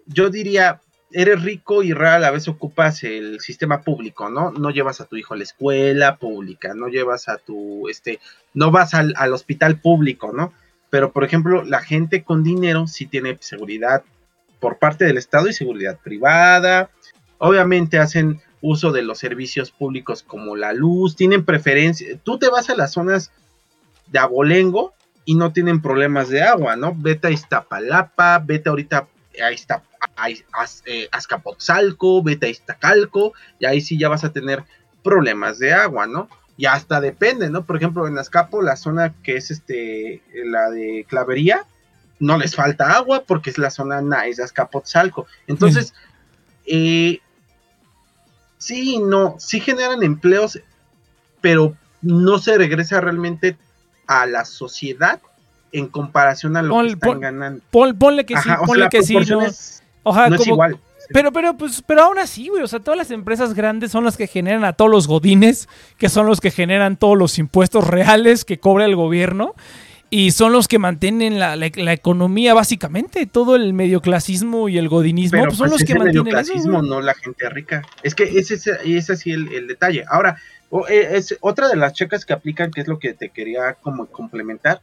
Yo diría, eres rico y rara a la vez ocupas el sistema público, ¿no? No llevas a tu hijo a la escuela pública, no llevas a tu, este, no vas al, al hospital público, ¿no? Pero, por ejemplo, la gente con dinero sí tiene seguridad por parte del Estado y seguridad privada. Obviamente hacen uso de los servicios públicos como la luz, tienen preferencia. Tú te vas a las zonas de abolengo y no tienen problemas de agua, ¿no? Vete a Iztapalapa, vete ahorita a, Izta- a- a- eh, Azcapotzalco, vete a Iztacalco, y ahí sí ya vas a tener problemas de agua, ¿no? Y hasta depende, ¿no? Por ejemplo, en Azcapo, la zona que es este, la de Clavería, no les falta agua porque es la zona nice de Azcapotzalco. Entonces, eh, sí, no, sí generan empleos, pero no se regresa realmente a la sociedad en comparación a lo Pon- que están pon- ganando. Pon- ponle que sí, Ajá, ponle que sí. No, es- Ojalá no es como- igual. Pero, pero, pues, pero aún así, güey. O sea, todas las empresas grandes son las que generan a todos los godines, que son los que generan todos los impuestos reales que cobra el gobierno. Y son los que mantienen la, la- la economía, básicamente. Todo el medioclasismo y el godinismo Pero pues, son pues, los que mantienen eso. medioclasismo, no la gente rica. Es que ese es, ese sí el, el detalle. Ahora, eh, es otra de las checas que aplican, que es lo que te quería como complementar,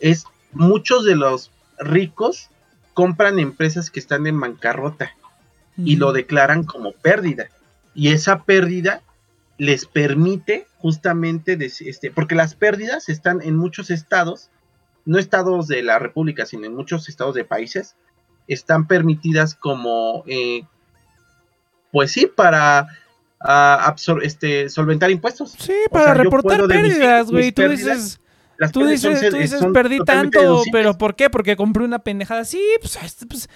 es muchos de los ricos compran empresas que están en bancarrota y lo declaran como pérdida. Y esa pérdida les permite justamente, dec- este, porque las pérdidas están en muchos estados, no estados de la República, sino en muchos estados de países, están permitidas como, eh, pues sí, para ah, este, solventar impuestos. Sí, O para sea, reportar pérdidas, güey. Tú dices, Las tú son dices, tú dices son perdí tanto, deducibles. pero ¿por qué? Porque compré una pendejada. Sí, pues, este, pues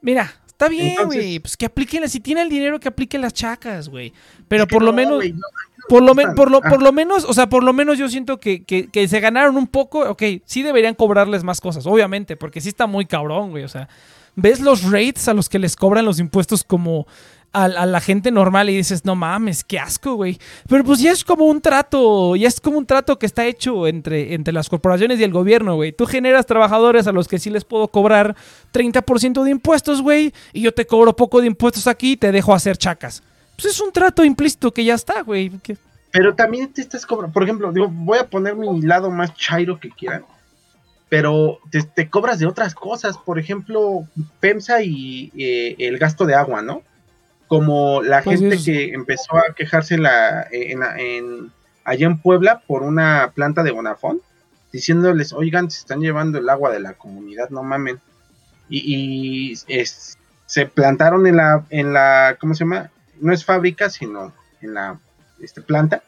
mira, está bien, güey. Pues que apliquen, si tiene el dinero, que aplique las chacas, güey. Pero por lo no, menos, no, por lo, men- por, lo, Ah. por lo menos, o sea, por lo menos yo siento que, que- que se ganaron un poco. Ok, sí deberían cobrarles más cosas, obviamente, porque sí está muy cabrón, güey. O sea, ves los rates a los que les cobran los impuestos como a, la gente normal y dices, no mames, qué asco, güey. Pero pues ya es como un trato, ya es como un trato que está hecho entre, entre las corporaciones y el gobierno, güey. Tú generas trabajadores a los que sí les puedo cobrar 30% de impuestos, güey, y yo te cobro poco de impuestos aquí y te dejo hacer chacas. Pues es un trato implícito que ya está, güey. Pero también te estás cobrando, por ejemplo, digo, voy a poner mi lado más chairo que quieran, pero te, cobras de otras cosas, por ejemplo, FEMSA y eh, el gasto de agua, ¿no? Como la Pues gente es- que empezó a quejarse en la, en, en- allá en Puebla por una planta de Bonafón, diciéndoles, oigan, se están llevando el agua de la comunidad, no mamen. Y, y es- se plantaron en la, en la, ¿cómo se llama? No es fábrica, sino en la este, planta.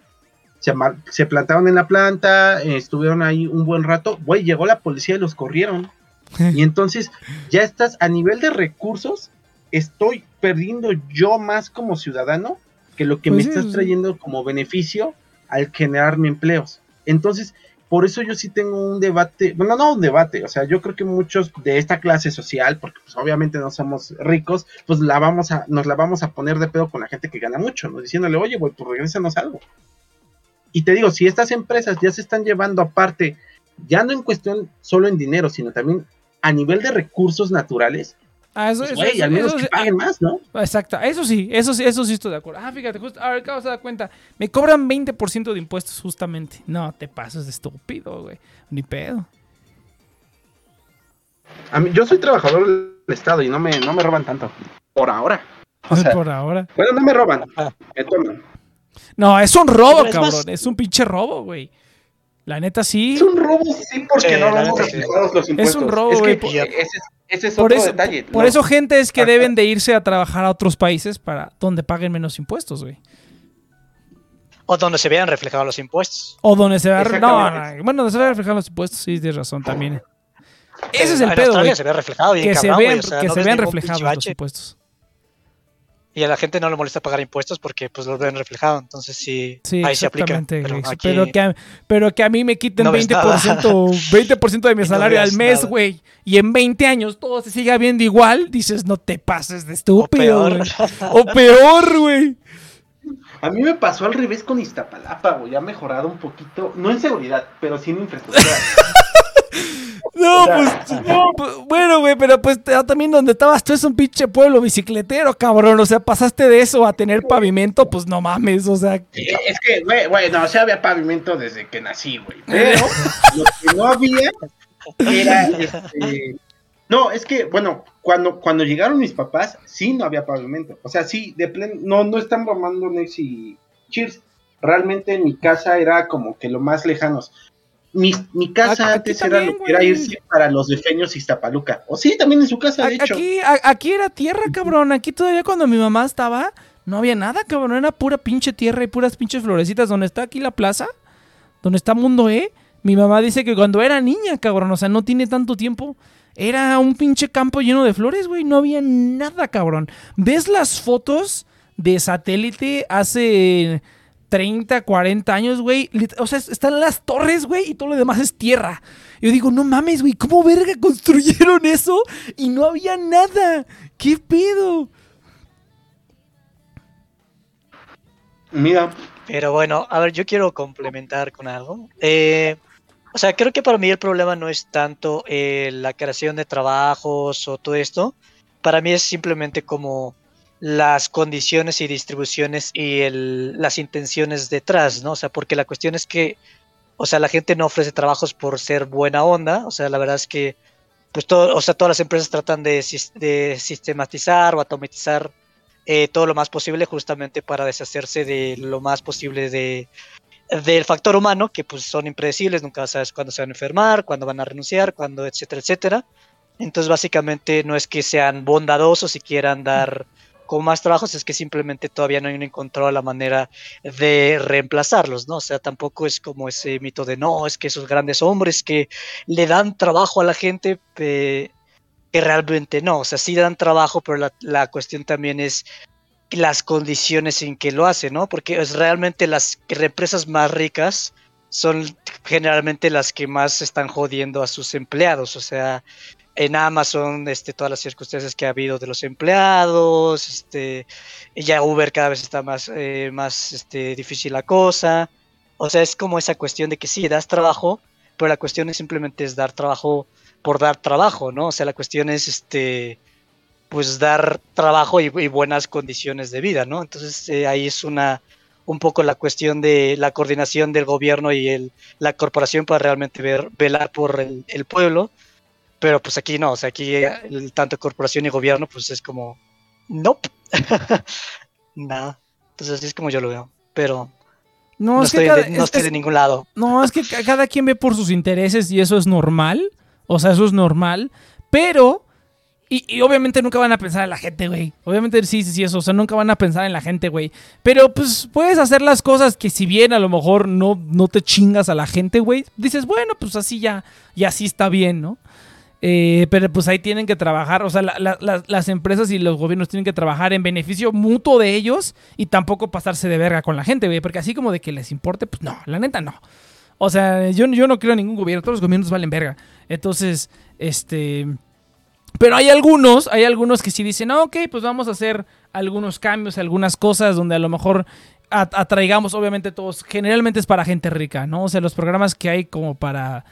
Se, plantaron en la planta, eh, estuvieron ahí un buen rato. Güey, llegó la policía y los corrieron. y entonces ya estás a nivel de recursos, estoy perdiendo yo más como ciudadano que lo que Pues me sí, estás sí. trayendo como beneficio al generarme empleos. Entonces, por eso yo sí tengo un debate, bueno, no un debate, o sea, yo creo que muchos de esta clase social, porque pues obviamente no somos ricos, pues la vamos a, nos la vamos a poner de pedo con la gente que gana mucho, ¿no? Diciéndole, oye, güey, pues regrésanos algo. Y te digo, si estas empresas ya se están llevando aparte, ya no en cuestión solo en dinero, sino también a nivel de recursos naturales, Ah, eso, pues, eso- al menos eso que sí- paguen más, ¿no? Exacto, eso sí, eso sí, eso sí estoy de acuerdo. Ah, fíjate, justo, ahora acabo de dar cuenta, me cobran 20% de impuestos justamente. No, te pasas de estúpido, güey. Ni pedo. A mí, yo soy trabajador del Estado y no me, no me roban tanto. Por ahora. O sea, Por ahora. bueno, no me roban. Ah. Me toman. No, es un robo, Pero es cabrón. más- Es un pinche robo, güey. La neta sí. Es un robo, sí, porque Sí, no la vamos neta, sí. reflejados los impuestos. un robo, Es que güey. ese, es- ese es Por otro eso, detalle. por ¿no? eso gente es que deben de irse a trabajar a otros países para donde paguen menos impuestos, güey. O donde se vean reflejados los impuestos. O donde se vea... No, no, bueno, donde se vean reflejados los impuestos, sí, tienes razón también. Ese es Eh, el en pedo, Australia güey. se ve reflejado bien Que se vean, güey, o sea, que no se vean reflejados los impuestos. Y a la gente no le molesta pagar impuestos porque pues los ven reflejados. Entonces sí, Sí, ahí se aplica. Pero, aquí, que a, pero que a mí me quiten no ves 20%, 20 de mi no salario al mes, güey. Y en 20 años todo se siga viendo igual, dices, no te pases de estúpido. O peor, güey. A mí me pasó al revés con Iztapalapa, güey. Ha mejorado un poquito. No en seguridad, pero sí en infraestructura. No, O sea, pues, pues, bueno, güey, pero pues te- también donde estabas tú es un pinche pueblo bicicletero, cabrón. O sea, pasaste de eso a tener pavimento, pues no mames, o sea. Es que, güey, güey, no, o sea, había pavimento desde que nací, güey. Pero lo que no había era este. No, es que, bueno, cuando, cuando llegaron mis papás, sí no había pavimento. O sea, sí, de pleno, no, no están mamando Nex y Cheers. Realmente mi casa era como que lo más lejanos. Mi, mi casa antes era lo que era irse para los defeños y Iztapaluca. O sí, también en su casa, de hecho. Aquí, a- aquí era tierra, cabrón. Aquí todavía cuando mi mamá estaba, no había nada, cabrón. Era pura pinche tierra y puras pinches florecitas. Donde está aquí la plaza, donde está Mundo E, mi mamá dice que cuando era niña, cabrón, o sea, no tiene tanto tiempo. Era un pinche campo lleno de flores, güey. No había nada, cabrón. ¿Ves las fotos de satélite hace 30, 40 años, güey. O sea, están las torres, güey, y todo lo demás es tierra. Yo digo, no mames, güey, ¿cómo verga construyeron eso? Y no había nada. ¿Qué pedo? Mira, Pero bueno, a ver, yo quiero complementar con algo. Eh, o sea, creo que para mí el problema no es tanto eh, la creación de trabajos o todo esto. Para mí es simplemente como las condiciones y distribuciones y el- las intenciones detrás, ¿no? O sea, porque la cuestión es que, o sea, la gente no ofrece trabajos por ser buena onda. O sea, la verdad es que, pues todo, o sea, todas las empresas tratan de, sis- de sistematizar o automatizar eh, todo lo más posible justamente para deshacerse de lo más posible de del factor humano que pues son impredecibles nunca sabes cuándo se van a enfermar cuándo van a renunciar cuándo etcétera etcétera entonces básicamente no es que sean bondadosos y quieran dar con más trabajos es que simplemente todavía no han encontrado la manera de reemplazarlos no o sea tampoco es como ese mito de no es que esos grandes hombres que le dan trabajo a la gente eh, que realmente no, o sea, sí dan trabajo, pero la, la cuestión también es las condiciones en que lo hacen, ¿no? Porque es realmente las empresas más ricas son generalmente las que más están jodiendo a sus empleados, o sea, en Amazon, este, todas las circunstancias que ha habido de los empleados, este, ya Uber cada vez está más, eh, más este, difícil la cosa, o sea, es como esa cuestión de que sí, das trabajo, pero la cuestión es simplemente es dar trabajo por dar trabajo, ¿no? O sea, la cuestión es este pues dar trabajo y, buenas condiciones de vida, ¿no? Entonces eh, ahí es una un poco la cuestión de la coordinación del gobierno y el, la corporación para realmente ver, velar por el pueblo, pero pues aquí no, o sea, aquí eh, el, tanto corporación y gobierno pues es como, nope, nada, entonces así es como yo lo veo, pero No, no, es que estoy, cada- de, no es- estoy de ningún lado. No, es que ca- cada quien ve por sus intereses y eso es normal. O sea, eso es normal. Pero. Y, y obviamente nunca van a pensar en la gente, güey. Obviamente sí, sí, sí, eso. O sea, nunca van a pensar en la gente, güey. Pero pues puedes hacer las cosas que si bien a lo mejor no, no te chingas a la gente, güey. Dices, bueno, pues así ya. Y así está bien, ¿no? Eh, pero pues ahí tienen que trabajar, o sea, la- la- la- las empresas y los gobiernos tienen que trabajar en beneficio mutuo de ellos y tampoco pasarse de verga con la gente, güey, porque así como de que les importe, pues no, la neta no. O sea, yo, yo no creo en ningún gobierno, todos los gobiernos valen verga. Entonces, este... Pero hay algunos, hay algunos que sí dicen, ah, ok, pues vamos a hacer algunos cambios, algunas cosas donde a lo mejor at- atraigamos, obviamente todos, generalmente es para gente rica, ¿no? O sea, los programas que hay como para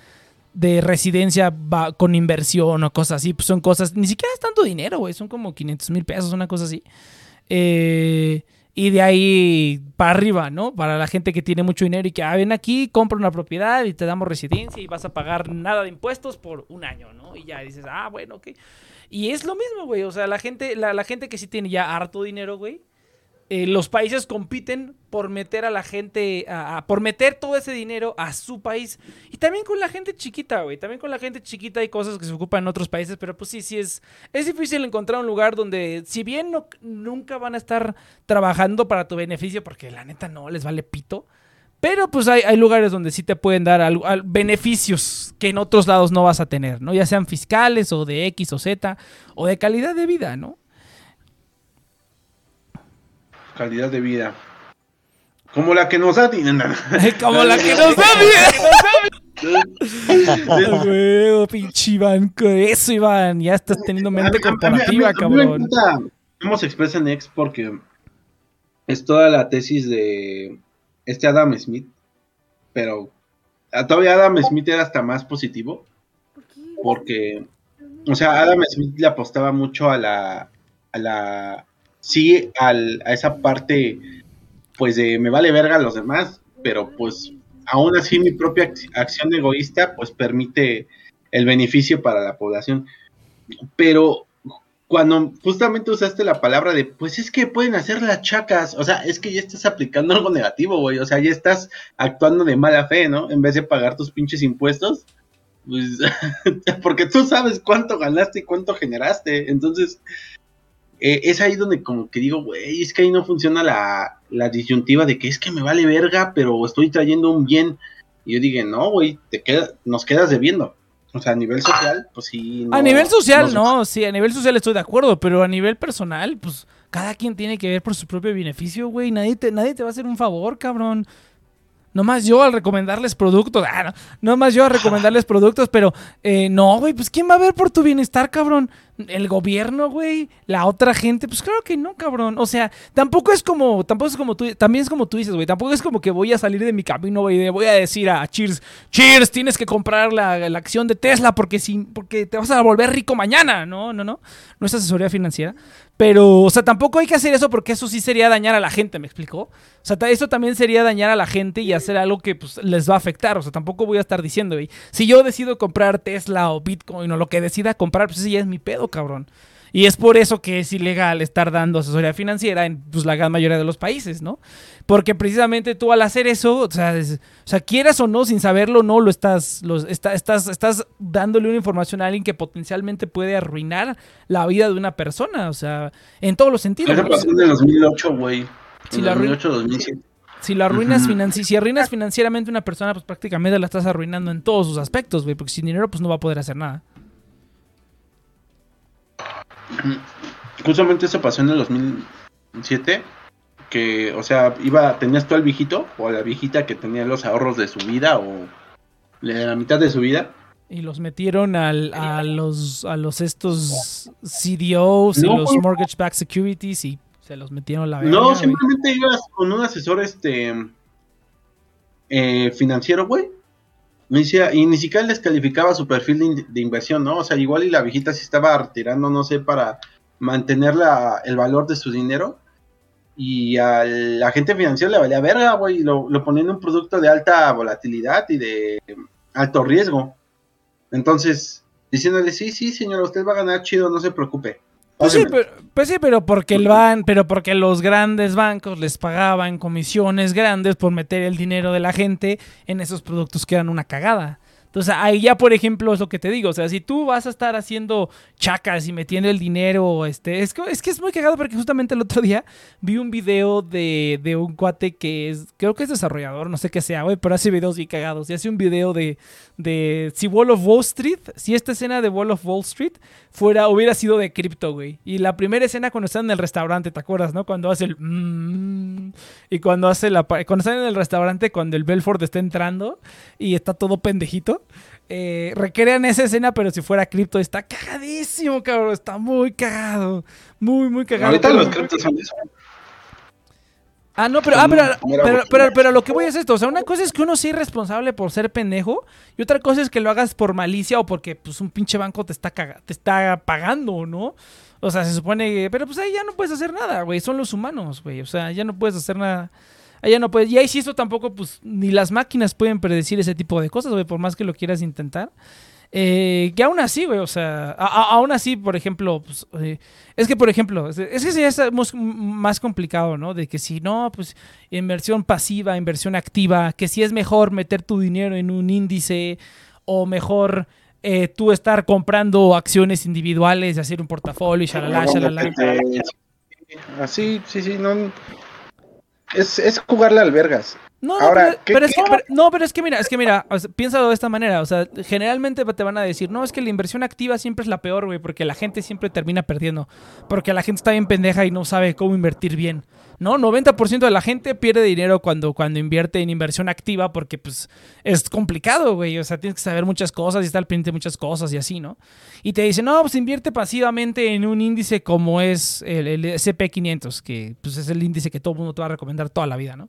de residencia va- con inversión o cosas así, pues son cosas, ni siquiera es tanto dinero, güey, son como 500 mil pesos, una cosa así. Eh, y de ahí para arriba, ¿no? Para la gente que tiene mucho dinero y que, ah, ven aquí, compra una propiedad y te damos residencia y vas a pagar nada de impuestos por un año, ¿no? Y ya dices, ah, bueno, ok. Y es lo mismo, güey, o sea, la gente, la, la gente que sí tiene ya harto dinero, güey, eh, los países compiten por meter a la gente, a- por meter todo ese dinero a su país. Y también con la gente chiquita, güey. También con la gente chiquita hay cosas que se ocupan en otros países, pero pues sí, sí es, es difícil encontrar un lugar donde, si bien no- nunca van a estar trabajando para tu beneficio, porque la neta no les vale pito. Pero pues hay, hay lugares donde sí te pueden dar al- beneficios que en otros lados no vas a tener, ¿no? Ya sean fiscales o de X o Z o de calidad de vida, ¿no? Calidad de vida. Como la que nos da. Como la que nos da huevo, pinche Iván. Eso, Iván. Ya estás teniendo mente corporativa, me cabrón. se expresa en X porque es toda la tesis de este Adam Smith, pero todavía Adam Smith era hasta más positivo porque, o sea, Adam Smith le apostaba mucho a la, a la, sí, al, a esa parte, pues de me vale verga a los demás, pero pues aún así mi propia ac- acción egoísta pues permite el beneficio para la población. Pero cuando justamente usaste la palabra de, pues es que pueden hacer las chacas, o sea, es que ya estás aplicando algo negativo, güey, o sea, ya estás actuando de mala fe, ¿no? En vez de pagar tus pinches impuestos, pues, porque tú sabes cuánto ganaste y cuánto generaste, entonces, eh, es ahí donde como que digo, güey, es que ahí no funciona la, la disyuntiva de que es que me vale verga, pero estoy trayendo un bien, y yo dije, no, güey, te queda, nos quedas debiendo. O sea, a nivel social, pues sí. A no- nivel social, se- no, sí, a nivel social estoy de acuerdo, pero a nivel personal, pues cada quien tiene que ver por su propio beneficio, güey. Nadie te, nadie te va a hacer un favor, cabrón. No más yo al recomendarles productos. Ah, no, no más yo a recomendarles productos, pero eh, no, güey, pues ¿quién va a ver por tu bienestar, cabrón? ¿El gobierno, güey? ¿La otra gente? Pues claro que no, cabrón. O sea, tampoco es como, tampoco es como tú, también es como tú dices, güey. Tampoco es como que voy a salir de mi camino, güey, voy a decir a Cheers, Cheers, tienes que comprar la, la acción de Tesla porque, si, porque te vas a volver rico mañana. No, no, no. No es asesoría financiera. Pero, o sea, tampoco hay que hacer eso porque eso sí sería dañar a la gente, ¿me explicó? O sea, eso también sería dañar a la gente y hacer algo que pues, les va a afectar. O sea, tampoco voy a estar diciendo, si yo decido comprar Tesla o Bitcoin o lo que decida comprar, pues ese ya es mi pedo, cabrón. Y es por eso que es ilegal estar dando asesoría financiera en pues, la gran mayoría de los países, ¿no? Porque precisamente tú al hacer eso, o sea, o sea quieras o no, sin saberlo, no lo estás, estás, estás dándole una información a alguien que potencialmente puede arruinar la vida de una persona, o sea, en todos los sentidos. Eso pasó en el 2008, güey. Si la 2008, 2007. Si lo arruinas si arruinas financieramente a una persona, pues prácticamente la estás arruinando en todos sus aspectos, güey, porque sin dinero pues no va a poder hacer nada. Justamente eso pasó en el 2007, que, o sea, iba, tenías tú al viejito o a la viejita que tenía los ahorros de su vida o de la mitad de su vida. Y los metieron al, a los a los estos CDOs y los mortgage backed securities y se los metieron a la verga, No, simplemente ibas con un asesor este eh, financiero, güey. Y ni siquiera les calificaba su perfil de, inversión, ¿no? O sea, igual y la viejita se estaba retirando, no sé, para mantener el valor de su dinero. Y al agente financiero le valía verga, güey, lo, lo ponía en un producto de alta volatilidad y de alto riesgo. Entonces, diciéndole, sí, sí, señor, usted va a ganar chido, no se preocupe. Pues sí, pero, pues sí, pero porque el ban, pero porque los grandes bancos les pagaban comisiones grandes por meter el dinero de la gente en esos productos que eran una cagada. Entonces, ahí ya, por ejemplo, es lo que te digo. O sea, si tú vas a estar haciendo chacas y metiendo el dinero, este, es que, es que es muy cagado porque justamente el otro día vi un video de, de un cuate que es, creo que es desarrollador, no sé qué sea, güey, pero hace videos bien cagados. Y hace un video de, de si Wall of Wall Street, si esta escena de Wall of Wall Street fuera, hubiera sido de cripto, güey. Y la primera escena cuando están en el restaurante, ¿te acuerdas, no? Cuando hace el... Mmm, y cuando hace la... Cuando están en el restaurante, cuando el Belfort está entrando y está todo pendejito. Eh, recrean esa escena, pero si fuera cripto, está cagadísimo, cabrón. Está muy cagado. Muy, muy cagado. Ahorita los criptos son eso. Ah, no, pero, ah, pero, pero, pero, lo que voy es esto. O sea, una cosa es que uno sea irresponsable por ser pendejo. Y otra cosa es que lo hagas por malicia o porque pues un pinche banco te está, te está pagando, ¿no? O sea, se supone que. Pero pues ahí ya no puedes hacer nada, güey. Son los humanos, güey. O sea, ya no puedes hacer nada. Allá no puedes. Y ahí sí, esto tampoco, pues, ni las máquinas pueden predecir ese tipo de cosas, güey, por más que lo quieras intentar. Eh, que aún así, güey, o sea, aún así, por ejemplo, pues, eh, es que, por ejemplo, es, que ya más complicado, ¿no? De que si no, pues, inversión pasiva, inversión activa, que si es mejor meter tu dinero en un índice o mejor eh, tú estar comprando acciones individuales y hacer un portafolio y shalala, shalala. Así, sí, sí, no, es, es jugarle al vergas. No, Ahora, pero, es que, no, pero es que mira, es que mira, piénsalo de esta manera, o sea, generalmente te van a decir, no, es que la inversión activa siempre es la peor, güey, porque la gente siempre termina perdiendo, porque la gente está bien pendeja y no sabe cómo invertir bien. ¿No? 90% de la gente pierde dinero cuando, cuando invierte en inversión activa porque pues es complicado, güey. O sea, tienes que saber muchas cosas y estar pendiente de muchas cosas y así, ¿no? Y te dicen, no, pues invierte pasivamente en un índice como es el, el SP500, que pues es el índice que todo el mundo te va a recomendar toda la vida, ¿no?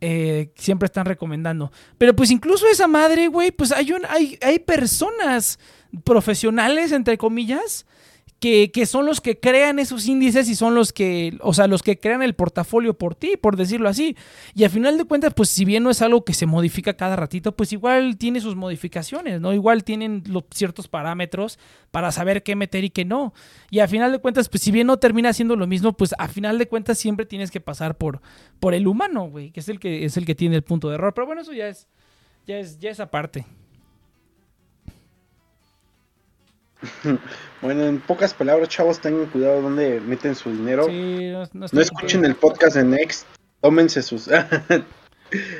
Eh, siempre están recomendando. Pero pues incluso esa madre, güey, pues hay, un, hay, hay personas profesionales, entre comillas, que, son los que crean esos índices y son los que, o sea, los que crean el portafolio por ti, por decirlo así. Y al final de cuentas, pues si bien no es algo que se modifica cada ratito, pues igual tiene sus modificaciones, ¿no? Igual tienen los ciertos parámetros para saber qué meter y qué no. Y al final de cuentas, pues si bien no termina siendo lo mismo, pues al final de cuentas siempre tienes que pasar por, por el humano, güey, que es el que es el que tiene el punto de error. Pero bueno, eso ya es, ya es, ya es aparte. Bueno, en pocas palabras, chavos, tengan cuidado donde meten su dinero. no, escuchen el podcast de Next, tómense sus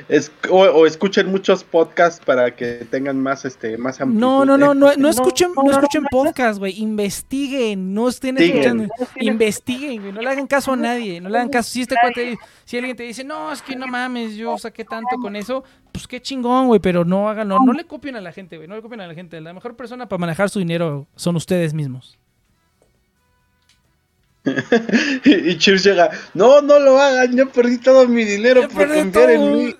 Es, o, o escuchen muchos podcasts para que tengan más, este, más amplitud. No, no, no, no, no No, escuchen, no no, escuchen podcast, güey. Investiguen, no estén Investiguen. escuchando. Investiguen, güey. No le hagan caso a nadie. No le hagan caso. Si este cuate, si alguien te dice, no, es que no mames, yo saqué tanto con eso, pues qué chingón, güey. Pero no hagan, no, no le copien a la gente, güey. No le copien a la gente. La mejor persona para manejar su dinero son ustedes mismos. y Cheers llega, no, no lo hagan, yo perdí todo mi dinero Ya por confiar en mí.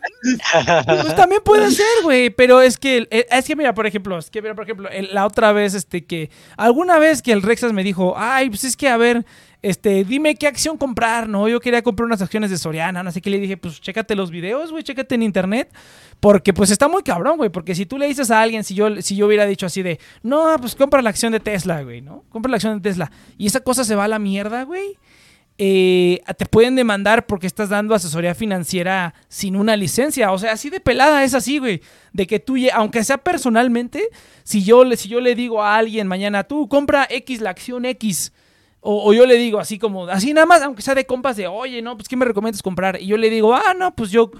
Pues también puede ser, güey, pero es que eh, es que mira, por ejemplo, es que mira, por ejemplo, la otra vez este que alguna vez que el Rexas me dijo, "Ay, pues es que a ver, este, dime qué acción comprar, ¿no? Yo quería comprar unas acciones de Soriana, no sé qué le dije, pues chécate los videos, güey, chécate en internet, porque pues está muy cabrón, güey, porque si tú le dices a alguien si yo si yo hubiera dicho así de, "No, pues compra la acción de Tesla, güey, ¿no? Compra la acción de Tesla." Y esa cosa se va a la mierda, güey eh, te pueden demandar porque estás dando asesoría financiera sin una licencia. O sea, así de pelada es así, güey. De que tú, aunque sea personalmente, si yo, si yo le digo a alguien mañana, tú compra X, la acción X. O, yo le digo así como, así nada más, aunque sea de compas de, oye, no, pues ¿qué me recomiendas comprar? Y yo le digo, ah, no, pues yo,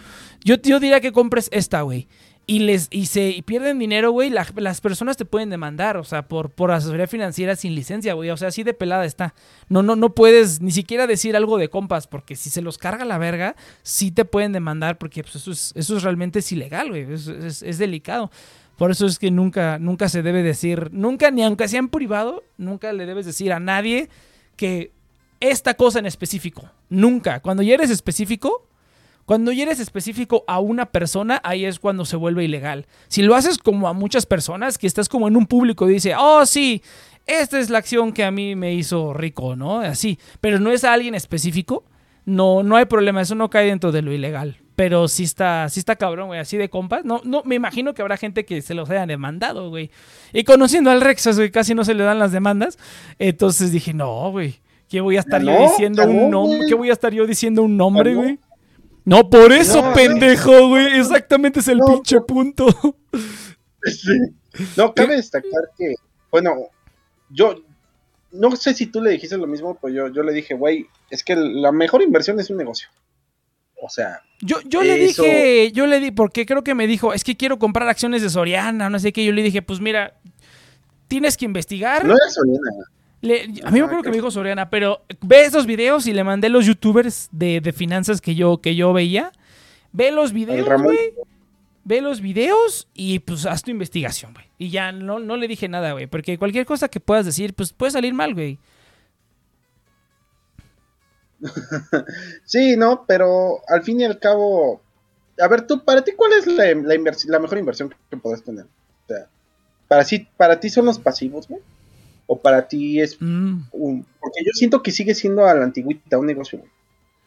yo, yo diría que compres esta, güey. Y les y se y pierden dinero, güey. la- las personas te pueden demandar, o sea, por, por asesoría financiera sin licencia, güey. O sea, así de pelada está. No, no, no puedes ni siquiera decir algo de compas, porque si se los carga la verga, sí te pueden demandar, porque pues, eso, es, eso es realmente es ilegal, güey. Es delicado. Por eso es que nunca, nunca se debe decir, nunca, ni aunque sea en privado, nunca le debes decir a nadie que esta cosa en específico. Nunca. Cuando ya eres específico, cuando ya eres específico a una persona, ahí es cuando se vuelve ilegal. Si lo haces como a muchas personas, que estás como en un público y dice, oh sí, esta es la acción que a mí me hizo rico, ¿no? Así. Pero no es a alguien específico, no, no hay problema, eso no cae dentro de lo ilegal. Pero sí está, sí está cabrón, güey, así de compas. No, no, me imagino que habrá gente que se los haya demandado, güey. Y conociendo al Rexas, güey, casi no se le dan las demandas. Entonces dije, no, güey. ¿Qué voy a estar yo diciendo un no, nombre? ¿Qué voy a estar yo diciendo un nombre, no. güey? No, por eso, pendejo, güey. Exactamente es el pinche punto. Sí. No, cabe destacar que, bueno, yo no sé si tú le dijiste lo mismo, pero yo, yo le dije, güey, es que la mejor inversión es un negocio. O sea, Yo, yo le Eso. dije, yo le di, porque creo que me dijo, es que quiero comprar acciones de Soriana, no sé qué. Yo le dije, pues mira, tienes que investigar. no era Soriana. Le- a mí me acuerdo que me dijo Soriana, pero ve esos videos y le mandé los youtubers de, de finanzas que yo, que yo veía. Ve los videos, güey. Ve los videos y pues haz tu investigación, güey. Y ya no, no le dije nada, güey. Porque cualquier cosa que puedas decir, pues puede salir mal, güey. Sí, no, pero al fin y al cabo, a ver, tú, para ti, ¿cuál es la, la, invers- la mejor inversión que podés tener? O sea, para, sí, para ti son los pasivos, güey. O para ti es Mm. un... Porque yo siento que sigue siendo a la antigüita un negocio, güey.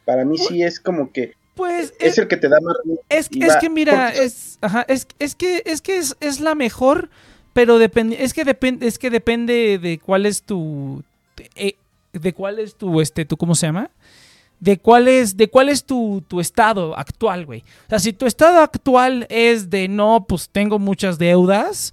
Para mí sí es como que Pues es el que te da más... Es, es que mira, porque- es, ajá, es, es que es que es, es la mejor, pero depende, es que depende, es que depende de cuál es tu, eh, de cuál es tu, este, tu, ¿cómo se llama? De cuál es, de cuál es tu, tu estado actual, güey. O sea, si tu estado actual es de no, pues tengo muchas deudas,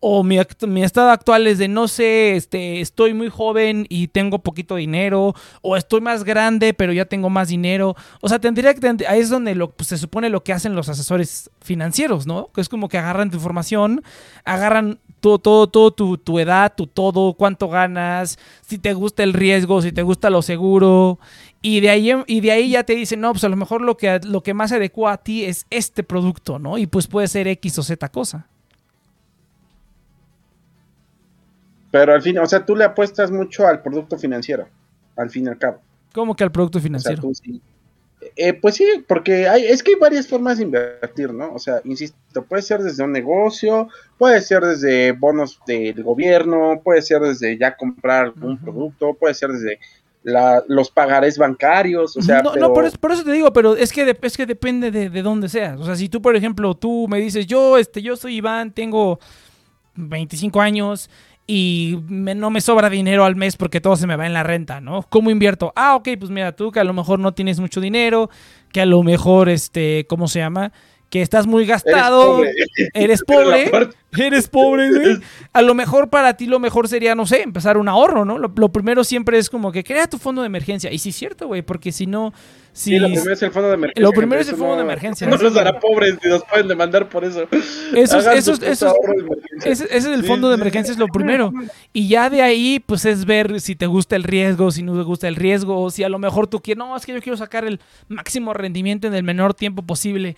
o mi, mi estado actual es de no sé, este, estoy muy joven y tengo poquito dinero, o estoy más grande pero ya tengo más dinero. O sea, tendría que ahí es donde lo, pues, se supone lo que hacen los asesores financieros, ¿no? Que es como que agarran tu información, agarran todo, todo, todo tu, tu edad, tu todo, cuánto ganas, si te gusta el riesgo, si te gusta lo seguro. Y de ahí, y de ahí ya te dicen, no, pues a lo mejor lo que, lo que más se adecua a ti es este producto, ¿no? Y pues puede ser X o Z cosa. Pero al fin, o sea, tú le apuestas mucho al producto financiero, al fin y al cabo. Como que al producto O sea, financiero. sí. Eh, pues sí, porque hay, es que hay varias formas de invertir, ¿no? O sea, insisto, puede ser desde un negocio, puede ser desde bonos del gobierno, puede ser desde ya comprar un producto, puede ser desde la- los pagarés bancarios, o sea, no, pero- no, por eso, por eso te digo, pero es que, de- es que depende de, de dónde seas. O sea, si tú, por ejemplo, tú me dices, yo, este, yo soy Iván, tengo 25 años y me- no me sobra dinero al mes porque todo se me va en la renta, ¿no? ¿Cómo invierto? Ah, ok, pues mira, tú que a lo mejor no tienes mucho dinero, que a lo mejor, este, ¿cómo se llama? Que estás muy gastado, eres pobre, eres pobre, güey. A lo mejor para ti lo mejor sería, no sé, empezar un ahorro, ¿no? Lo, lo primero siempre es como que crea tu fondo de emergencia. Y sí es cierto, güey, porque si no... Si, Sí, lo primero es el fondo de emergencia. Lo primero es el fondo de no- emergencia. No nos hará pobres y nos pueden demandar por eso. Eso eso eso de. Ese, ese es el fondo de emergencia, es lo primero. Y ya de ahí, pues es ver si te gusta el riesgo, si no te gusta el riesgo, o si a lo mejor tú quieres, no, es que yo quiero sacar el máximo rendimiento en el menor tiempo posible,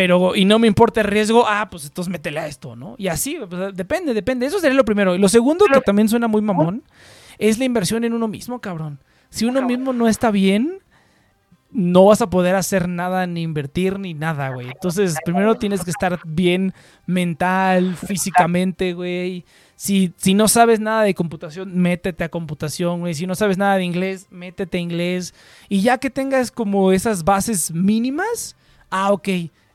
pero y no me importa el riesgo, ah, pues entonces métele a esto, ¿no? Y así, pues, depende, depende. Eso sería lo primero. Y lo segundo, que también suena muy mamón, es la inversión en uno mismo, cabrón. Si uno mismo no está bien, no vas a poder hacer nada, ni invertir, ni nada, güey. Entonces, primero tienes que estar bien mental, físicamente, güey. Si, si no sabes nada de computación, métete a computación, güey. Si no sabes nada de inglés, métete a inglés. Y ya que tengas como esas bases mínimas, ah, ok.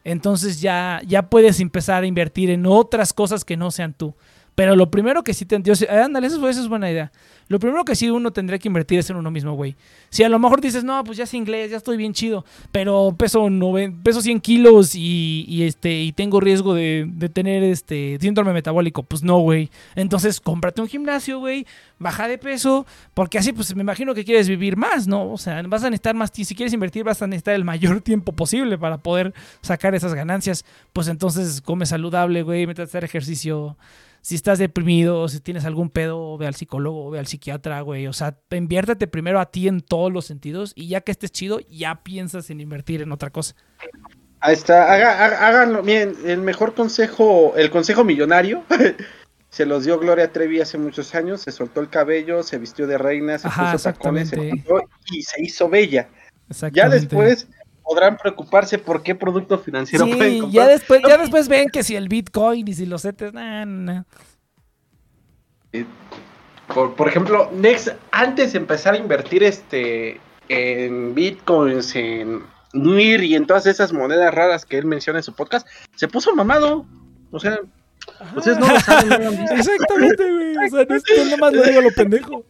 Entonces ya, ya puedes empezar a invertir en otras cosas que no sean tú. Pero lo primero que sí te yo sé- ándale, eso, eso es buena idea. Lo primero que sí uno tendría que invertir es en uno mismo, güey. Si a lo mejor dices, no, pues ya sé inglés, ya estoy bien chido, pero peso, noven- peso 100 kilos y, y, este, y tengo riesgo de, de tener este síndrome metabólico, pues no, güey. Entonces cómprate un gimnasio, güey, baja de peso, porque así pues me imagino que quieres vivir más, ¿no? O sea, vas a necesitar más, si quieres invertir vas a necesitar el mayor tiempo posible para poder sacar esas ganancias. Pues entonces come saludable, güey, métete a hacer ejercicio. Si estás deprimido, si tienes algún pedo, ve al psicólogo, ve al psiquiatra, güey. O sea, inviértete primero a ti en todos los sentidos y ya que estés chido, ya piensas en invertir en otra cosa. Ahí está, haga- haga- háganlo. Miren, el mejor consejo, el consejo millonario, se los dio Gloria Trevi hace muchos años. Se soltó el cabello, se vistió de reina, se Ajá, puso tacones, se y se hizo bella. Ya después podrán preocuparse por qué producto financiero pueden Sí, comprar. ya después, ya después ven que si el Bitcoin y si los nah, nah. Por, por ejemplo, Next, antes de empezar a invertir este en bitcoins, en NIR y en todas esas monedas raras que él menciona en su podcast, se puso mamado. O sea, ustedes no lo saben, no lo han visto. Exactamente, güey. O sea, no es que nada más lo digo a lo pendejo.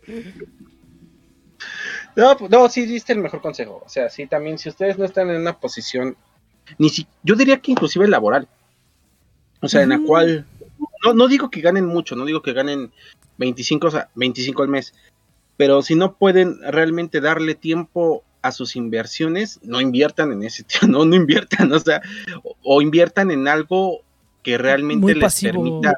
No, pues, no, sí diste el mejor consejo. O sea, sí, también, si ustedes no están en una posición, ni si, yo diría que inclusive laboral. O sea, en la cual, no, no digo que ganen mucho, no digo que ganen 25, o sea, 25 al mes, pero si no pueden realmente darle tiempo a sus inversiones, no inviertan en ese, no, no inviertan, o sea, o, o inviertan en algo que realmente Muy les pasivo. permita,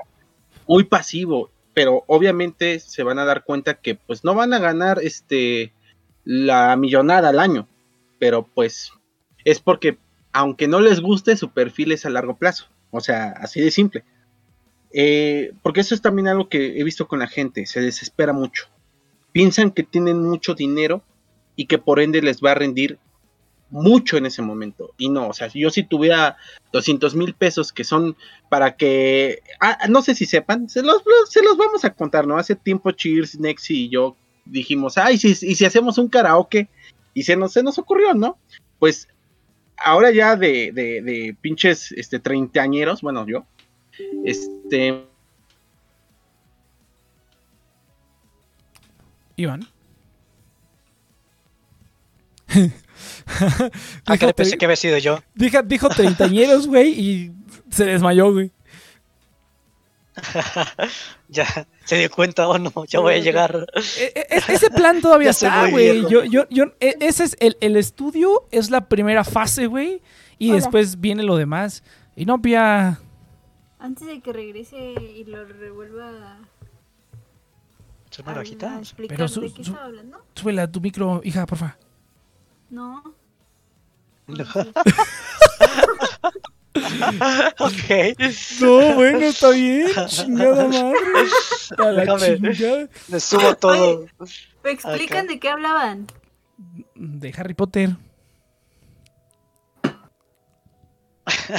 muy pasivo, pero obviamente se van a dar cuenta que pues no van a ganar este la millonada al año, pero pues es porque aunque no les guste su perfil es a largo plazo, o sea, así de simple. Eh, porque eso es también algo que he visto con la gente, se desespera mucho. Piensan que tienen mucho dinero y que por ende les va a rendir mucho en ese momento. Y no, o sea, yo si tuviera 200 mil pesos que son para que, ah, no sé si sepan, se los, los- se los vamos a contar, ¿no? Hace tiempo Cheers, Nexi y yo dijimos, ay, si, y si hacemos un karaoke, y se nos, se nos ocurrió, ¿no? Pues ahora ya de, de, de pinches este, treintañeros, bueno, yo, este, Iván. Ah, que pensé que había sido yo. dijo, dijo treintañeros, güey, y se desmayó, güey. Ya se dio cuenta o no, ya voy a llegar. E- e- e- ese plan todavía está, güey. Yo, yo, yo, ese es el, el estudio, es la primera fase, güey. Y Hola. después viene lo demás. Y no, pía. Antes de que regrese y lo revuelva ¿Son explicar Pero su- de qué su- estaba hablando. Súbela a tu micro, hija, porfa. No. ok. No, bueno, está bien. Chingada madre. A la Déjame. chingada. Me subo todo. ¿Me explican Acá. de qué hablaban? De Harry Potter.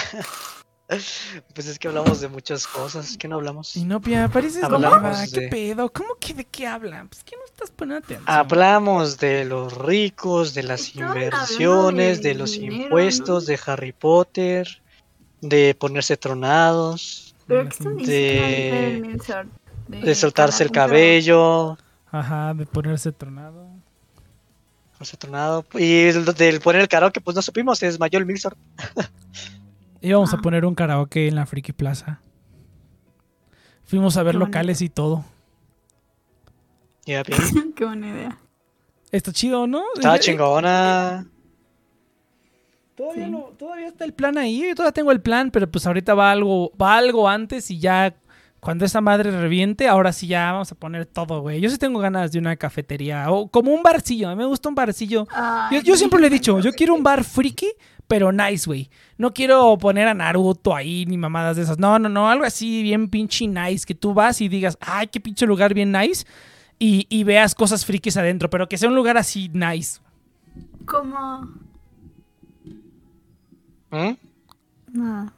Pues es que hablamos de muchas cosas. ¿Qué no hablamos? Y no, pía, pareces Hablamos nueva. ¿Qué de- pedo? ¿Cómo que de qué hablan? Pues que no estás poniendo atención. Hablamos de los ricos, de las inversiones, de de los dinero, impuestos, de Harry Potter, de ponerse tronados, ¿Pero qué De- sor- de soltarse el cabello, Ajá, de ponerse tronado. ponerse tronado. Y el del poner el karaoke, pues no supimos, se desmayó el Milsor. Íbamos a Ah. poner un karaoke en la Friki Plaza. Fuimos a ver Qué bonito. locales y todo. Qué buena idea. Está chido, ¿no? Está Eh, chingona. Todavía, Sí. no, todavía está el plan ahí, yo todavía tengo el plan, pero pues ahorita va algo, va algo antes y ya cuando esa madre reviente, ahora sí ya vamos a poner todo, güey. Yo sí tengo ganas de una cafetería o como un barcillo, a mí me gusta un barcillo. Ay, Yo, yo siempre le he dicho, yo quiero un bar friki, pero nice, güey. No quiero poner a Naruto ahí ni mamadas de esas. No, no, no, algo así bien pinche nice, que tú vas y digas, ay, qué pinche lugar bien nice. Y, y veas cosas frikis adentro, pero que sea un lugar así nice. Como. ¿Mm? Nada.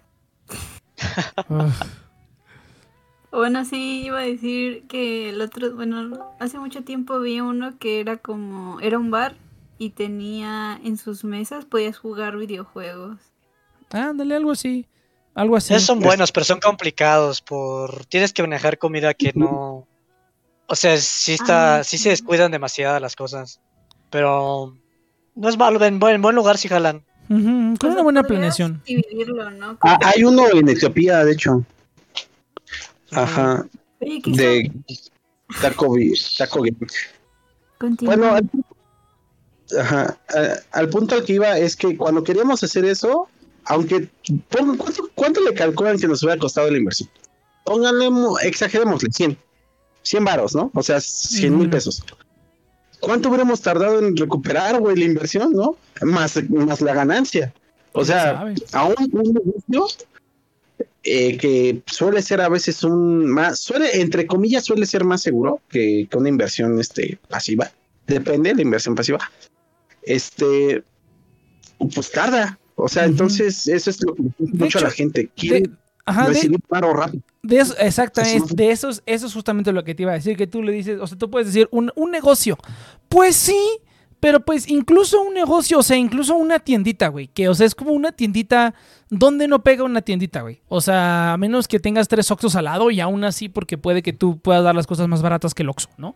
Bueno, sí, iba a decir que el otro, bueno, hace mucho tiempo vi uno que era como, era un bar y tenía en sus mesas, podías jugar videojuegos. Ándale, algo así. Algo así. Esos son buenos, pero son complicados por... Tienes que manejar comida que no... O sea, sí está... Ah, sí sí. se descuidan demasiado las cosas. Pero... No es malo, en buen, buen lugar sí jalan. Ujú, con O sea, una buena planeación. Dividirlo, ¿no? Ah, hay uno en Etiopía, de hecho. Ajá, Oye, ¿qué de Taco, Taco. Bueno, al, ajá, al punto al que iba es que cuando queríamos hacer eso, aunque pon- ¿cuánto, cuánto le calculan que nos hubiera costado la inversión? Pónganle, mo- exagerémosle, 100. 100 varos, ¿no? O sea, 100 mil Ujú. pesos. ¿Cuánto hubiéramos tardado en recuperar, güey, la inversión, no? Más, más la ganancia. O ¿Quién sea, aún un negocio eh, que suele ser a veces un más, suele, entre comillas, suele ser más seguro que, que una inversión este, pasiva. Depende de la inversión pasiva. Este, pues tarda. O sea, entonces eso es lo que mucho a la gente. Quiere De- ajá, de- recibir paro rápido. De eso, exactamente, de esos, eso es justamente lo que te iba a decir, que tú le dices, o sea, tú puedes decir, un, un negocio, pues sí, pero pues incluso un negocio, o sea, incluso una tiendita, güey, que, o sea, es como una tiendita, ¿dónde no pega una tiendita, güey? O sea, a menos que tengas tres Oxxos al lado y aún así, porque puede que tú puedas dar las cosas más baratas que el Oxxo, ¿no?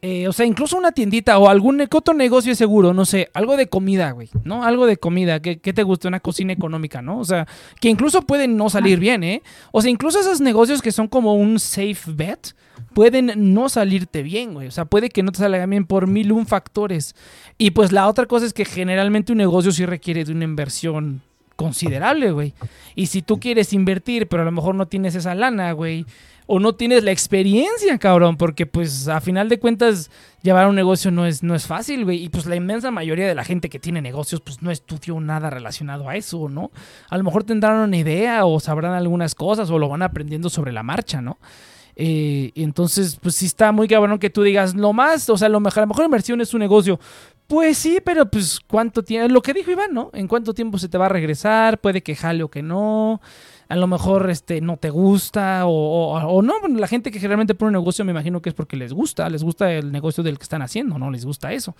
Eh, o sea, incluso una tiendita o algún otro negocio seguro, no sé, algo de comida, güey, ¿no? Algo de comida, que, que te guste, una cocina económica, ¿no? O sea, que incluso pueden no salir bien, ¿eh? O sea, incluso esos negocios que son como un safe bet pueden no salirte bien, güey. O sea, puede que no te salga bien por mil un factores. Y pues la otra cosa es que generalmente un negocio sí requiere de una inversión considerable, güey. Y si tú quieres invertir, pero a lo mejor no tienes esa lana, güey, o no tienes la experiencia, cabrón, porque pues a final de cuentas llevar un negocio no es, no es fácil, güey. Y pues la inmensa mayoría de la gente que tiene negocios pues no estudió nada relacionado a eso, ¿no? A lo mejor tendrán una idea o sabrán algunas cosas o lo van aprendiendo sobre la marcha, ¿no? Eh, entonces, pues sí está muy cabrón que tú digas, lo más, o sea, lo mejor, la mejor inversión es un negocio. Pues sí, pero pues cuánto tiempo, lo que dijo Iván, ¿no? En cuánto tiempo se te va a regresar, puede que jale o que no, a lo mejor este no te gusta o, o- o no, bueno, la gente que generalmente pone un negocio me imagino que es porque les gusta, les gusta el negocio del que están haciendo, no les gusta eso,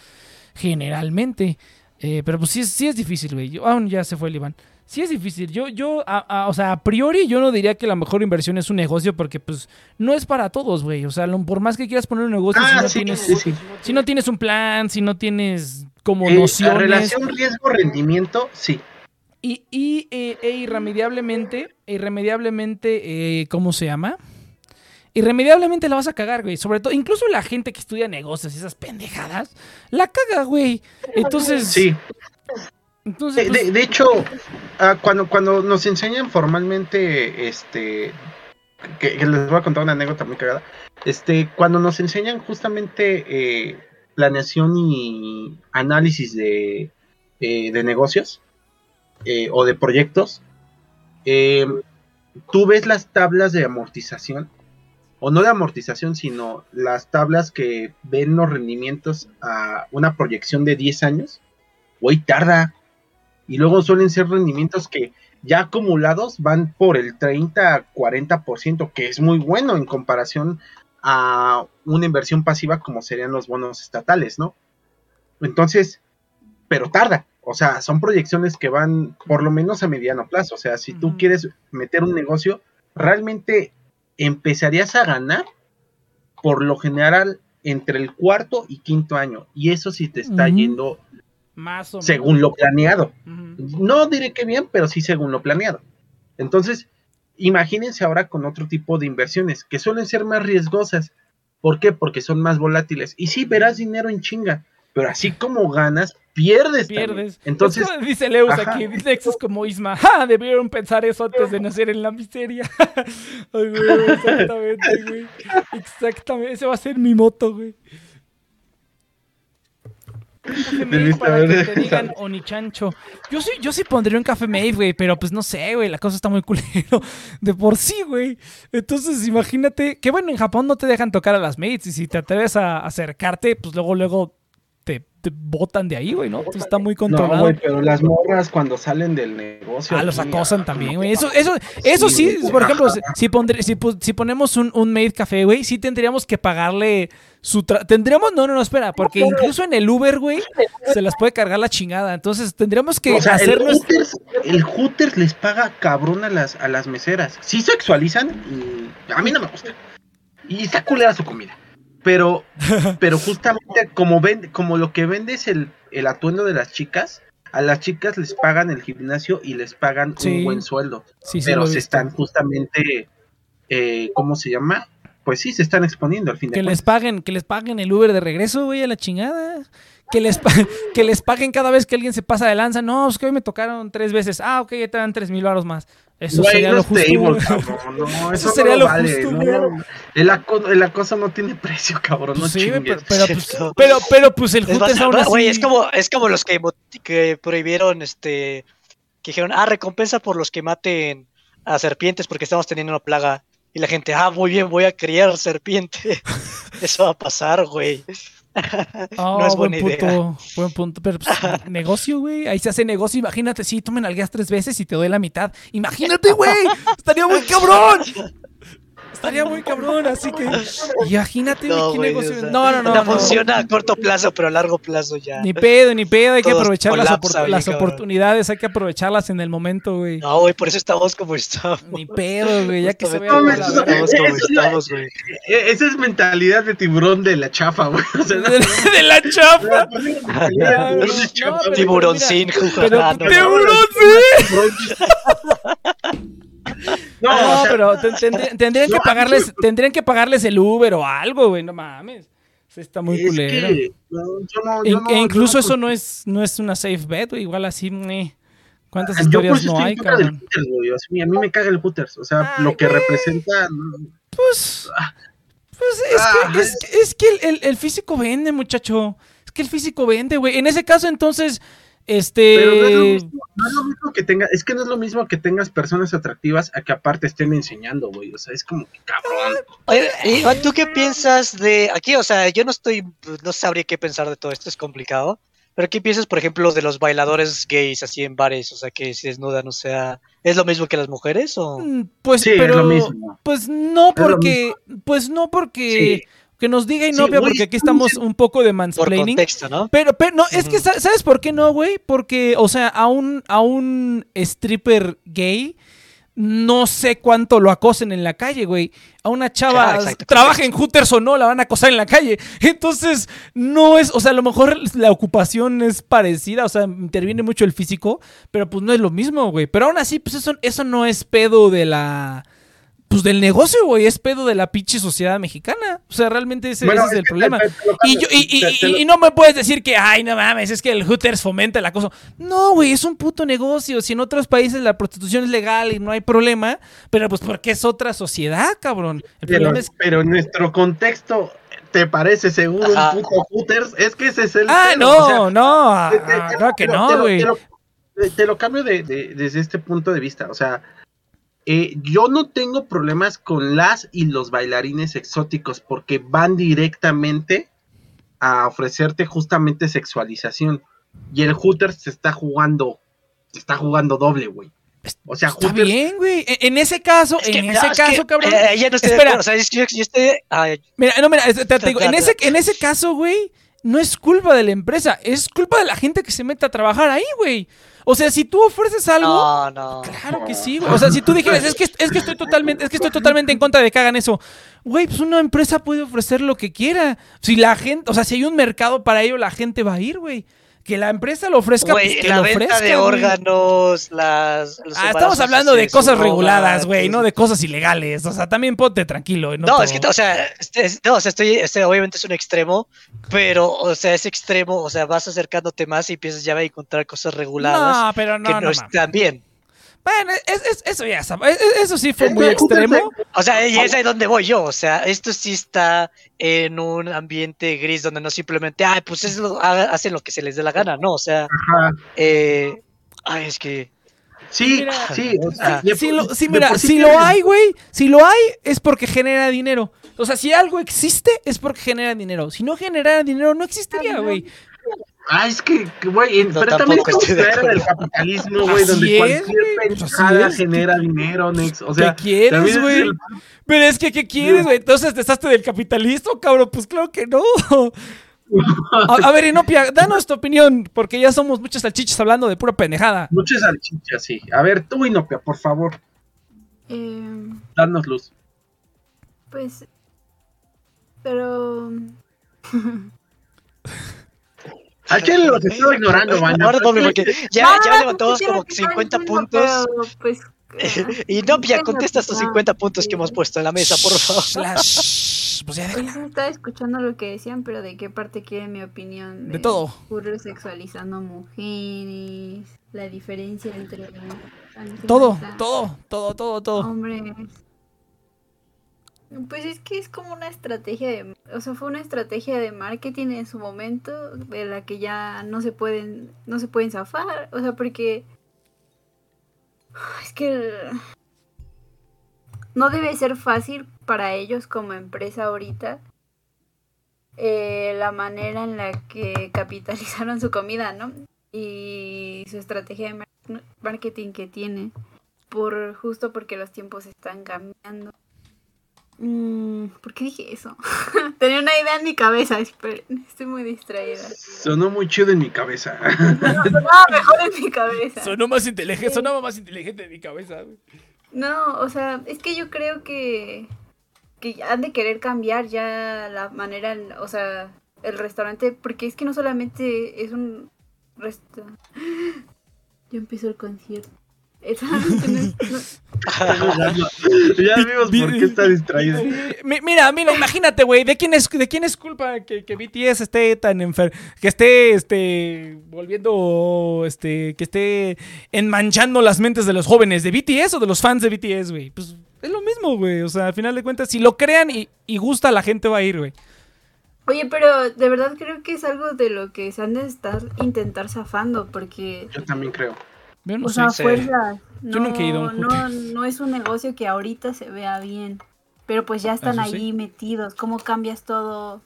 generalmente. Eh, pero pues sí, es- sí es difícil, güey. Yo- Ah, ya se fue el Iván. Sí es difícil. Yo, yo, a- a- o sea, a priori yo no diría que la mejor inversión es un negocio porque pues no es para todos, güey. O sea, lo- por más que quieras poner un negocio, si, Ah, no sí, tienes, sí, sí. si no tienes un plan, si no tienes como Eh, la nociones. relación riesgo-rendimiento, sí. Y, y eh, e irremediablemente, irremediablemente, eh, ¿cómo se llama? Irremediablemente la vas a cagar, güey. Sobre todo, incluso la gente que estudia negocios y esas pendejadas, la caga, güey. Entonces, Sí. entonces De, pues, de- de hecho, ah, cuando, cuando nos enseñan formalmente, este, que, que les voy a contar una anécdota muy cagada, este, cuando nos enseñan justamente eh, planeación y análisis de, eh, de negocios eh, o de proyectos, eh, tú ves las tablas de amortización, o no de amortización, sino las tablas que ven los rendimientos a una proyección de 10 años, güey, tarda. Y luego suelen ser rendimientos que ya acumulados van por el 30-40%, que es muy bueno en comparación a una inversión pasiva como serían los bonos estatales, ¿no? Entonces, pero tarda. O sea, son proyecciones que van por lo menos a mediano plazo. O sea, si tú quieres meter un negocio, realmente empezarías a ganar por lo general entre el cuarto y quinto año. Y eso sí te está yendo Más o menos. según lo planeado. No diré que bien, pero sí según lo planeado. Entonces, imagínense ahora con otro tipo de inversiones que suelen ser más riesgosas. ¿Por qué? Porque son más volátiles. Y sí, verás dinero en chinga, pero así como ganas, pierdes. también. Pierdes. Entonces, dice Leus ajá. aquí, dice Nexus como Isma. ¡Ja! Debieron pensar eso antes de nacer en la miseria. Ay, güey, exactamente, güey. Exactamente. Ese va a ser mi moto, güey. Un Café Mave para que te digan Onichancho. Yo sí, yo sí pondría un café Mave, güey, pero pues no sé, güey, la cosa está muy culero. De por sí, güey. Entonces, imagínate que bueno, en Japón no te dejan tocar a las mates y si te atreves a acercarte, pues luego, luego te, botan de ahí, güey, ¿no? Entonces está muy no, controlado. güey, pero las morras cuando salen del negocio. Ah, los acosan también, no, güey. Eso, eso, eso sí, por ejemplo, si, pondré- si, ponemos un, un maid café, güey, sí tendríamos que pagarle su... tra- tendríamos... No, no, no, espera, porque incluso en el Uber, güey, se las puede cargar la chingada. Entonces tendríamos que O sea, el hacernos... Hooters, el Hooters les paga cabrón a las, a las meseras. Sí sexualizan, y a mí no me gusta. Y está culera su comida. Pero, pero justamente como ven, como lo que vende es el, el atuendo de las chicas, a las chicas les pagan el gimnasio y les pagan Sí. un buen sueldo. Sí, pero se están justamente, eh, ¿cómo se llama? Pues sí, se están exponiendo al fin de Que les cuentas. paguen, que les paguen el Uber de regreso, güey, a la chingada. Que les, que les paguen cada vez que alguien se pasa de lanza. No, es que hoy me tocaron tres veces. Ah, ok, ya te dan tres mil baros más. Eso Güey, sería no lo es justo. table, güey. cabrón, no, eso, sería no lo vale, justo, no. El, aco- el acoso no tiene precio, cabrón, Pues no sí, güey, chingues. pero, pero, pues, pero, pero, pues el Es, más- aún así... güey, es como, es como los que, que prohibieron, este, que dijeron, ah, recompensa por los que maten a serpientes porque estamos teniendo una plaga. Y la gente, ah, muy bien, voy a criar serpiente. Eso va a pasar, güey. Oh, no es buen buena idea. punto, buen punto. Pero pues, negocio, güey. Ahí se hace negocio. Imagínate, sí, tú me nalgueas tres veces y te doy la mitad. Imagínate, güey. Estaría muy cabrón. Estaría muy cabrón, así que imagínate, No, qué negocio. o sea, no, no, no. no no. funciona a corto plazo, pero a largo plazo ya. Ni pedo, ni pedo. Hay que aprovechar las, opor- oportunidades. Hay que aprovecharlas en el momento, güey. No, güey, por eso estamos como estamos. Ni pedo, güey. Ya que se vea eso verga. estamos como estamos, güey. E- Esa es mentalidad de tiburón de la chafa, güey. O sea, no- de la tiburón chafa, No, ah, no, tiburón, sí. No, No, o sea, pero ten- tendrían, que no, pagarles, tendrían que pagarles el Uber o algo, güey, no mames. Está muy es que, no, yo no- E- yo no- e yo incluso eso pues, no es, no es una safe bet, güey. Igual así, meh. ¿cuántas yo por historias eso no estoy hay, cabrón? Hooters, güey. O sea, a mí me caga el Hooters. O sea, Ay, lo que güey. representa. no, Pues, pues es Ah, que, es, que- es que el, el- el físico vende, muchacho. Es que el físico vende, güey. En ese caso, entonces, este... Pero no es, lo mismo, no es lo mismo que tenga, es que no es lo mismo que tengas personas atractivas a que aparte estén enseñando, güey. O sea, es como que cabrón. Oye, Iván, ¿tú qué piensas de aquí? O sea, yo no estoy, no sabría qué pensar de todo esto, es complicado. Pero ¿qué piensas, por ejemplo, de los bailadores gays así en bares? O sea, que se desnudan, o sea, ¿es lo mismo que las mujeres o...? Pues, Sí, es pero... lo mismo. Pues no porque... Pues no porque... Que nos diga Inopia, güey, porque aquí es estamos un poco de Por mansplaining. contexto, ¿no? Pero, pero no, es que ¿sabes por qué no, güey? Porque, o sea, a un, a un stripper gay no sé cuánto lo acosen en la calle, güey. A una chava, Ah, trabaja en Hooters o no, la van a acosar en la calle. Entonces, no es, o sea, a lo mejor la ocupación es parecida, o sea, interviene mucho el físico, pero pues no es lo mismo, güey. Pero aún así, pues eso, eso no es pedo de la... Pues del negocio, güey, es pedo de la pinche sociedad mexicana. O sea, realmente ese, Bueno, ese es el que problema. te- te lo Y, yo, y, y- y- no me puedes decir que, ay, no mames, es que el Hooters fomenta el acoso. No, güey, es un puto negocio. Si en otros países la prostitución es legal y no hay problema, pero pues porque es otra sociedad, cabrón. El Pero, problema es... pero en nuestro contexto, ¿te parece seguro Ajá. un puto Hooters? Es que ese es el. Ah, pedo, no, o sea, no, ah, te- te- ah, te- claro que te no, te lo- güey. Te lo, te lo cambio de- de- desde este punto de vista. O sea, eh, yo no tengo problemas con las y los bailarines exóticos porque van directamente a ofrecerte justamente sexualización. Y el Hooters se está jugando, se está jugando doble, güey. O sea, Está Hooters, bien, güey. En, en ese caso, Es que, en mira, ese es que, caso, cabrón. eh, ya no estoy Espera. o sea, es que yo, yo estoy... ay, Mira, no, mira, te- te digo, en, ese, en ese caso, güey, no es culpa de la empresa, es culpa de la gente que se mete a trabajar ahí, güey. O sea, si tú ofreces algo, no, no. Claro que sí, güey. O sea, si tú dijeras, es que, es que estoy totalmente, es que estoy totalmente en contra de que hagan eso. Güey, pues una empresa puede ofrecer lo que quiera. Si la gente, o sea, si hay un mercado para ello, la gente va a ir, güey. Que la empresa lo ofrezca, pues que la lo venta ofrezca. de órganos, las. Ah, estamos hablando de cosas reguladas, güey, no de cosas ilegales. O sea, también ponte tranquilo. No, No, es que, o sea, este- es- no, o sea, estoy, este, obviamente es un extremo, pero, o sea, ese extremo, o sea, vas acercándote más y empiezas ya a encontrar cosas reguladas No, pero no, que no, no, no. están bien. Bueno, es- es- eso ya es- es- Eso sí fue Es muy extremo. O sea, y es ahí donde voy yo, o sea, esto sí está en un ambiente gris donde no simplemente, ay, pues es lo, hacen lo que se les dé la gana, no, o sea, eh, ay, es que, Sí, Mira, sí. o sea, de Sí, por- lo- sí, de mira, si lo hay, güey, si lo hay, es porque genera dinero. O sea, si algo existe, es porque genera dinero. Si no generara dinero, no existiría, güey. Ah, es que, güey, en- No, pero también estamos estoy de del capitalismo, güey, donde es, cualquier güey, pues pendejada es. genera dinero, Nex. O sea, ¿Qué quieres, güey? el- Pero es que, ¿qué quieres, güey? Entonces, ¿te estás del capitalismo, cabrón? Pues claro que no. A, a ver, Inopia, danos tu opinión, porque ya somos muchos salchichas hablando de pura pendejada. Muchas salchichas, sí. A ver, tú, Inopia, por favor, Eh, danos luz. pues. Pero. ¿A quién los estaba ignorando, Baño? ahora doble, porque ya, No, ya levantamos como sí, 50 sí, puntos. pero, pues, Y no, ya contesta estos que- 50 puntos que hemos puesto en la mesa, por favor. Slash. Pues ya Pues déjala. estaba escuchando lo que decían, pero ¿de qué parte quieren mi opinión? De todo. Puro sexualizando mujeres, la diferencia entre... Todo, entre- todo, todo, todo, todo. Hombres. Pues es que es como una estrategia de... O sea, fue una estrategia de marketing en su momento, de la que ya no se pueden, no se pueden zafar. O sea, porque... Es que... No debe ser fácil para ellos como empresa ahorita eh, la manera en la que capitalizaron su comida, ¿no? Y su estrategia de mar- marketing que tiene por justo porque los tiempos están cambiando. Mm, ¿Por qué dije eso? Tenía una idea en mi cabeza, estoy muy distraída. Sonó muy chido en mi cabeza. No, sonaba mejor en mi cabeza. Sonó más inteligente, sonaba más inteligente en mi cabeza. No, o sea, es que yo creo que, que han de querer cambiar ya la manera, o sea, el restaurante, porque es que no solamente es un restaurante. Ya empezó el concierto. No es- no- ya vimos por qué está distraído. Mi- Mira, mira, imagínate, güey, ¿de quién es, de quién es culpa que, que BTS esté tan enfermo, que esté, este, volviendo, este, que esté enmanchando las mentes de los jóvenes, de BTS o de los fans de BTS, güey? Pues es lo mismo, güey, o sea, al final de cuentas, si lo crean y, y gusta, la gente va a ir, güey. Oye, pero de verdad creo que es algo de lo que se han de estar intentar zafando, porque Yo también creo. Yo no o sé. sea, sí. fuerzas. Yo nunca he ido a un no, no es un negocio que ahorita se vea bien. Pero pues ya están sí. ahí metidos. ¿Cómo cambias todo?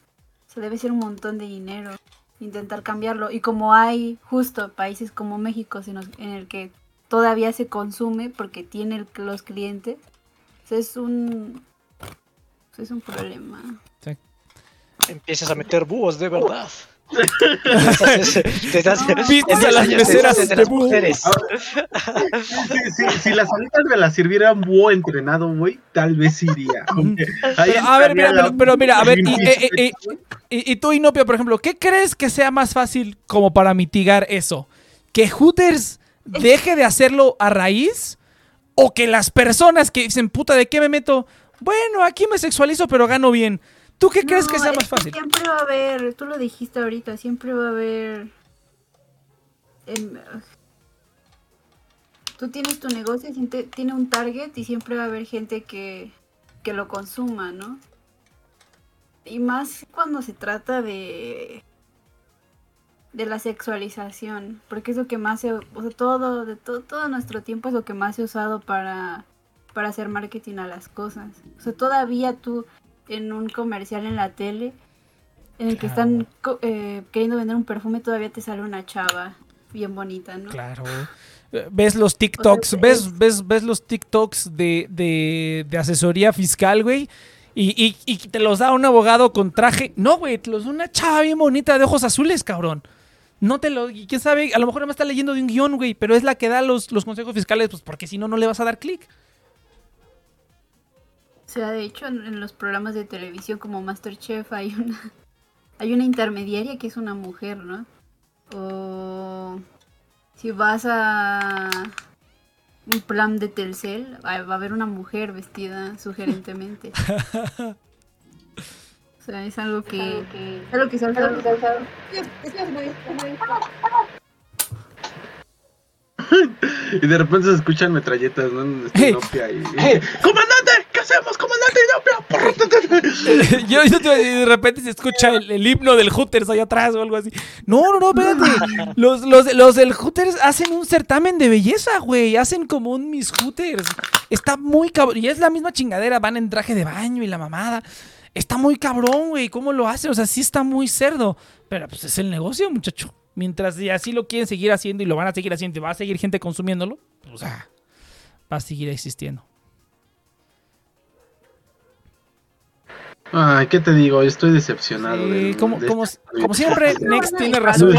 Se debe ser un montón de dinero. Intentar cambiarlo. Y como hay justo países como México en, el que todavía se consume porque tiene el- los clientes, pues es un pues es un problema. Empiezas a meter búhos de verdad. Te te a las meseras de las mujeres. Si las alitas me las sirviera un búho entrenado, güey, tal vez iría. Pero, a ver, mira, pero, mira, a ver, y, Sí, eh, eh, eh, y- y tú, Inopia, por ejemplo, ¿qué crees que sea más fácil como para mitigar eso? ¿Que Hooters deje de hacerlo a raíz? ¿O que las personas que dicen, puta, ¿de qué me meto? Bueno, aquí me sexualizo, pero gano bien. ¿Tú qué crees que sea más fácil? Siempre va a haber, tú lo dijiste ahorita, siempre va a haber. tú tienes tu negocio, tiene un target y siempre va a haber gente que, que lo consuma, ¿no? Y más cuando se trata de de la sexualización, porque es lo que más se, o sea, todo, de todo, todo nuestro tiempo es lo que más se ha usado para, para hacer marketing a las cosas. O sea, todavía tú en un comercial en la tele en el que están eh, queriendo vender un perfume, todavía te sale una chava bien bonita, ¿no? Claro. Ves los TikToks, O sea, ves, es- ves, ves los TikToks de, de, de asesoría fiscal, güey. Y, y- y te los da un abogado con traje. No, güey, te los da una chava bien bonita de ojos azules, cabrón. No te lo. y ¿Quién sabe? A lo mejor me está leyendo de un guion, güey. Pero es la que da los, los consejos fiscales, pues porque si no, no le vas a dar clic. O sea, de hecho, en, en los programas de televisión como Masterchef hay una hay una intermediaria que es una mujer, ¿no? O si vas a un plan de Telcel, va a haber una mujer vestida sugerentemente. O sea, es algo que... Es algo que se ha usado. Y de repente se escuchan metralletas, ¿no? En este Hey. Y- ¡Comandante! ¿Qué hacemos, comandante? yo, yo te- y de repente se escucha el, el himno del Hooters allá atrás o algo así. No, no, no, espérate. Los, los, los del Hooters hacen un certamen de belleza, güey. Hacen como un Miss Hooters. Está muy cabrón. Y es la misma chingadera. Van en traje de baño y la mamada. Está muy cabrón, güey. ¿Cómo lo hacen? O sea, sí está muy cerdo. Pero pues es el negocio, muchacho. Mientras y así lo quieren seguir haciendo y lo van a seguir haciendo y va a seguir gente consumiéndolo, pues ah, va a seguir existiendo. Ay, ¿qué te digo? Estoy decepcionado. Sí, como, de como, este- como siempre, Next tiene razón.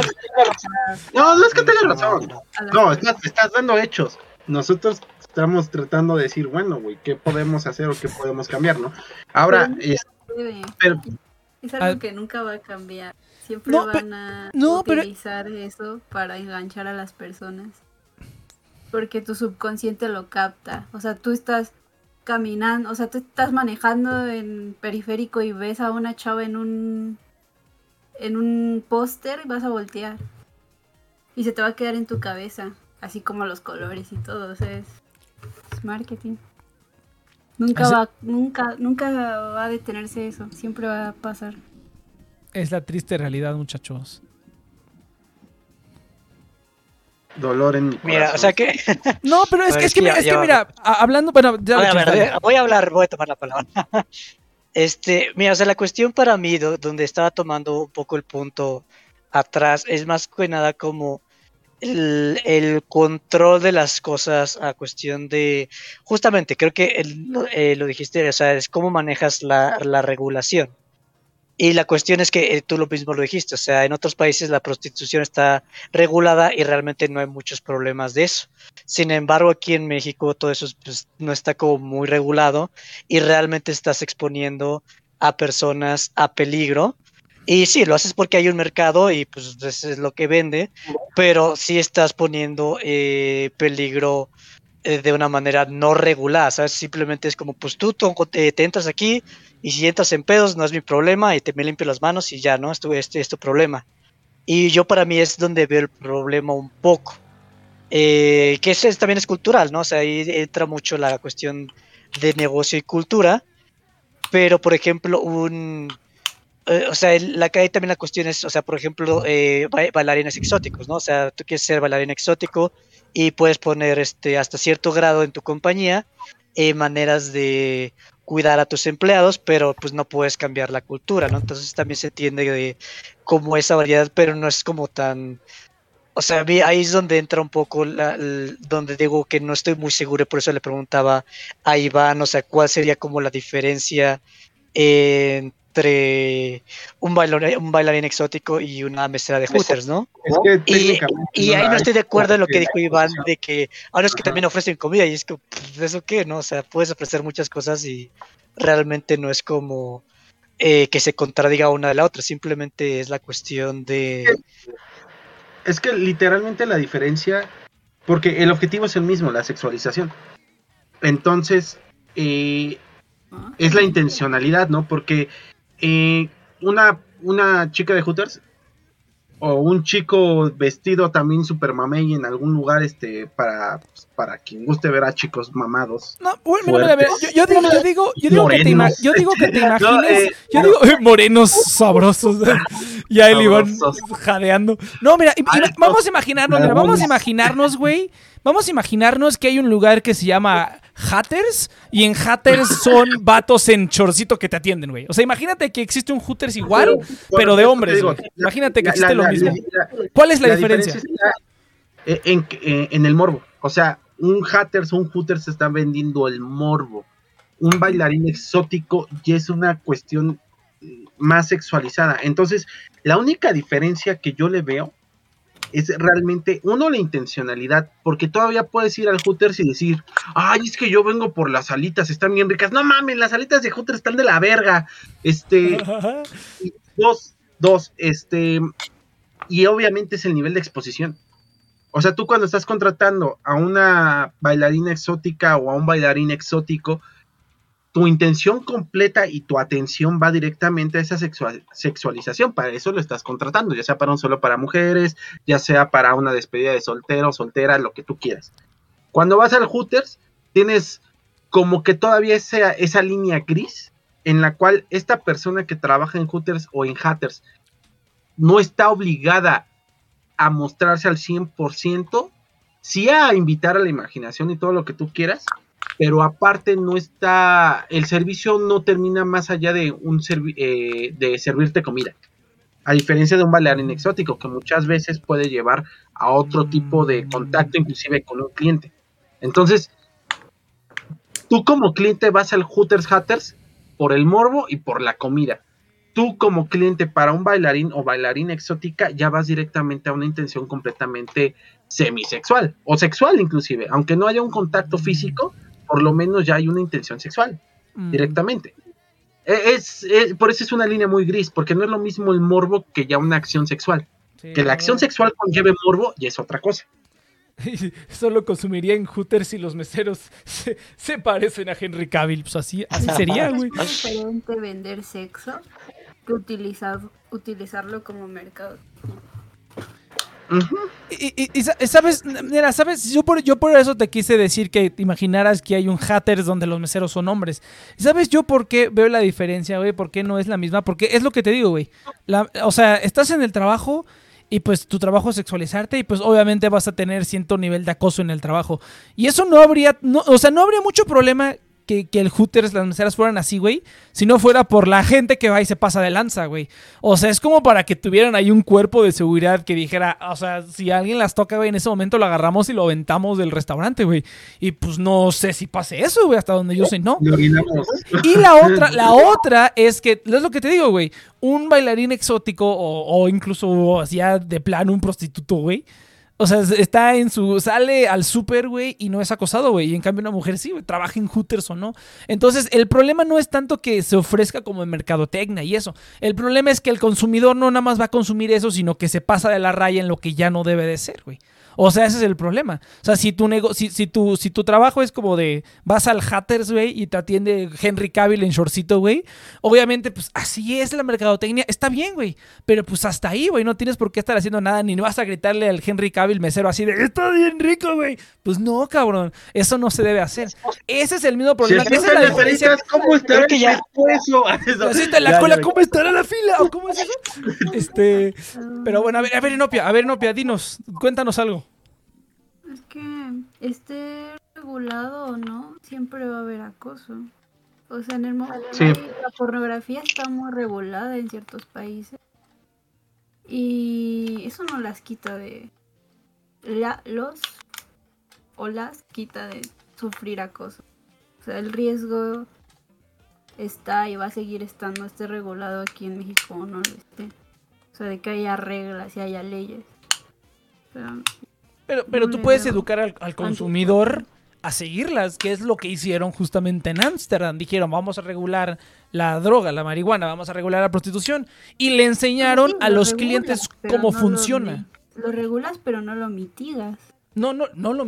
No, no es que tengas razón. No, estás, estás dando hechos. Nosotros estamos tratando de decir, bueno, güey, ¿qué podemos hacer o qué podemos cambiar, no? Ahora, es, pero, Es algo Al- que nunca va a cambiar. Siempre No, van a no, pero- utilizar eso para enganchar a las personas. Porque tu subconsciente lo capta. O sea, tú estás caminando, o sea, tú estás manejando en periférico y ves a una chava en un en un póster y vas a voltear. Y se te va a quedar en tu cabeza, así como los colores y todo, o sea, es, es marketing. Nunca va, nunca, nunca va a detenerse eso, siempre va a pasar. Es la triste realidad, muchachos. Dolor en mi corazón. Mira, o sea que. No, pero es que, ver, es que, mira, es que hablando, bueno, ya a ver, voy a hablar, voy a tomar la palabra. Este, mira, o sea, la cuestión para mí, do- donde estaba tomando un poco el punto atrás, es más que nada como el, el control de las cosas a cuestión de, justamente, creo que el- lo- eh, lo dijiste, o sea, es cómo manejas la, la regulación. Y la cuestión es que eh, tú lo mismo lo dijiste, o sea, en otros países la prostitución está regulada y realmente no hay muchos problemas de eso. Sin embargo, aquí en México todo eso pues, no está como muy regulado y realmente estás exponiendo a personas a peligro. Y sí, lo haces porque hay un mercado y pues es lo que vende, pero sí estás poniendo eh, peligro de una manera no regular, ¿sabes? Simplemente es como, pues tú te, te entras aquí y si entras en pedos no es mi problema y te me limpio las manos y ya, ¿no? Esto, este es tu problema. Y yo para mí es donde veo el problema un poco. Eh, que ese es- también es cultural, ¿no? O sea, ahí entra mucho la cuestión de negocio y cultura. Pero, por ejemplo, un... eh, o sea, la que hay también la cuestión es, o sea, por ejemplo, eh, ba- bailarines exóticos, ¿no? O sea, tú quieres ser bailarín exótico y puedes poner este hasta cierto grado en tu compañía eh, maneras de cuidar a tus empleados, pero pues no puedes cambiar la cultura, ¿no? Entonces también se entiende de como esa variedad, pero no es como tan... O sea, a mí ahí es donde entra un poco, la- el- donde digo que no estoy muy seguro, por eso le preguntaba a Iván, o sea, cuál sería como la diferencia entre un bailarín, un bailarín exótico y una mesera de Hooters, ¿no? Es que Y, y ahí no estoy de acuerdo en lo que dijo Iván de que ahora es que Ajá. también ofrecen comida y es que pues, eso qué, ¿no? O sea, puedes ofrecer muchas cosas y realmente no es como eh, que se contradiga una de la otra, simplemente es la cuestión de... Es que literalmente la diferencia, porque el objetivo es el mismo, la sexualización. Entonces, eh, ¿no? es la intencionalidad, ¿no? Porque eh, una, una chica de Hooters o un chico vestido también super mamey en algún lugar, este, para, pues, para quien guste ver a chicos mamados. No, bueno, mira, mira, yo, yo digo, yo digo, yo digo que te, ima- Morenos. yo digo que te No, imagines, eh, yo no. digo, "Ay, morenos sabrosos, ya el Iván jadeando. No, mira, vamos a imaginarnos, mira, vamos a imaginarnos, güey, vamos a imaginarnos que hay un lugar que se llama Hatters y en Hatters son vatos en chorcito que te atienden, güey. O sea, imagínate que existe un Hooters igual, pero de hombres, digo, güey. la- Imagínate que existe la- lo mismo. la- ¿Cuál es la, diferencia? está eh, en, en- en el morbo. O sea, un Hatters o un Hooters está vendiendo el morbo. Un bailarín exótico ya es una cuestión eh, más sexualizada. Entonces, la única diferencia que yo le veo es realmente, uno, la intencionalidad, porque todavía puedes ir al Hooters y decir, ay, es que yo vengo por las alitas, están bien ricas. No mames, las alitas de Hooters están de la verga. Este, Dos, dos, este, Y obviamente es el nivel de exposición. O sea, tú cuando estás contratando a una bailarina exótica o a un bailarín exótico, tu intención completa y tu atención va directamente a esa sexualización. Para eso lo estás contratando, ya sea para un solo para mujeres, ya sea para una despedida de soltero, soltera, lo que tú quieras. Cuando vas al Hooters, tienes como que todavía esa, esa línea gris en la cual esta persona que trabaja en Hooters o en Hatters no está obligada a mostrarse al 100%, sí a invitar a la imaginación y todo lo que tú quieras, pero aparte no está, el servicio no termina más allá de, un eh, de servirte comida. A diferencia de un bailarín exótico que muchas veces puede llevar a otro tipo de contacto, inclusive con un cliente. Entonces, tú como cliente vas al Hooters Hatters por el morbo y por la comida tú como cliente para un bailarín o bailarina exótica ya vas directamente a una intención completamente semisexual o sexual inclusive, aunque no haya un contacto físico, por lo menos ya hay una intención sexual mm. directamente. E, es, por eso es una línea muy gris, porque no es lo mismo el morbo que ya una acción sexual. que la acción sexual conlleve morbo y es otra cosa. Solo consumiría en Hooters si los meseros se, parecen a Henry Cavill. Pues así, así sería, güey. Es diferente vender sexo que utilizar, utilizarlo como mercado. Y, sabes, mira, sabes, yo por, yo por eso te quise decir que imaginaras que hay un Hatters donde los meseros son hombres. ¿Sabes yo por qué veo la diferencia, güey? ¿Por qué no es la misma? Porque es lo que te digo, güey. o sea, estás en el trabajo y pues tu trabajo es sexualizarte y pues obviamente vas a tener cierto nivel de acoso en el trabajo. Y eso no habría, no, o sea, no habría mucho problema que, el Hooters, las meseras fueran así, güey, si no fuera por la gente que va y se pasa de lanza, güey. O sea, es como para que tuvieran ahí un cuerpo de seguridad que dijera, o sea, si alguien las toca, güey, en ese momento lo agarramos y lo aventamos del restaurante, güey. Y pues no sé si pase eso, güey, hasta donde yo sé, no. Y la otra, la otra es que, es lo que te digo, güey, un bailarín exótico o, o incluso ya de plano un prostituto, güey o sea, está en su. Sale al súper, güey, y no es acosado, güey. Y en cambio, una mujer sí, güey, trabaja en Hooters o no. Entonces, el problema no es tanto que se ofrezca como en mercadotecnia y eso. El problema es que el consumidor no nada más va a consumir eso, sino que se pasa de la raya en lo que ya no debe de ser, güey. O sea, ese es el problema. O sea, si tu, nego si, si, tu, si tu trabajo es como de vas al Hatters, güey, y te atiende Henry Cavill en shortcito, güey, obviamente, pues así es la mercadotecnia. Está bien, güey. Pero pues hasta ahí, güey, no tienes por qué estar haciendo nada, ni vas a gritarle al Henry Cavill mesero así de está bien rico, güey. Pues no, cabrón. Eso no se debe hacer. Ese es el mismo problema. Esa es la diferencia. ¿Cómo estará que ya la cola, ¿cómo estará la fila? ¿O cómo es eso? Este. Pero bueno, a ver, a ver, Inopia, a ver, Inopia, dinos, cuéntanos algo. Es que esté regulado o no, siempre va a haber acoso. O sea, en el momento la pornografía está muy regulada en ciertos países. Y eso no las quita de la, los o las quita de sufrir acoso. O sea, el riesgo está y va a seguir estando, esté regulado aquí en México o no lo esté. O sea, de que haya reglas y haya leyes. Pero, pero tú puedes educar al, consumidor a seguirlas, que es lo que hicieron justamente en Ámsterdam. Dijeron, vamos a regular la droga, la marihuana, vamos a regular la prostitución. Y le enseñaron a los clientes cómo funciona. Lo, regulas, pero no lo mitigas. No, no, no lo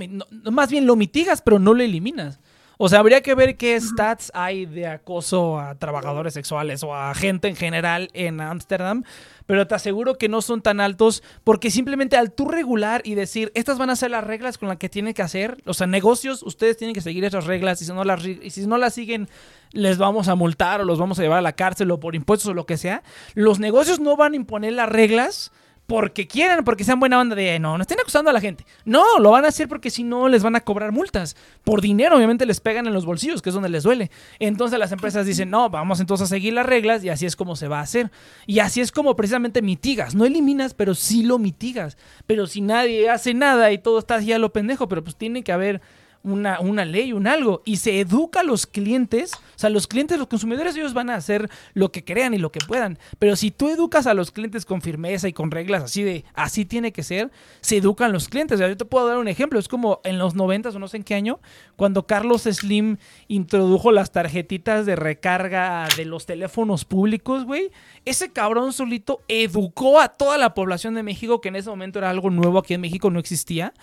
más bien lo mitigas, pero no lo eliminas. O sea, habría que ver qué stats hay de acoso a trabajadores sexuales o a gente en general en Ámsterdam, pero te aseguro que no son tan altos porque simplemente al tú regular y decir, estas van a ser las reglas con las que tienen que hacer, o sea, negocios, ustedes tienen que seguir esas reglas y si no las, y si no las siguen, les vamos a multar o los vamos a llevar a la cárcel o por impuestos o lo que sea. Los negocios no van a imponer las reglas porque quieran, porque sean buena banda de no, no estén acusando a la gente. No, lo van a hacer porque si no les van a cobrar multas. Por dinero, obviamente les pegan en los bolsillos, que es donde les duele. Entonces las empresas dicen, no, vamos entonces a seguir las reglas y así es como se va a hacer. Y así es como precisamente mitigas. No eliminas, pero sí lo mitigas. Pero si nadie hace nada y todo está así a lo pendejo, pero pues tiene que haber una, una ley, un algo, y se educa a los clientes, o sea, los clientes, los consumidores, ellos van a hacer lo que crean y lo que puedan, pero si tú educas a los clientes con firmeza y con reglas así de, así tiene que ser, se educan los clientes. Yo te puedo dar un ejemplo, es como en los 90 o no sé en qué año, cuando Carlos Slim introdujo las tarjetitas de recarga de los teléfonos públicos, güey, ese cabrón solito educó a toda la población de México, que en ese momento era algo nuevo aquí en México, no existía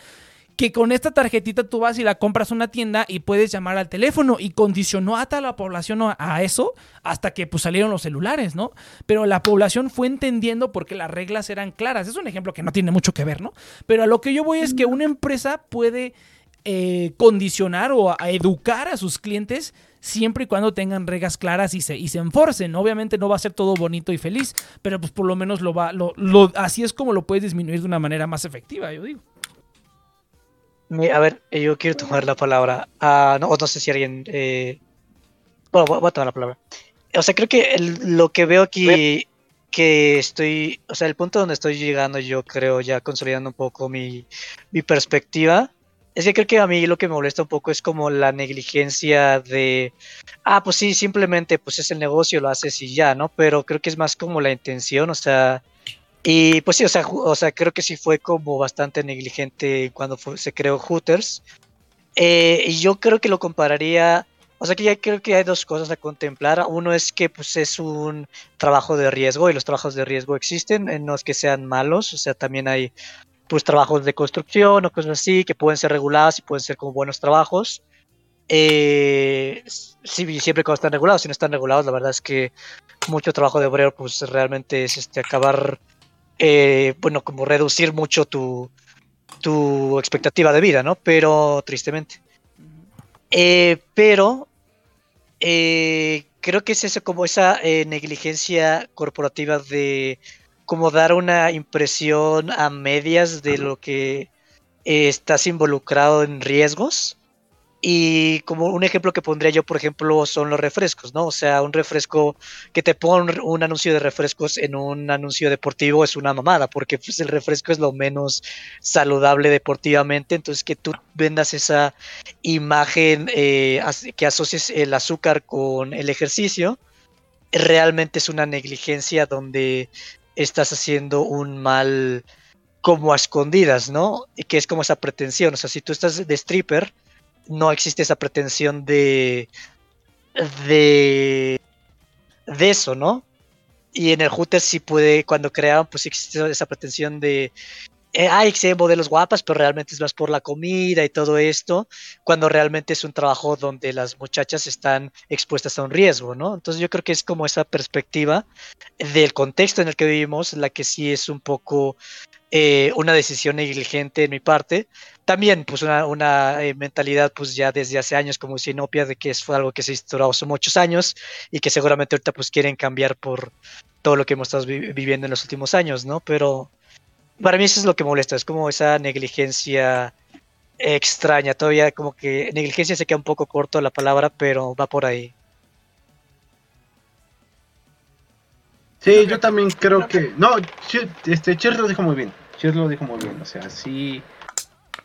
que con esta tarjetita tú vas y la compras a una tienda y puedes llamar al teléfono y condicionó a toda la población a eso hasta que pues salieron los celulares, ¿no? Pero la población fue entendiendo porque las reglas eran claras. Es un ejemplo que no tiene mucho que ver, ¿no? Pero a lo que yo voy es que una empresa puede eh, condicionar o educar a sus clientes siempre y cuando tengan reglas claras y se, y se enforcen. Obviamente no va a ser todo bonito y feliz, pero pues por lo menos lo va, lo, así es como lo puedes disminuir de una manera más efectiva, yo digo. A ver, eh, yo quiero tomar la palabra. Ah, no, no sé si alguien. Eh... Bueno, voy a tomar la palabra. O sea, creo que lo que veo aquí, que estoy. O sea, el punto donde estoy llegando, yo creo, ya consolidando un poco mi, mi perspectiva, es que creo que a mí lo que me molesta un poco es como la negligencia de. Ah, pues sí, simplemente pues es el negocio, lo haces y ya, ¿no? Pero creo que es más como la intención, o sea y pues sí, o sea, o sea, creo que sí fue como bastante negligente cuando se creó Hooters. Eh, y yo creo que lo compararía, o sea que ya creo que hay dos cosas a contemplar. Uno es que pues es un trabajo de riesgo y los trabajos de riesgo existen, eh, no es que sean malos, o sea, también hay pues trabajos de construcción o cosas así que pueden ser regulados y pueden ser como buenos trabajos. Eh, sí, siempre cuando están regulados, si no están regulados, la verdad es que mucho trabajo de obrero pues realmente es este acabar eh, bueno, como reducir mucho tu, tu expectativa de vida, ¿no? Pero tristemente. Eh, pero eh, creo que es eso como esa negligencia corporativa de como dar una impresión a medias de lo que estás involucrado en riesgos y como un ejemplo que pondría yo, por ejemplo, son los refrescos, ¿no? O sea, un refresco que te ponga un, anuncio de refrescos en un anuncio deportivo es una mamada, porque pues, el refresco es lo menos saludable deportivamente. Entonces, que tú vendas esa imagen eh, que asocies el azúcar con el ejercicio, realmente es una negligencia donde estás haciendo un mal como a escondidas, ¿no? Que es como esa pretensión. O sea, si tú estás de stripper no existe esa pretensión de, de, de eso, ¿no? Y en el Hooters sí puede, cuando creaban, pues existe esa pretensión de, eh, ay, sí, modelos guapas, pero realmente es más por la comida y todo esto, cuando realmente es un trabajo donde las muchachas están expuestas a un riesgo, ¿no? Entonces yo creo que es como esa perspectiva del contexto en el que vivimos, la que sí es un poco eh, una decisión negligente en mi parte. También, pues, una, eh, mentalidad, pues, ya desde hace años como sinopia de que es fue algo que se instauró hace muchos años y que seguramente ahorita, pues, quieren cambiar por todo lo que hemos estado viviendo en los últimos años, ¿no? Pero para mí eso es lo que molesta, es como esa negligencia extraña, todavía como que negligencia se queda un poco corto la palabra, pero va por ahí. Sí, yo también creo que. No, este, Cher lo dijo muy bien. Cher lo dijo muy bien. O sea, sí.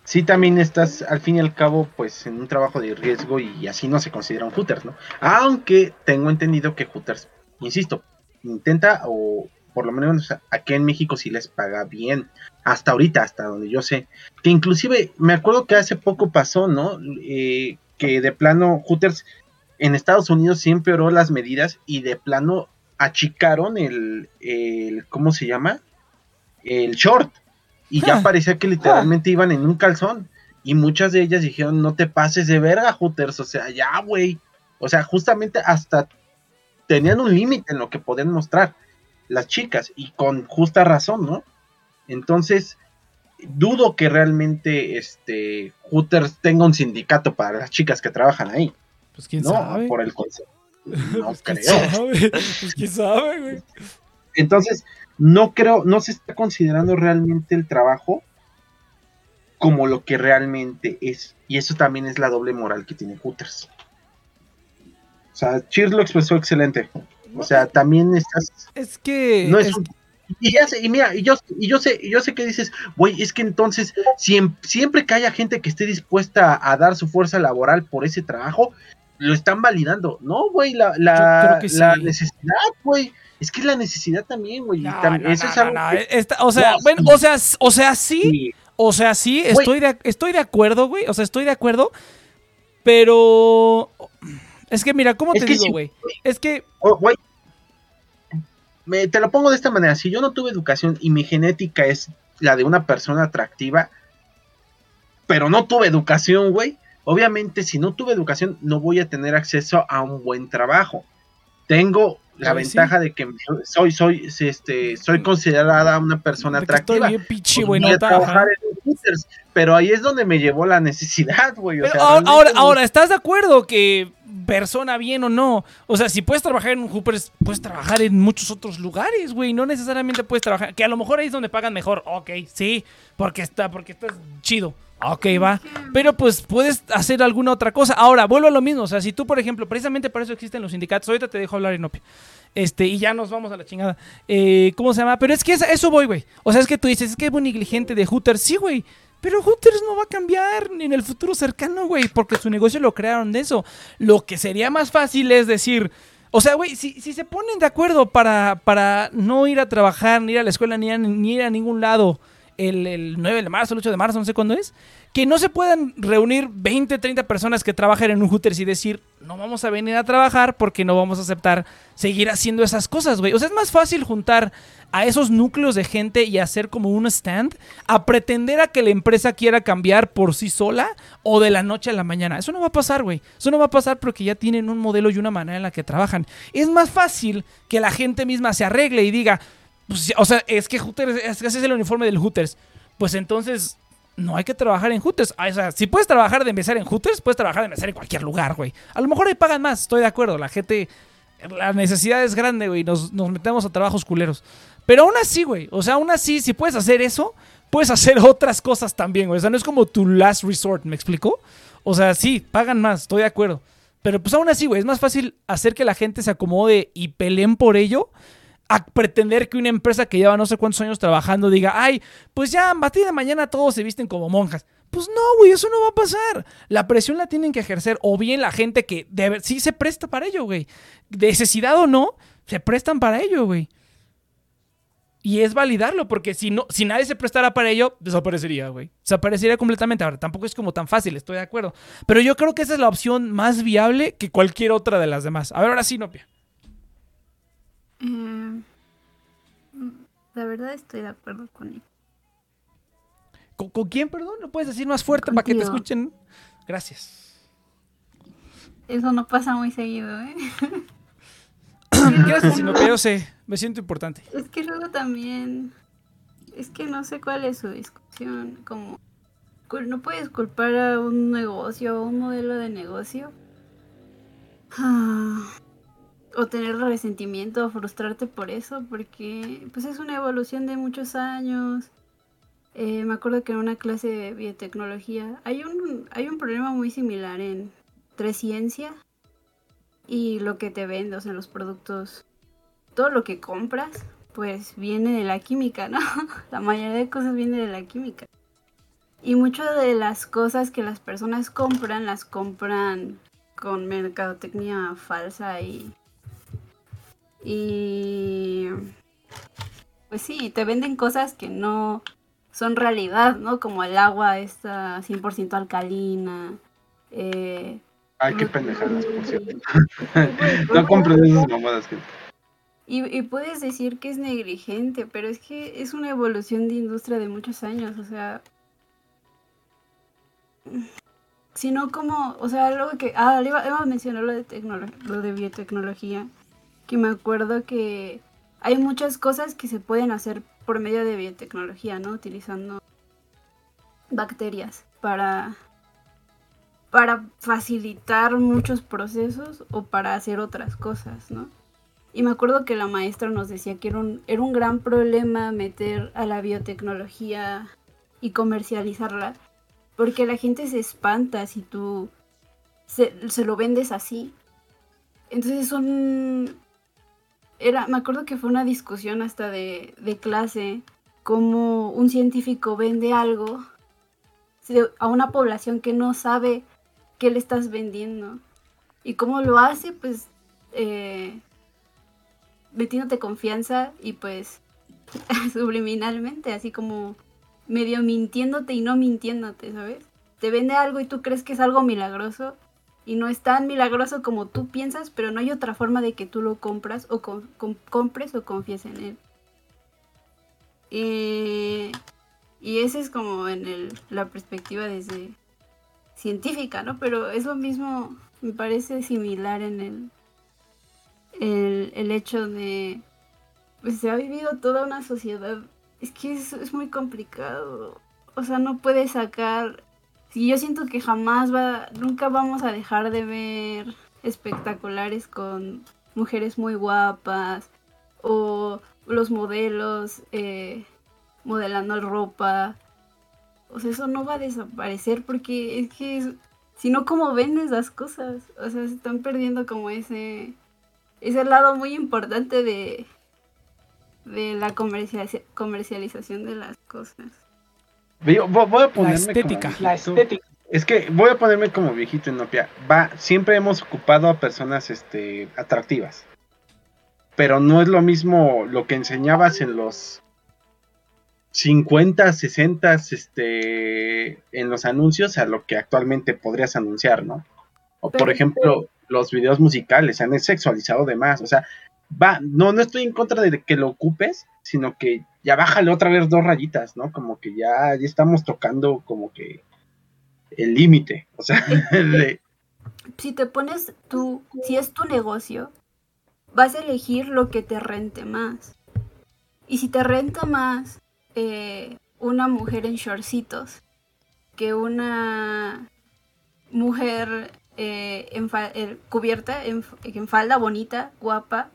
Sí, también estás al fin y al cabo, pues en un trabajo de riesgo y así no se considera un Hooters, ¿no? Aunque tengo entendido que Hooters, insisto, intenta o por lo menos aquí en México sí les paga bien. Hasta ahorita, hasta donde yo sé. Que inclusive me acuerdo que hace poco pasó, ¿no? Eh, que de plano Hooters en Estados Unidos siempre oró las medidas y de plano achicaron el, el ¿cómo se llama? El short. Y ya ah. parecía que literalmente iban en un calzón. Y muchas de ellas dijeron, no te pases de verga, Hooters. O sea, ya, güey. O sea, justamente hasta tenían un límite en lo que podían mostrar las chicas. Y con justa razón, ¿no? Entonces, dudo que realmente este Hooters tenga un sindicato para las chicas que trabajan ahí. Pues quién sabe. Por el concepto. No pues creo. Sabe? Pues sabe, güey. Entonces, no creo, no se está considerando realmente el trabajo como lo que realmente es. Y eso también es la doble moral que tiene Hooters. O sea, Cheers lo expresó excelente. O sea, también estás. Es que. No es, y ya sé, y mira, y yo, y yo sé, y yo sé que dices, güey, es que entonces, siempre, siempre que haya gente que esté dispuesta a dar su fuerza laboral por ese trabajo, lo están validando. No, güey, la, la, la sí. necesidad, güey. Es que la necesidad también, güey. y No, tam- no, eso no, es algo que- esta- o sea, No, bueno, sí. o sea, o sea, sí, Sí. o sea, sí, estoy de, estoy de acuerdo, güey, o sea, estoy de acuerdo, pero es que mira, ¿cómo Es te digo, sí, güey? Es que Oh, güey. Me- te lo pongo de esta manera. Si yo no tuve educación y mi genética es la de una persona atractiva, pero no tuve educación, güey. Obviamente, si no tuve educación, no voy a tener acceso a un buen trabajo. Tengo la sí. ventaja de que soy, soy, este, soy considerada una persona porque estoy atractiva. bien voy a buenota, trabajar en Hooters, pero ahí es donde me llevó la necesidad, güey. o Pero sea, ahora, ahora, no- ahora, ¿estás de acuerdo que persona bien o no? O sea, si puedes trabajar en un Hoopers, puedes trabajar en muchos otros lugares, güey. No necesariamente puedes trabajar. Que a lo mejor ahí es donde pagan mejor. Ok, sí. Porque está, porque estás chido. Ok, va. Pero pues puedes hacer alguna otra cosa. Ahora, vuelvo a lo mismo. O sea, si tú, por ejemplo, precisamente para eso existen los sindicatos. Ahorita te dejo hablar Inopia. Este, y ya nos vamos a la chingada. Eh, ¿Cómo se llama? Pero es que eso voy, güey. O sea, es que tú dices, es que es muy negligente de Hooters. Sí, güey. Pero Hooters no va a cambiar ni en el futuro cercano, güey. Porque su negocio lo crearon de eso. Lo que sería más fácil es decir. O sea, güey, si, si se ponen de acuerdo para, no ir a trabajar, ni ir a la escuela, ni, ni ir a ningún lado el, el 9 de marzo, el 8 de marzo, no sé cuándo es, que no se puedan reunir 20, 30 personas que trabajen en un Hooters y decir, no vamos a venir a trabajar porque no vamos a aceptar seguir haciendo esas cosas, güey. O sea, es más fácil juntar a esos núcleos de gente y hacer como un stand a pretender a que la empresa quiera cambiar por sí sola o de la noche a la mañana. Eso no va a pasar, güey. Eso no va a pasar porque ya tienen un modelo y una manera en la que trabajan. Es más fácil que la gente misma se arregle y diga, pues, o sea, es que Hooters, es que ese es el uniforme del Hooters. Pues entonces no hay que trabajar en Hooters. Ah, O sea, si puedes trabajar de empezar en Hooters, puedes trabajar de empezar en cualquier lugar, güey. A lo mejor ahí pagan más, estoy de acuerdo. La gente, la necesidad es grande, güey. Nos, nos metemos a trabajos culeros. Pero aún así, güey. O sea, aún así, si puedes hacer eso, puedes hacer otras cosas también, güey. O sea, no es como tu last resort, ¿me explico? O sea, sí, pagan más, estoy de acuerdo. Pero pues aún así, güey, es más fácil hacer que la gente se acomode y peleen por ello a pretender que una empresa que lleva no sé cuántos años trabajando diga, ay, pues ya a partir mañana todos se visten como monjas. Pues no, güey, eso no va a pasar. La presión la tienen que ejercer o bien la gente que debe, sí se presta para ello, güey. Necesidad o no, se prestan para ello, güey. Y es validarlo, porque si no, si nadie se prestara para ello, desaparecería, güey. Desaparecería completamente. Ahora, tampoco es como tan fácil, estoy de acuerdo. Pero yo creo que esa es la opción más viable que cualquier otra de las demás. A ver, ahora sí, Nopia. Eh, la verdad estoy de acuerdo con él. ¿Con, con quién, perdón? ¿Lo puedes decir más fuerte para que te escuchen? Gracias. Eso no pasa muy seguido, ¿eh? Gracias, sino que yo sé, me siento importante. Es que luego también. Es que no sé cuál es su discusión. Como. No puedes culpar a un negocio o un modelo de negocio. O tener resentimiento o frustrarte por eso. Porque pues es una evolución de muchos años. Eh, me acuerdo que en una clase de biotecnología hay un, hay un problema muy similar en entre ciencia y lo que te venden, o sea, los productos todo lo que compras, pues viene de la química, ¿no? La mayoría de cosas viene de la química. Y muchas de las cosas que las personas compran, las compran con mercadotecnia falsa y... Y... Pues sí, te venden cosas que no son realidad, ¿no? Como el agua esta 100% alcalina. Eh, Ay, qué pendejadas, por cierto. No compres esas mamadas, gente. Y, y puedes decir que es negligente, pero es que es una evolución de industria de muchos años, o sea... Si no como, o sea, algo que... Ah, le iba, iba a mencionar lo de, lo de biotecnología, que me acuerdo que hay muchas cosas que se pueden hacer por medio de biotecnología, ¿no? Utilizando bacterias para para facilitar muchos procesos o para hacer otras cosas, ¿no? Y me acuerdo que la maestra nos decía que era un, era un gran problema meter a la biotecnología y comercializarla, porque la gente se espanta si tú se, se lo vendes así. Entonces son... era, me acuerdo que fue una discusión hasta de, de clase, cómo un científico vende algo a una población que no sabe qué le estás vendiendo. Y cómo lo hace, pues, eh, metiéndote confianza y pues subliminalmente, así como medio mintiéndote y no mintiéndote, ¿sabes? Te vende algo y tú crees que es algo milagroso y no es tan milagroso como tú piensas, pero no hay otra forma de que tú lo compras o compres o confíes en él. Y, y ese es como en el, la perspectiva desde científica, ¿no? Pero eso mismo me parece similar en el, el, el hecho de, pues se ha vivido toda una sociedad, es que es, es muy complicado, o sea, no puedes sacar, si yo siento que jamás va, nunca vamos a dejar de ver espectaculares con mujeres muy guapas o los modelos eh, modelando ropa. O sea, eso no va a desaparecer porque es que si no, ¿cómo vendes las cosas? O sea, se están perdiendo como ese, ese lado muy importante de, de la comercialización de las cosas. Voy a ponerme la estética. la estética. Es que voy a ponerme como viejito en Nopia. Va, siempre hemos ocupado a personas este, atractivas pero no es lo mismo lo que enseñabas en los 50, 60, este, en los anuncios a lo que actualmente podrías anunciar, ¿no? O por ejemplo, los videos musicales se han sexualizado de más, o sea, va, no, no estoy en contra de que lo ocupes, sino que ya bájale otra vez dos rayitas, ¿no? Como que ya, ya estamos tocando como que el límite, o sea, si te pones tú, si es tu negocio, vas a elegir lo que te rente más. Y si te renta más eh, una mujer en shortcitos que una mujer eh, en cubierta, en, falda bonita, guapa,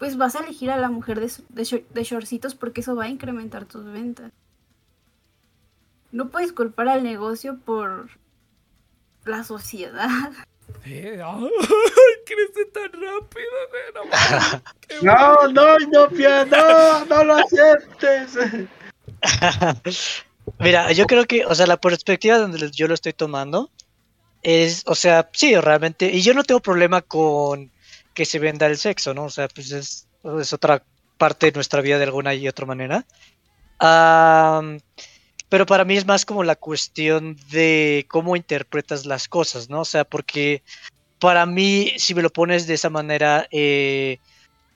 pues vas a elegir a la mujer de, de, de shortcitos porque eso va a incrementar tus ventas. No puedes culpar al negocio por la sociedad. crece tan rápido, No, no, no, no, no lo aceptes. Mira, yo creo que, o sea, la perspectiva donde yo lo estoy tomando es, o sea, sí, realmente, y yo no tengo problema con que se venda el sexo, ¿no? O sea, pues es, otra parte de nuestra vida de alguna y otra manera. pero para mí es más como la cuestión de cómo interpretas las cosas, ¿no? O sea, porque para mí, si me lo pones de esa manera, eh,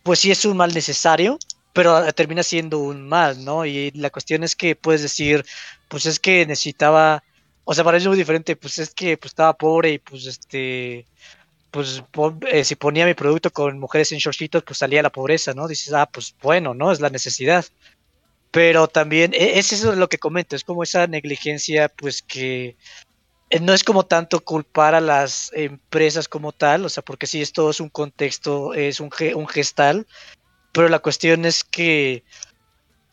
pues sí es un mal necesario, pero termina siendo un mal, ¿no? Y la cuestión es que puedes decir, pues es que necesitaba, o sea, para eso es muy diferente, pues es que pues, estaba pobre y pues este, pues eh, si ponía mi producto con mujeres en shortcitos, pues salía la pobreza, ¿no? Dices, ah, pues bueno, ¿no? Es la necesidad. Pero también, e, es eso lo que comento, es como esa negligencia, pues que eh, no es como tanto culpar a las empresas como tal, o sea, porque sí, esto es un contexto, es un, un gestal, pero la cuestión es que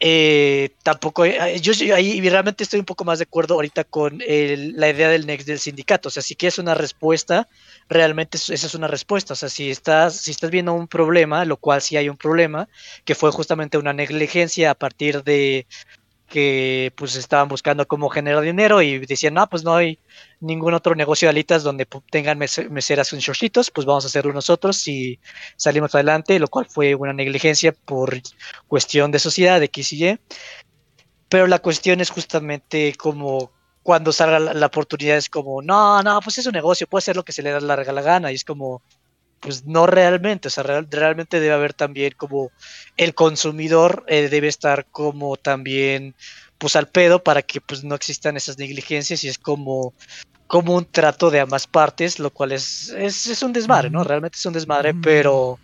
eh, tampoco, eh, yo, ahí realmente estoy un poco más de acuerdo ahorita con la idea del Next del sindicato, o sea, si quieres una respuesta, realmente esa es una respuesta, o sea, si estás, si estás viendo un problema, lo cual sí hay un problema, que fue justamente una negligencia a partir de que pues estaban buscando cómo generar dinero y decían, no, pues no hay ningún otro negocio de alitas donde tengan meseras en shortcitos, pues vamos a hacerlo nosotros y salimos adelante, lo cual fue una negligencia por cuestión de sociedad, de X y Y. Pero la cuestión es justamente como cuando salga la, oportunidad es como, no, no, pues es un negocio, puede ser lo que se le da la, la gana y es como, pues no realmente, o sea, realmente debe haber también como el consumidor eh, debe estar como también pues al pedo para que pues no existan esas negligencias y es como como un trato de ambas partes, lo cual es, es, un desmadre, ¿no? Realmente es un desmadre, pero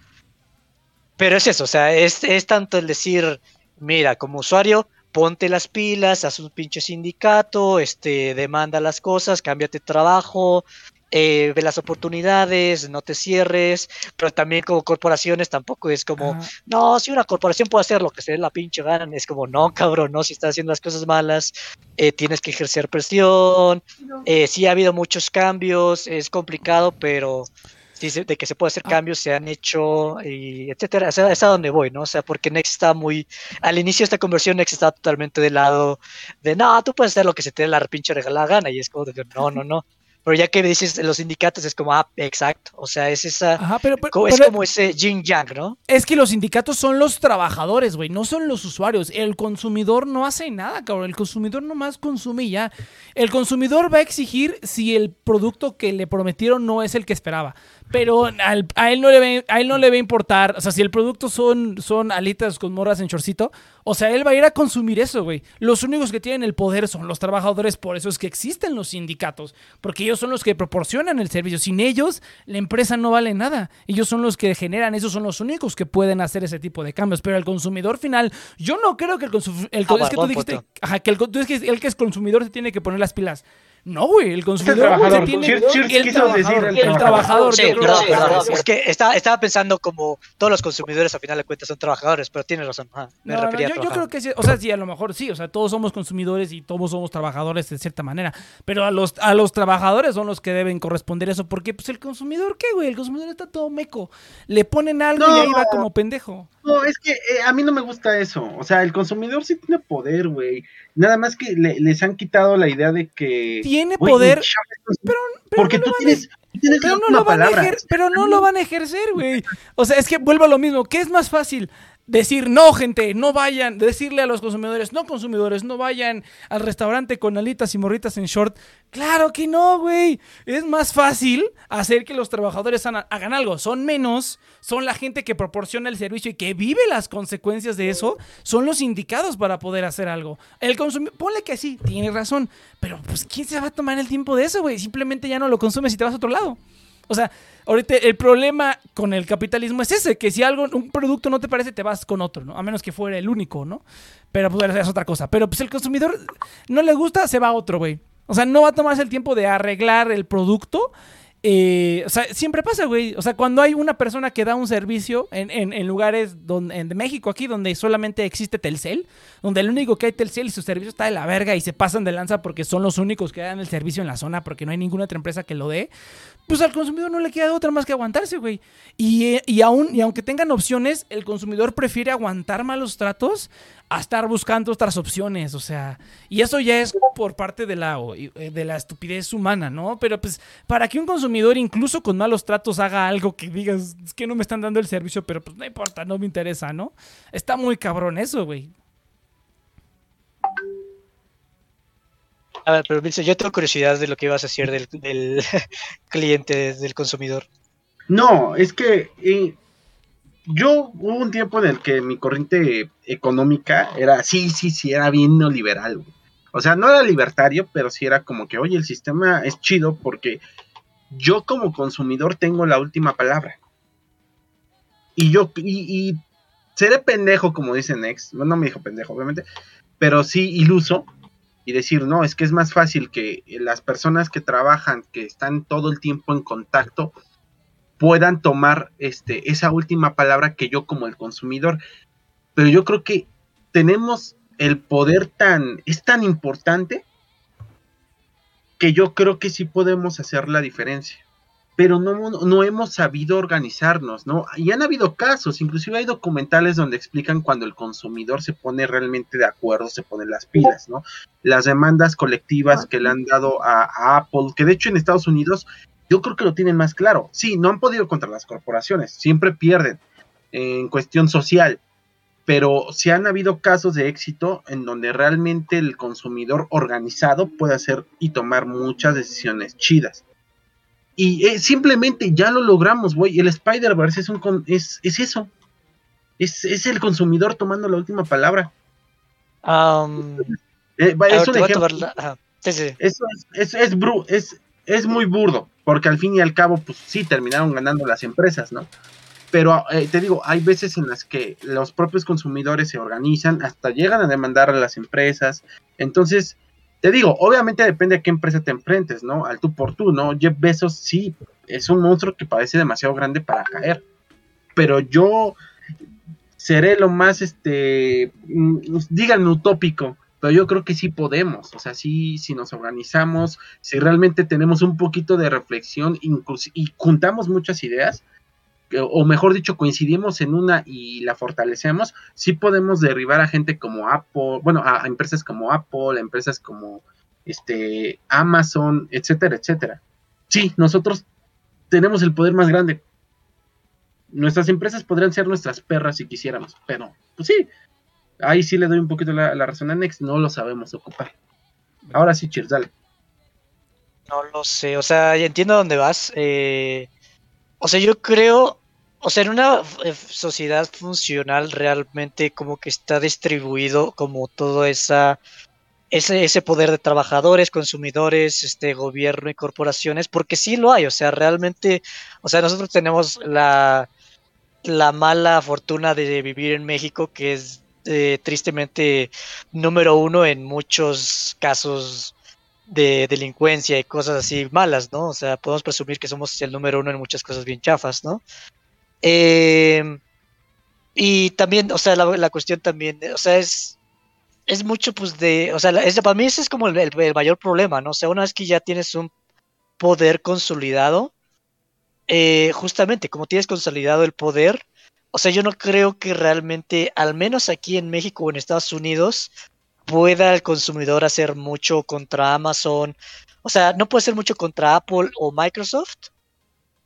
pero es eso, o sea, es, es tanto el decir, mira, como usuario, ponte las pilas, haz un pinche sindicato, este, demanda las cosas, cámbiate trabajo, eh, ve las oportunidades, no te cierres, pero también como corporaciones tampoco es como, no, si una corporación puede hacer lo que se dé la pinche gana, es como, no, cabrón, no, si estás haciendo las cosas malas, eh, tienes que ejercer presión, eh, sí ha habido muchos cambios, es complicado, pero de que se puede hacer cambios, se han hecho, y etcétera. O sea, es a donde voy, ¿no? O sea, porque Next está muy. Al inicio de esta conversión, Next está totalmente del lado de no, tú puedes hacer lo que se te dé la pinche regalada gana. Y es como de no, no, no. Pero ya que dices los sindicatos, es como, ah, exacto. O sea, es esa. Ajá, pero, pero- co- es pero como ese yin yang, ¿no? es que los sindicatos son los trabajadores, güey, no son los usuarios. El consumidor no hace nada, cabrón. El consumidor nomás consume y ya. El consumidor va a exigir si el producto que le prometieron no es el que esperaba. Pero al- a, él no le va, a él no le va a importar. O sea, si el producto son, son alitas con morras en chorcito, o sea, él va a ir a consumir eso, güey. Los únicos que tienen el poder son los trabajadores, por eso es que existen los sindicatos. Porque ellos son los que proporcionan el servicio. Sin ellos, la empresa no vale nada. Ellos son los que generan, esos son los únicos que pueden hacer ese tipo de cambios. Pero el consumidor final, yo no creo que el consumidor. Ah, es que tú dijiste. Ajá, que el, con- tú es que el que es consumidor se tiene que poner las pilas. No, güey, el consumidor se tiene el trabajador, decir el el trabajador. trabajador, Sí, yo perdón, perdón. Es que estaba, estaba pensando como todos los consumidores a final de cuentas son trabajadores, pero tienes razón. ajá, me No, no, refería a yo, yo creo que sí, o sea, sí, a lo mejor sí, o sea, todos somos consumidores y todos somos trabajadores de cierta manera, pero a los, a los trabajadores son los que deben corresponder eso, porque pues el consumidor, ¿qué, güey? El consumidor está todo meco, le ponen algo y No. ahí va como pendejo. No, es que eh, a mí no me gusta eso. O sea, el consumidor sí tiene poder, güey. Nada más que le- les han quitado la idea de que. Tiene poder, pero porque no tú lo van a- tienes, pero no lo van a ejer- pero no lo van a ejercer, güey. O sea, es que vuelvo a lo mismo, ¿qué es más fácil? Decir, no, gente, no vayan, decirle a los consumidores, no consumidores, no vayan al restaurante con alitas y morritas en short. Claro que no, güey. Es más fácil hacer que los trabajadores hagan algo. Son menos, son la gente que proporciona el servicio y que vive las consecuencias de eso, son los indicados para poder hacer algo. El consumidor, ponle que sí, tiene razón, pero pues ¿quién se va a tomar el tiempo de eso, güey? Simplemente ya no lo consumes y te vas a otro lado. O sea, ahorita el problema con el capitalismo es ese, que si algo, un producto no te parece, te vas con otro, ¿no? A menos que fuera el único, ¿no? Pero pues es otra cosa. Pero pues el consumidor no le gusta, se va a otro, güey. O sea, no va a tomarse el tiempo de arreglar el producto. Eh, o sea, siempre pasa, güey. O sea, cuando hay una persona que da un servicio en, en- en lugares donde, en México, aquí, donde solamente existe Telcel, donde el único que hay Telcel y su servicio está de la verga y se pasan de lanza porque son los únicos que dan el servicio en la zona porque no hay ninguna otra empresa que lo dé, pues al consumidor no le queda otra más que aguantarse, güey. Y, eh, y, aún, y aunque tengan opciones, el consumidor prefiere aguantar malos tratos a estar buscando otras opciones, o sea, y eso ya es por parte de la, eh, de la estupidez humana, ¿no? Pero pues para que un consumidor incluso con malos tratos haga algo que digas, es que no me están dando el servicio, pero pues no importa, no me interesa, ¿no? Está muy cabrón eso, güey. A ver, pero Vilce, yo tengo curiosidad de lo que ibas a decir del, del cliente, del consumidor. No, es que eh, yo hubo un tiempo en el que mi corriente económica era, sí, sí, sí, era bien neoliberal. O sea, no era libertario, pero sí era como que, oye, el sistema es chido porque yo como consumidor tengo la última palabra. Y yo, y, y seré pendejo, como dice Nex, no, no me dijo pendejo, obviamente, pero sí iluso y decir, no, es que es más fácil que las personas que trabajan, que están todo el tiempo en contacto, puedan tomar este, esa última palabra que yo como el consumidor. Pero yo creo que tenemos el poder tan, es tan importante que yo creo que sí podemos hacer la diferencia. Pero no, no hemos sabido organizarnos, ¿no? Y han habido casos, inclusive hay documentales donde explican cuando el consumidor se pone realmente de acuerdo, se pone las pilas, ¿no? Las demandas colectivas que le han dado a, a Apple, que de hecho en Estados Unidos yo creo que lo tienen más claro. Sí, no han podido contra las corporaciones, siempre pierden en cuestión social, pero sí han habido casos de éxito en donde realmente el consumidor organizado puede hacer y tomar muchas decisiones chidas. Y eh, simplemente ya lo logramos, güey. El Spider-Verse es, un es, es eso. Es, es el consumidor tomando la última palabra. Eh, es un ejemplo. Eso es, es, es, es muy burdo, porque al fin y al cabo, pues sí, terminaron ganando las empresas, ¿no? Pero eh, te digo, hay veces en las que los propios consumidores se organizan, hasta llegan a demandar a las empresas. Entonces, te digo, obviamente depende de qué empresa te enfrentes, ¿no? Al tú por tú, ¿no? Jeff Bezos sí, es un monstruo que parece demasiado grande para caer. Pero yo seré lo más, este, mm, díganme utópico, pero yo creo que sí podemos, o sea, sí, si nos organizamos, si realmente tenemos un poquito de reflexión incluso, y juntamos muchas ideas, o mejor dicho, coincidimos en una y la fortalecemos, sí podemos derribar a gente como Apple, bueno, a, empresas como Apple, a empresas como este Amazon, etcétera, etcétera. Sí, nosotros tenemos el poder más grande. Nuestras empresas podrían ser nuestras perras si quisiéramos, pero pues sí, ahí sí le doy un poquito la, razón a Next, no lo sabemos ocupar. Ahora sí, cheers, dale. No lo sé, o sea, entiendo dónde vas. Eh, o sea, yo creo, o sea, en una eh, sociedad funcional realmente como que está distribuido como todo esa ese, ese poder de trabajadores, consumidores, este gobierno y corporaciones, porque sí lo hay, o sea, realmente, o sea, nosotros tenemos la, la mala fortuna de vivir en México, que es eh, tristemente número uno en muchos casos de delincuencia y cosas así malas, ¿no? O sea, podemos presumir que somos el número uno en muchas cosas bien chafas, ¿no? Eh, y también, o sea, la, cuestión también, o sea, es, es mucho, pues, de, o sea, para mí ese es como el, mayor problema, ¿no? O sea, una vez que ya tienes un poder consolidado, eh, justamente como tienes consolidado el poder, o sea, yo no creo que realmente, al menos aquí en México o en Estados Unidos, pueda el consumidor hacer mucho contra Amazon. O sea, no puede hacer mucho contra Apple o Microsoft,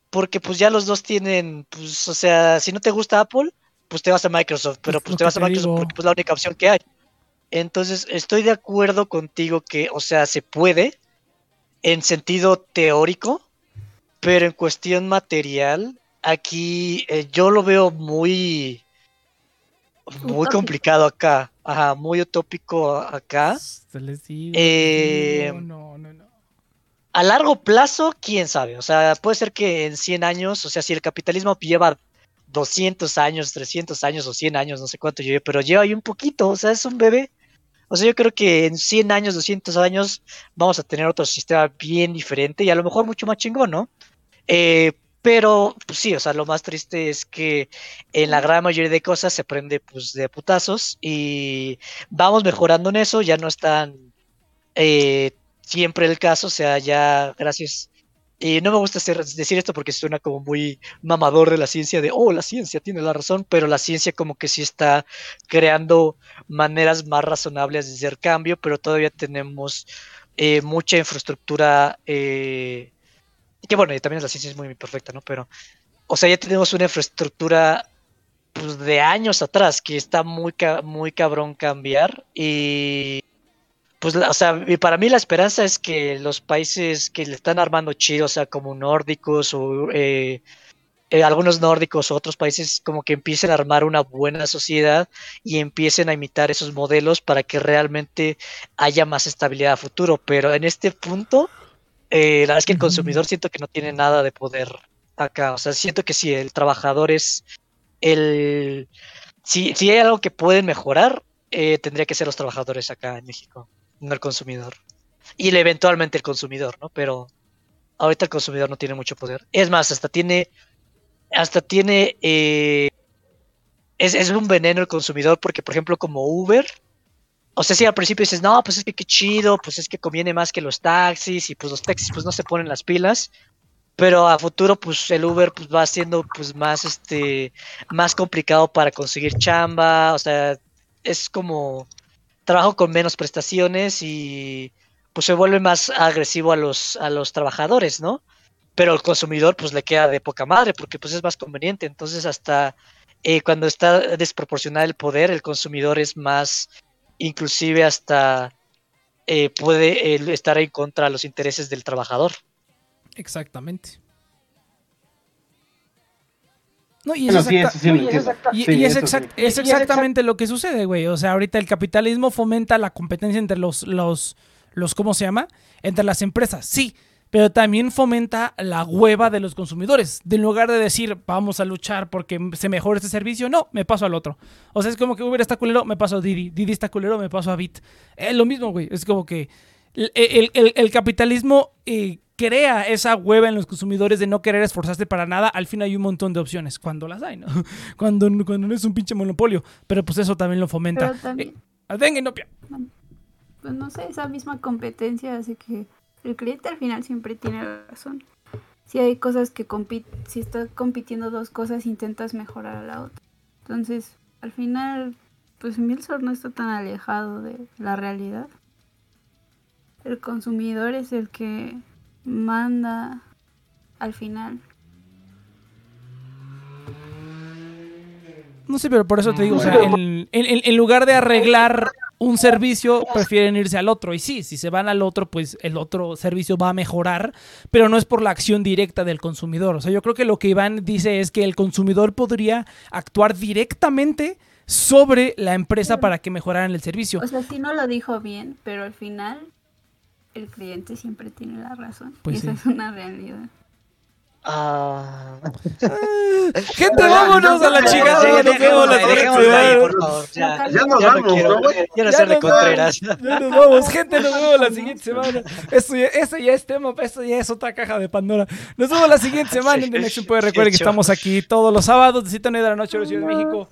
porque pues ya los dos tienen, pues, o sea, si no te gusta Apple, pues te vas a Microsoft, pero pues te vas a Microsoft porque pues la única opción que hay. Entonces, estoy de acuerdo contigo que, o sea, se puede en sentido teórico, pero en cuestión material, aquí eh, yo lo veo muy, muy complicado acá. Ajá, muy utópico acá. Eh, no, no, no. A largo plazo, quién sabe. O sea, puede ser que en 100 años, o sea, si el capitalismo lleva 200 años, 300 años o 100 años, no sé cuánto lleve, pero lleva ahí un poquito, o sea, es un bebé. O sea, yo creo que en 100 años, 200 años, vamos a tener otro sistema bien diferente y a lo mejor mucho más chingón, ¿no? Eh, pero pues sí, o sea, lo más triste es que en la gran mayoría de cosas se prende pues de putazos y vamos mejorando en eso, ya no están eh, siempre el caso, o sea, ya gracias. Y no me gusta decir esto porque suena como muy mamador de la ciencia, de, oh, la ciencia tiene la razón, pero la ciencia como que sí está creando maneras más razonables de hacer cambio, pero todavía tenemos eh, mucha infraestructura eh, que bueno, y también la ciencia es muy, perfecta, ¿no? Pero, o sea, ya tenemos una infraestructura pues, de años atrás que está muy, muy cabrón cambiar y pues, o sea, y para mí la esperanza es que los países que le están armando chido, o sea, como nórdicos o eh, eh, algunos nórdicos o otros países como que empiecen a armar una buena sociedad y empiecen a imitar esos modelos para que realmente haya más estabilidad a futuro. Pero en este punto, eh, la verdad es que el consumidor siento que no tiene nada de poder acá. O sea, siento que si el trabajador es el. Si, si hay algo que pueden mejorar, eh, tendría que ser los trabajadores acá en México, no el consumidor. Y eventualmente el consumidor, ¿no? Pero ahorita el consumidor no tiene mucho poder. Es más, hasta tiene. Hasta tiene. Eh, es, es un veneno el consumidor, porque, por ejemplo, como Uber, o sea, si al principio dices, no, pues es que qué chido, pues es que conviene más que los taxis y pues los taxis pues no se ponen las pilas, pero a futuro pues el Uber pues va siendo pues más este más complicado para conseguir chamba, o sea, es como trabajo con menos prestaciones y pues se vuelve más agresivo a los a los trabajadores, ¿no? Pero el consumidor pues le queda de poca madre porque pues es más conveniente, entonces hasta eh, cuando está desproporcionado el poder, el consumidor es más inclusive hasta eh, puede estar en contra de los intereses del trabajador. Exactamente. No, y es, exactamente lo que sucede, güey. O sea, ahorita el capitalismo fomenta la competencia entre los, los, los, ¿cómo se llama? Entre las empresas. Sí, pero también fomenta la hueva de los consumidores. De en lugar de decir, vamos a luchar porque se mejore este servicio, no, me paso al otro. O sea, es como que Uber está culero, me paso a Didi. Didi está culero, me paso a Bit. Es lo mismo, güey. Es como que el, capitalismo eh, crea esa hueva en los consumidores de no querer esforzarse para nada. Al fin hay un montón de opciones, cuando las hay, ¿no? Cuando, cuando no es un pinche monopolio. Pero pues eso también lo fomenta. Pero también... Eh, venga, no, pues no sé, esa misma competencia hace que el cliente al final siempre tiene razón. Si hay cosas que compiten, si estás compitiendo dos cosas, intentas mejorar a la otra. Entonces, al final, pues Milsor no está tan alejado de la realidad. El consumidor es el que manda al final. No sé, pero por eso te digo, o sea, en, en- en lugar de arreglar un servicio, prefieren irse al otro. Y sí, si se van al otro, pues el otro servicio va a mejorar, pero no es por la acción directa del consumidor. O sea, yo creo que lo que Iván dice es que el consumidor podría actuar directamente sobre la empresa para que mejoraran el servicio. O sea, sí no lo dijo bien, pero al final el cliente siempre tiene la razón. Pues y esa sí. es una realidad. Ah, Gente, vámonos a la chingada. sí, nos vemos la dejémoslo siguiente ahí, semana. por favor. Ya, Ya nos ya no vamos, quiero, ya no Ya de nos vamos. Contreras. Ya nos vamos, gente, nos vemos la siguiente semana. Esto ya, ya es tema, esto ya es otra caja de Pandora. Nos vemos la siguiente semana en The Next Puede. Recuerden que estamos aquí todos los sábados de 7 a 9 de la noche, Ciudad de México.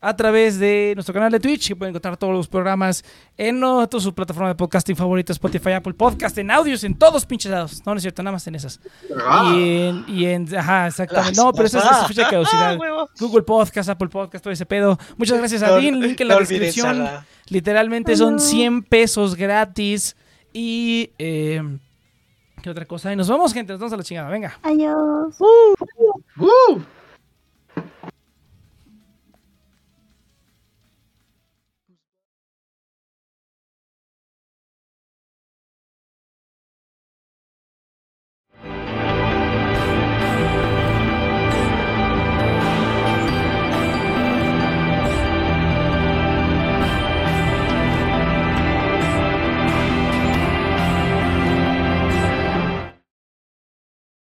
A través de nuestro canal de Twitch, que pueden encontrar todos los programas en todas sus plataformas de podcasting favoritas, Spotify, Apple Podcast, en audios, en todos pinches lados. No, no es cierto, nada más en esas. Ah, Y en, y en- ajá, exactamente. No, pero eso es, es fecha de caducidad. Ah. Google Podcast, Apple Podcast, todo ese pedo. Muchas gracias a No- Dean, link en la no descripción. Literalmente son 100 pesos gratis. Y. Eh, ¿Qué otra cosa? Y nos vamos, gente. Nos vamos a la chingada. Venga. Adiós.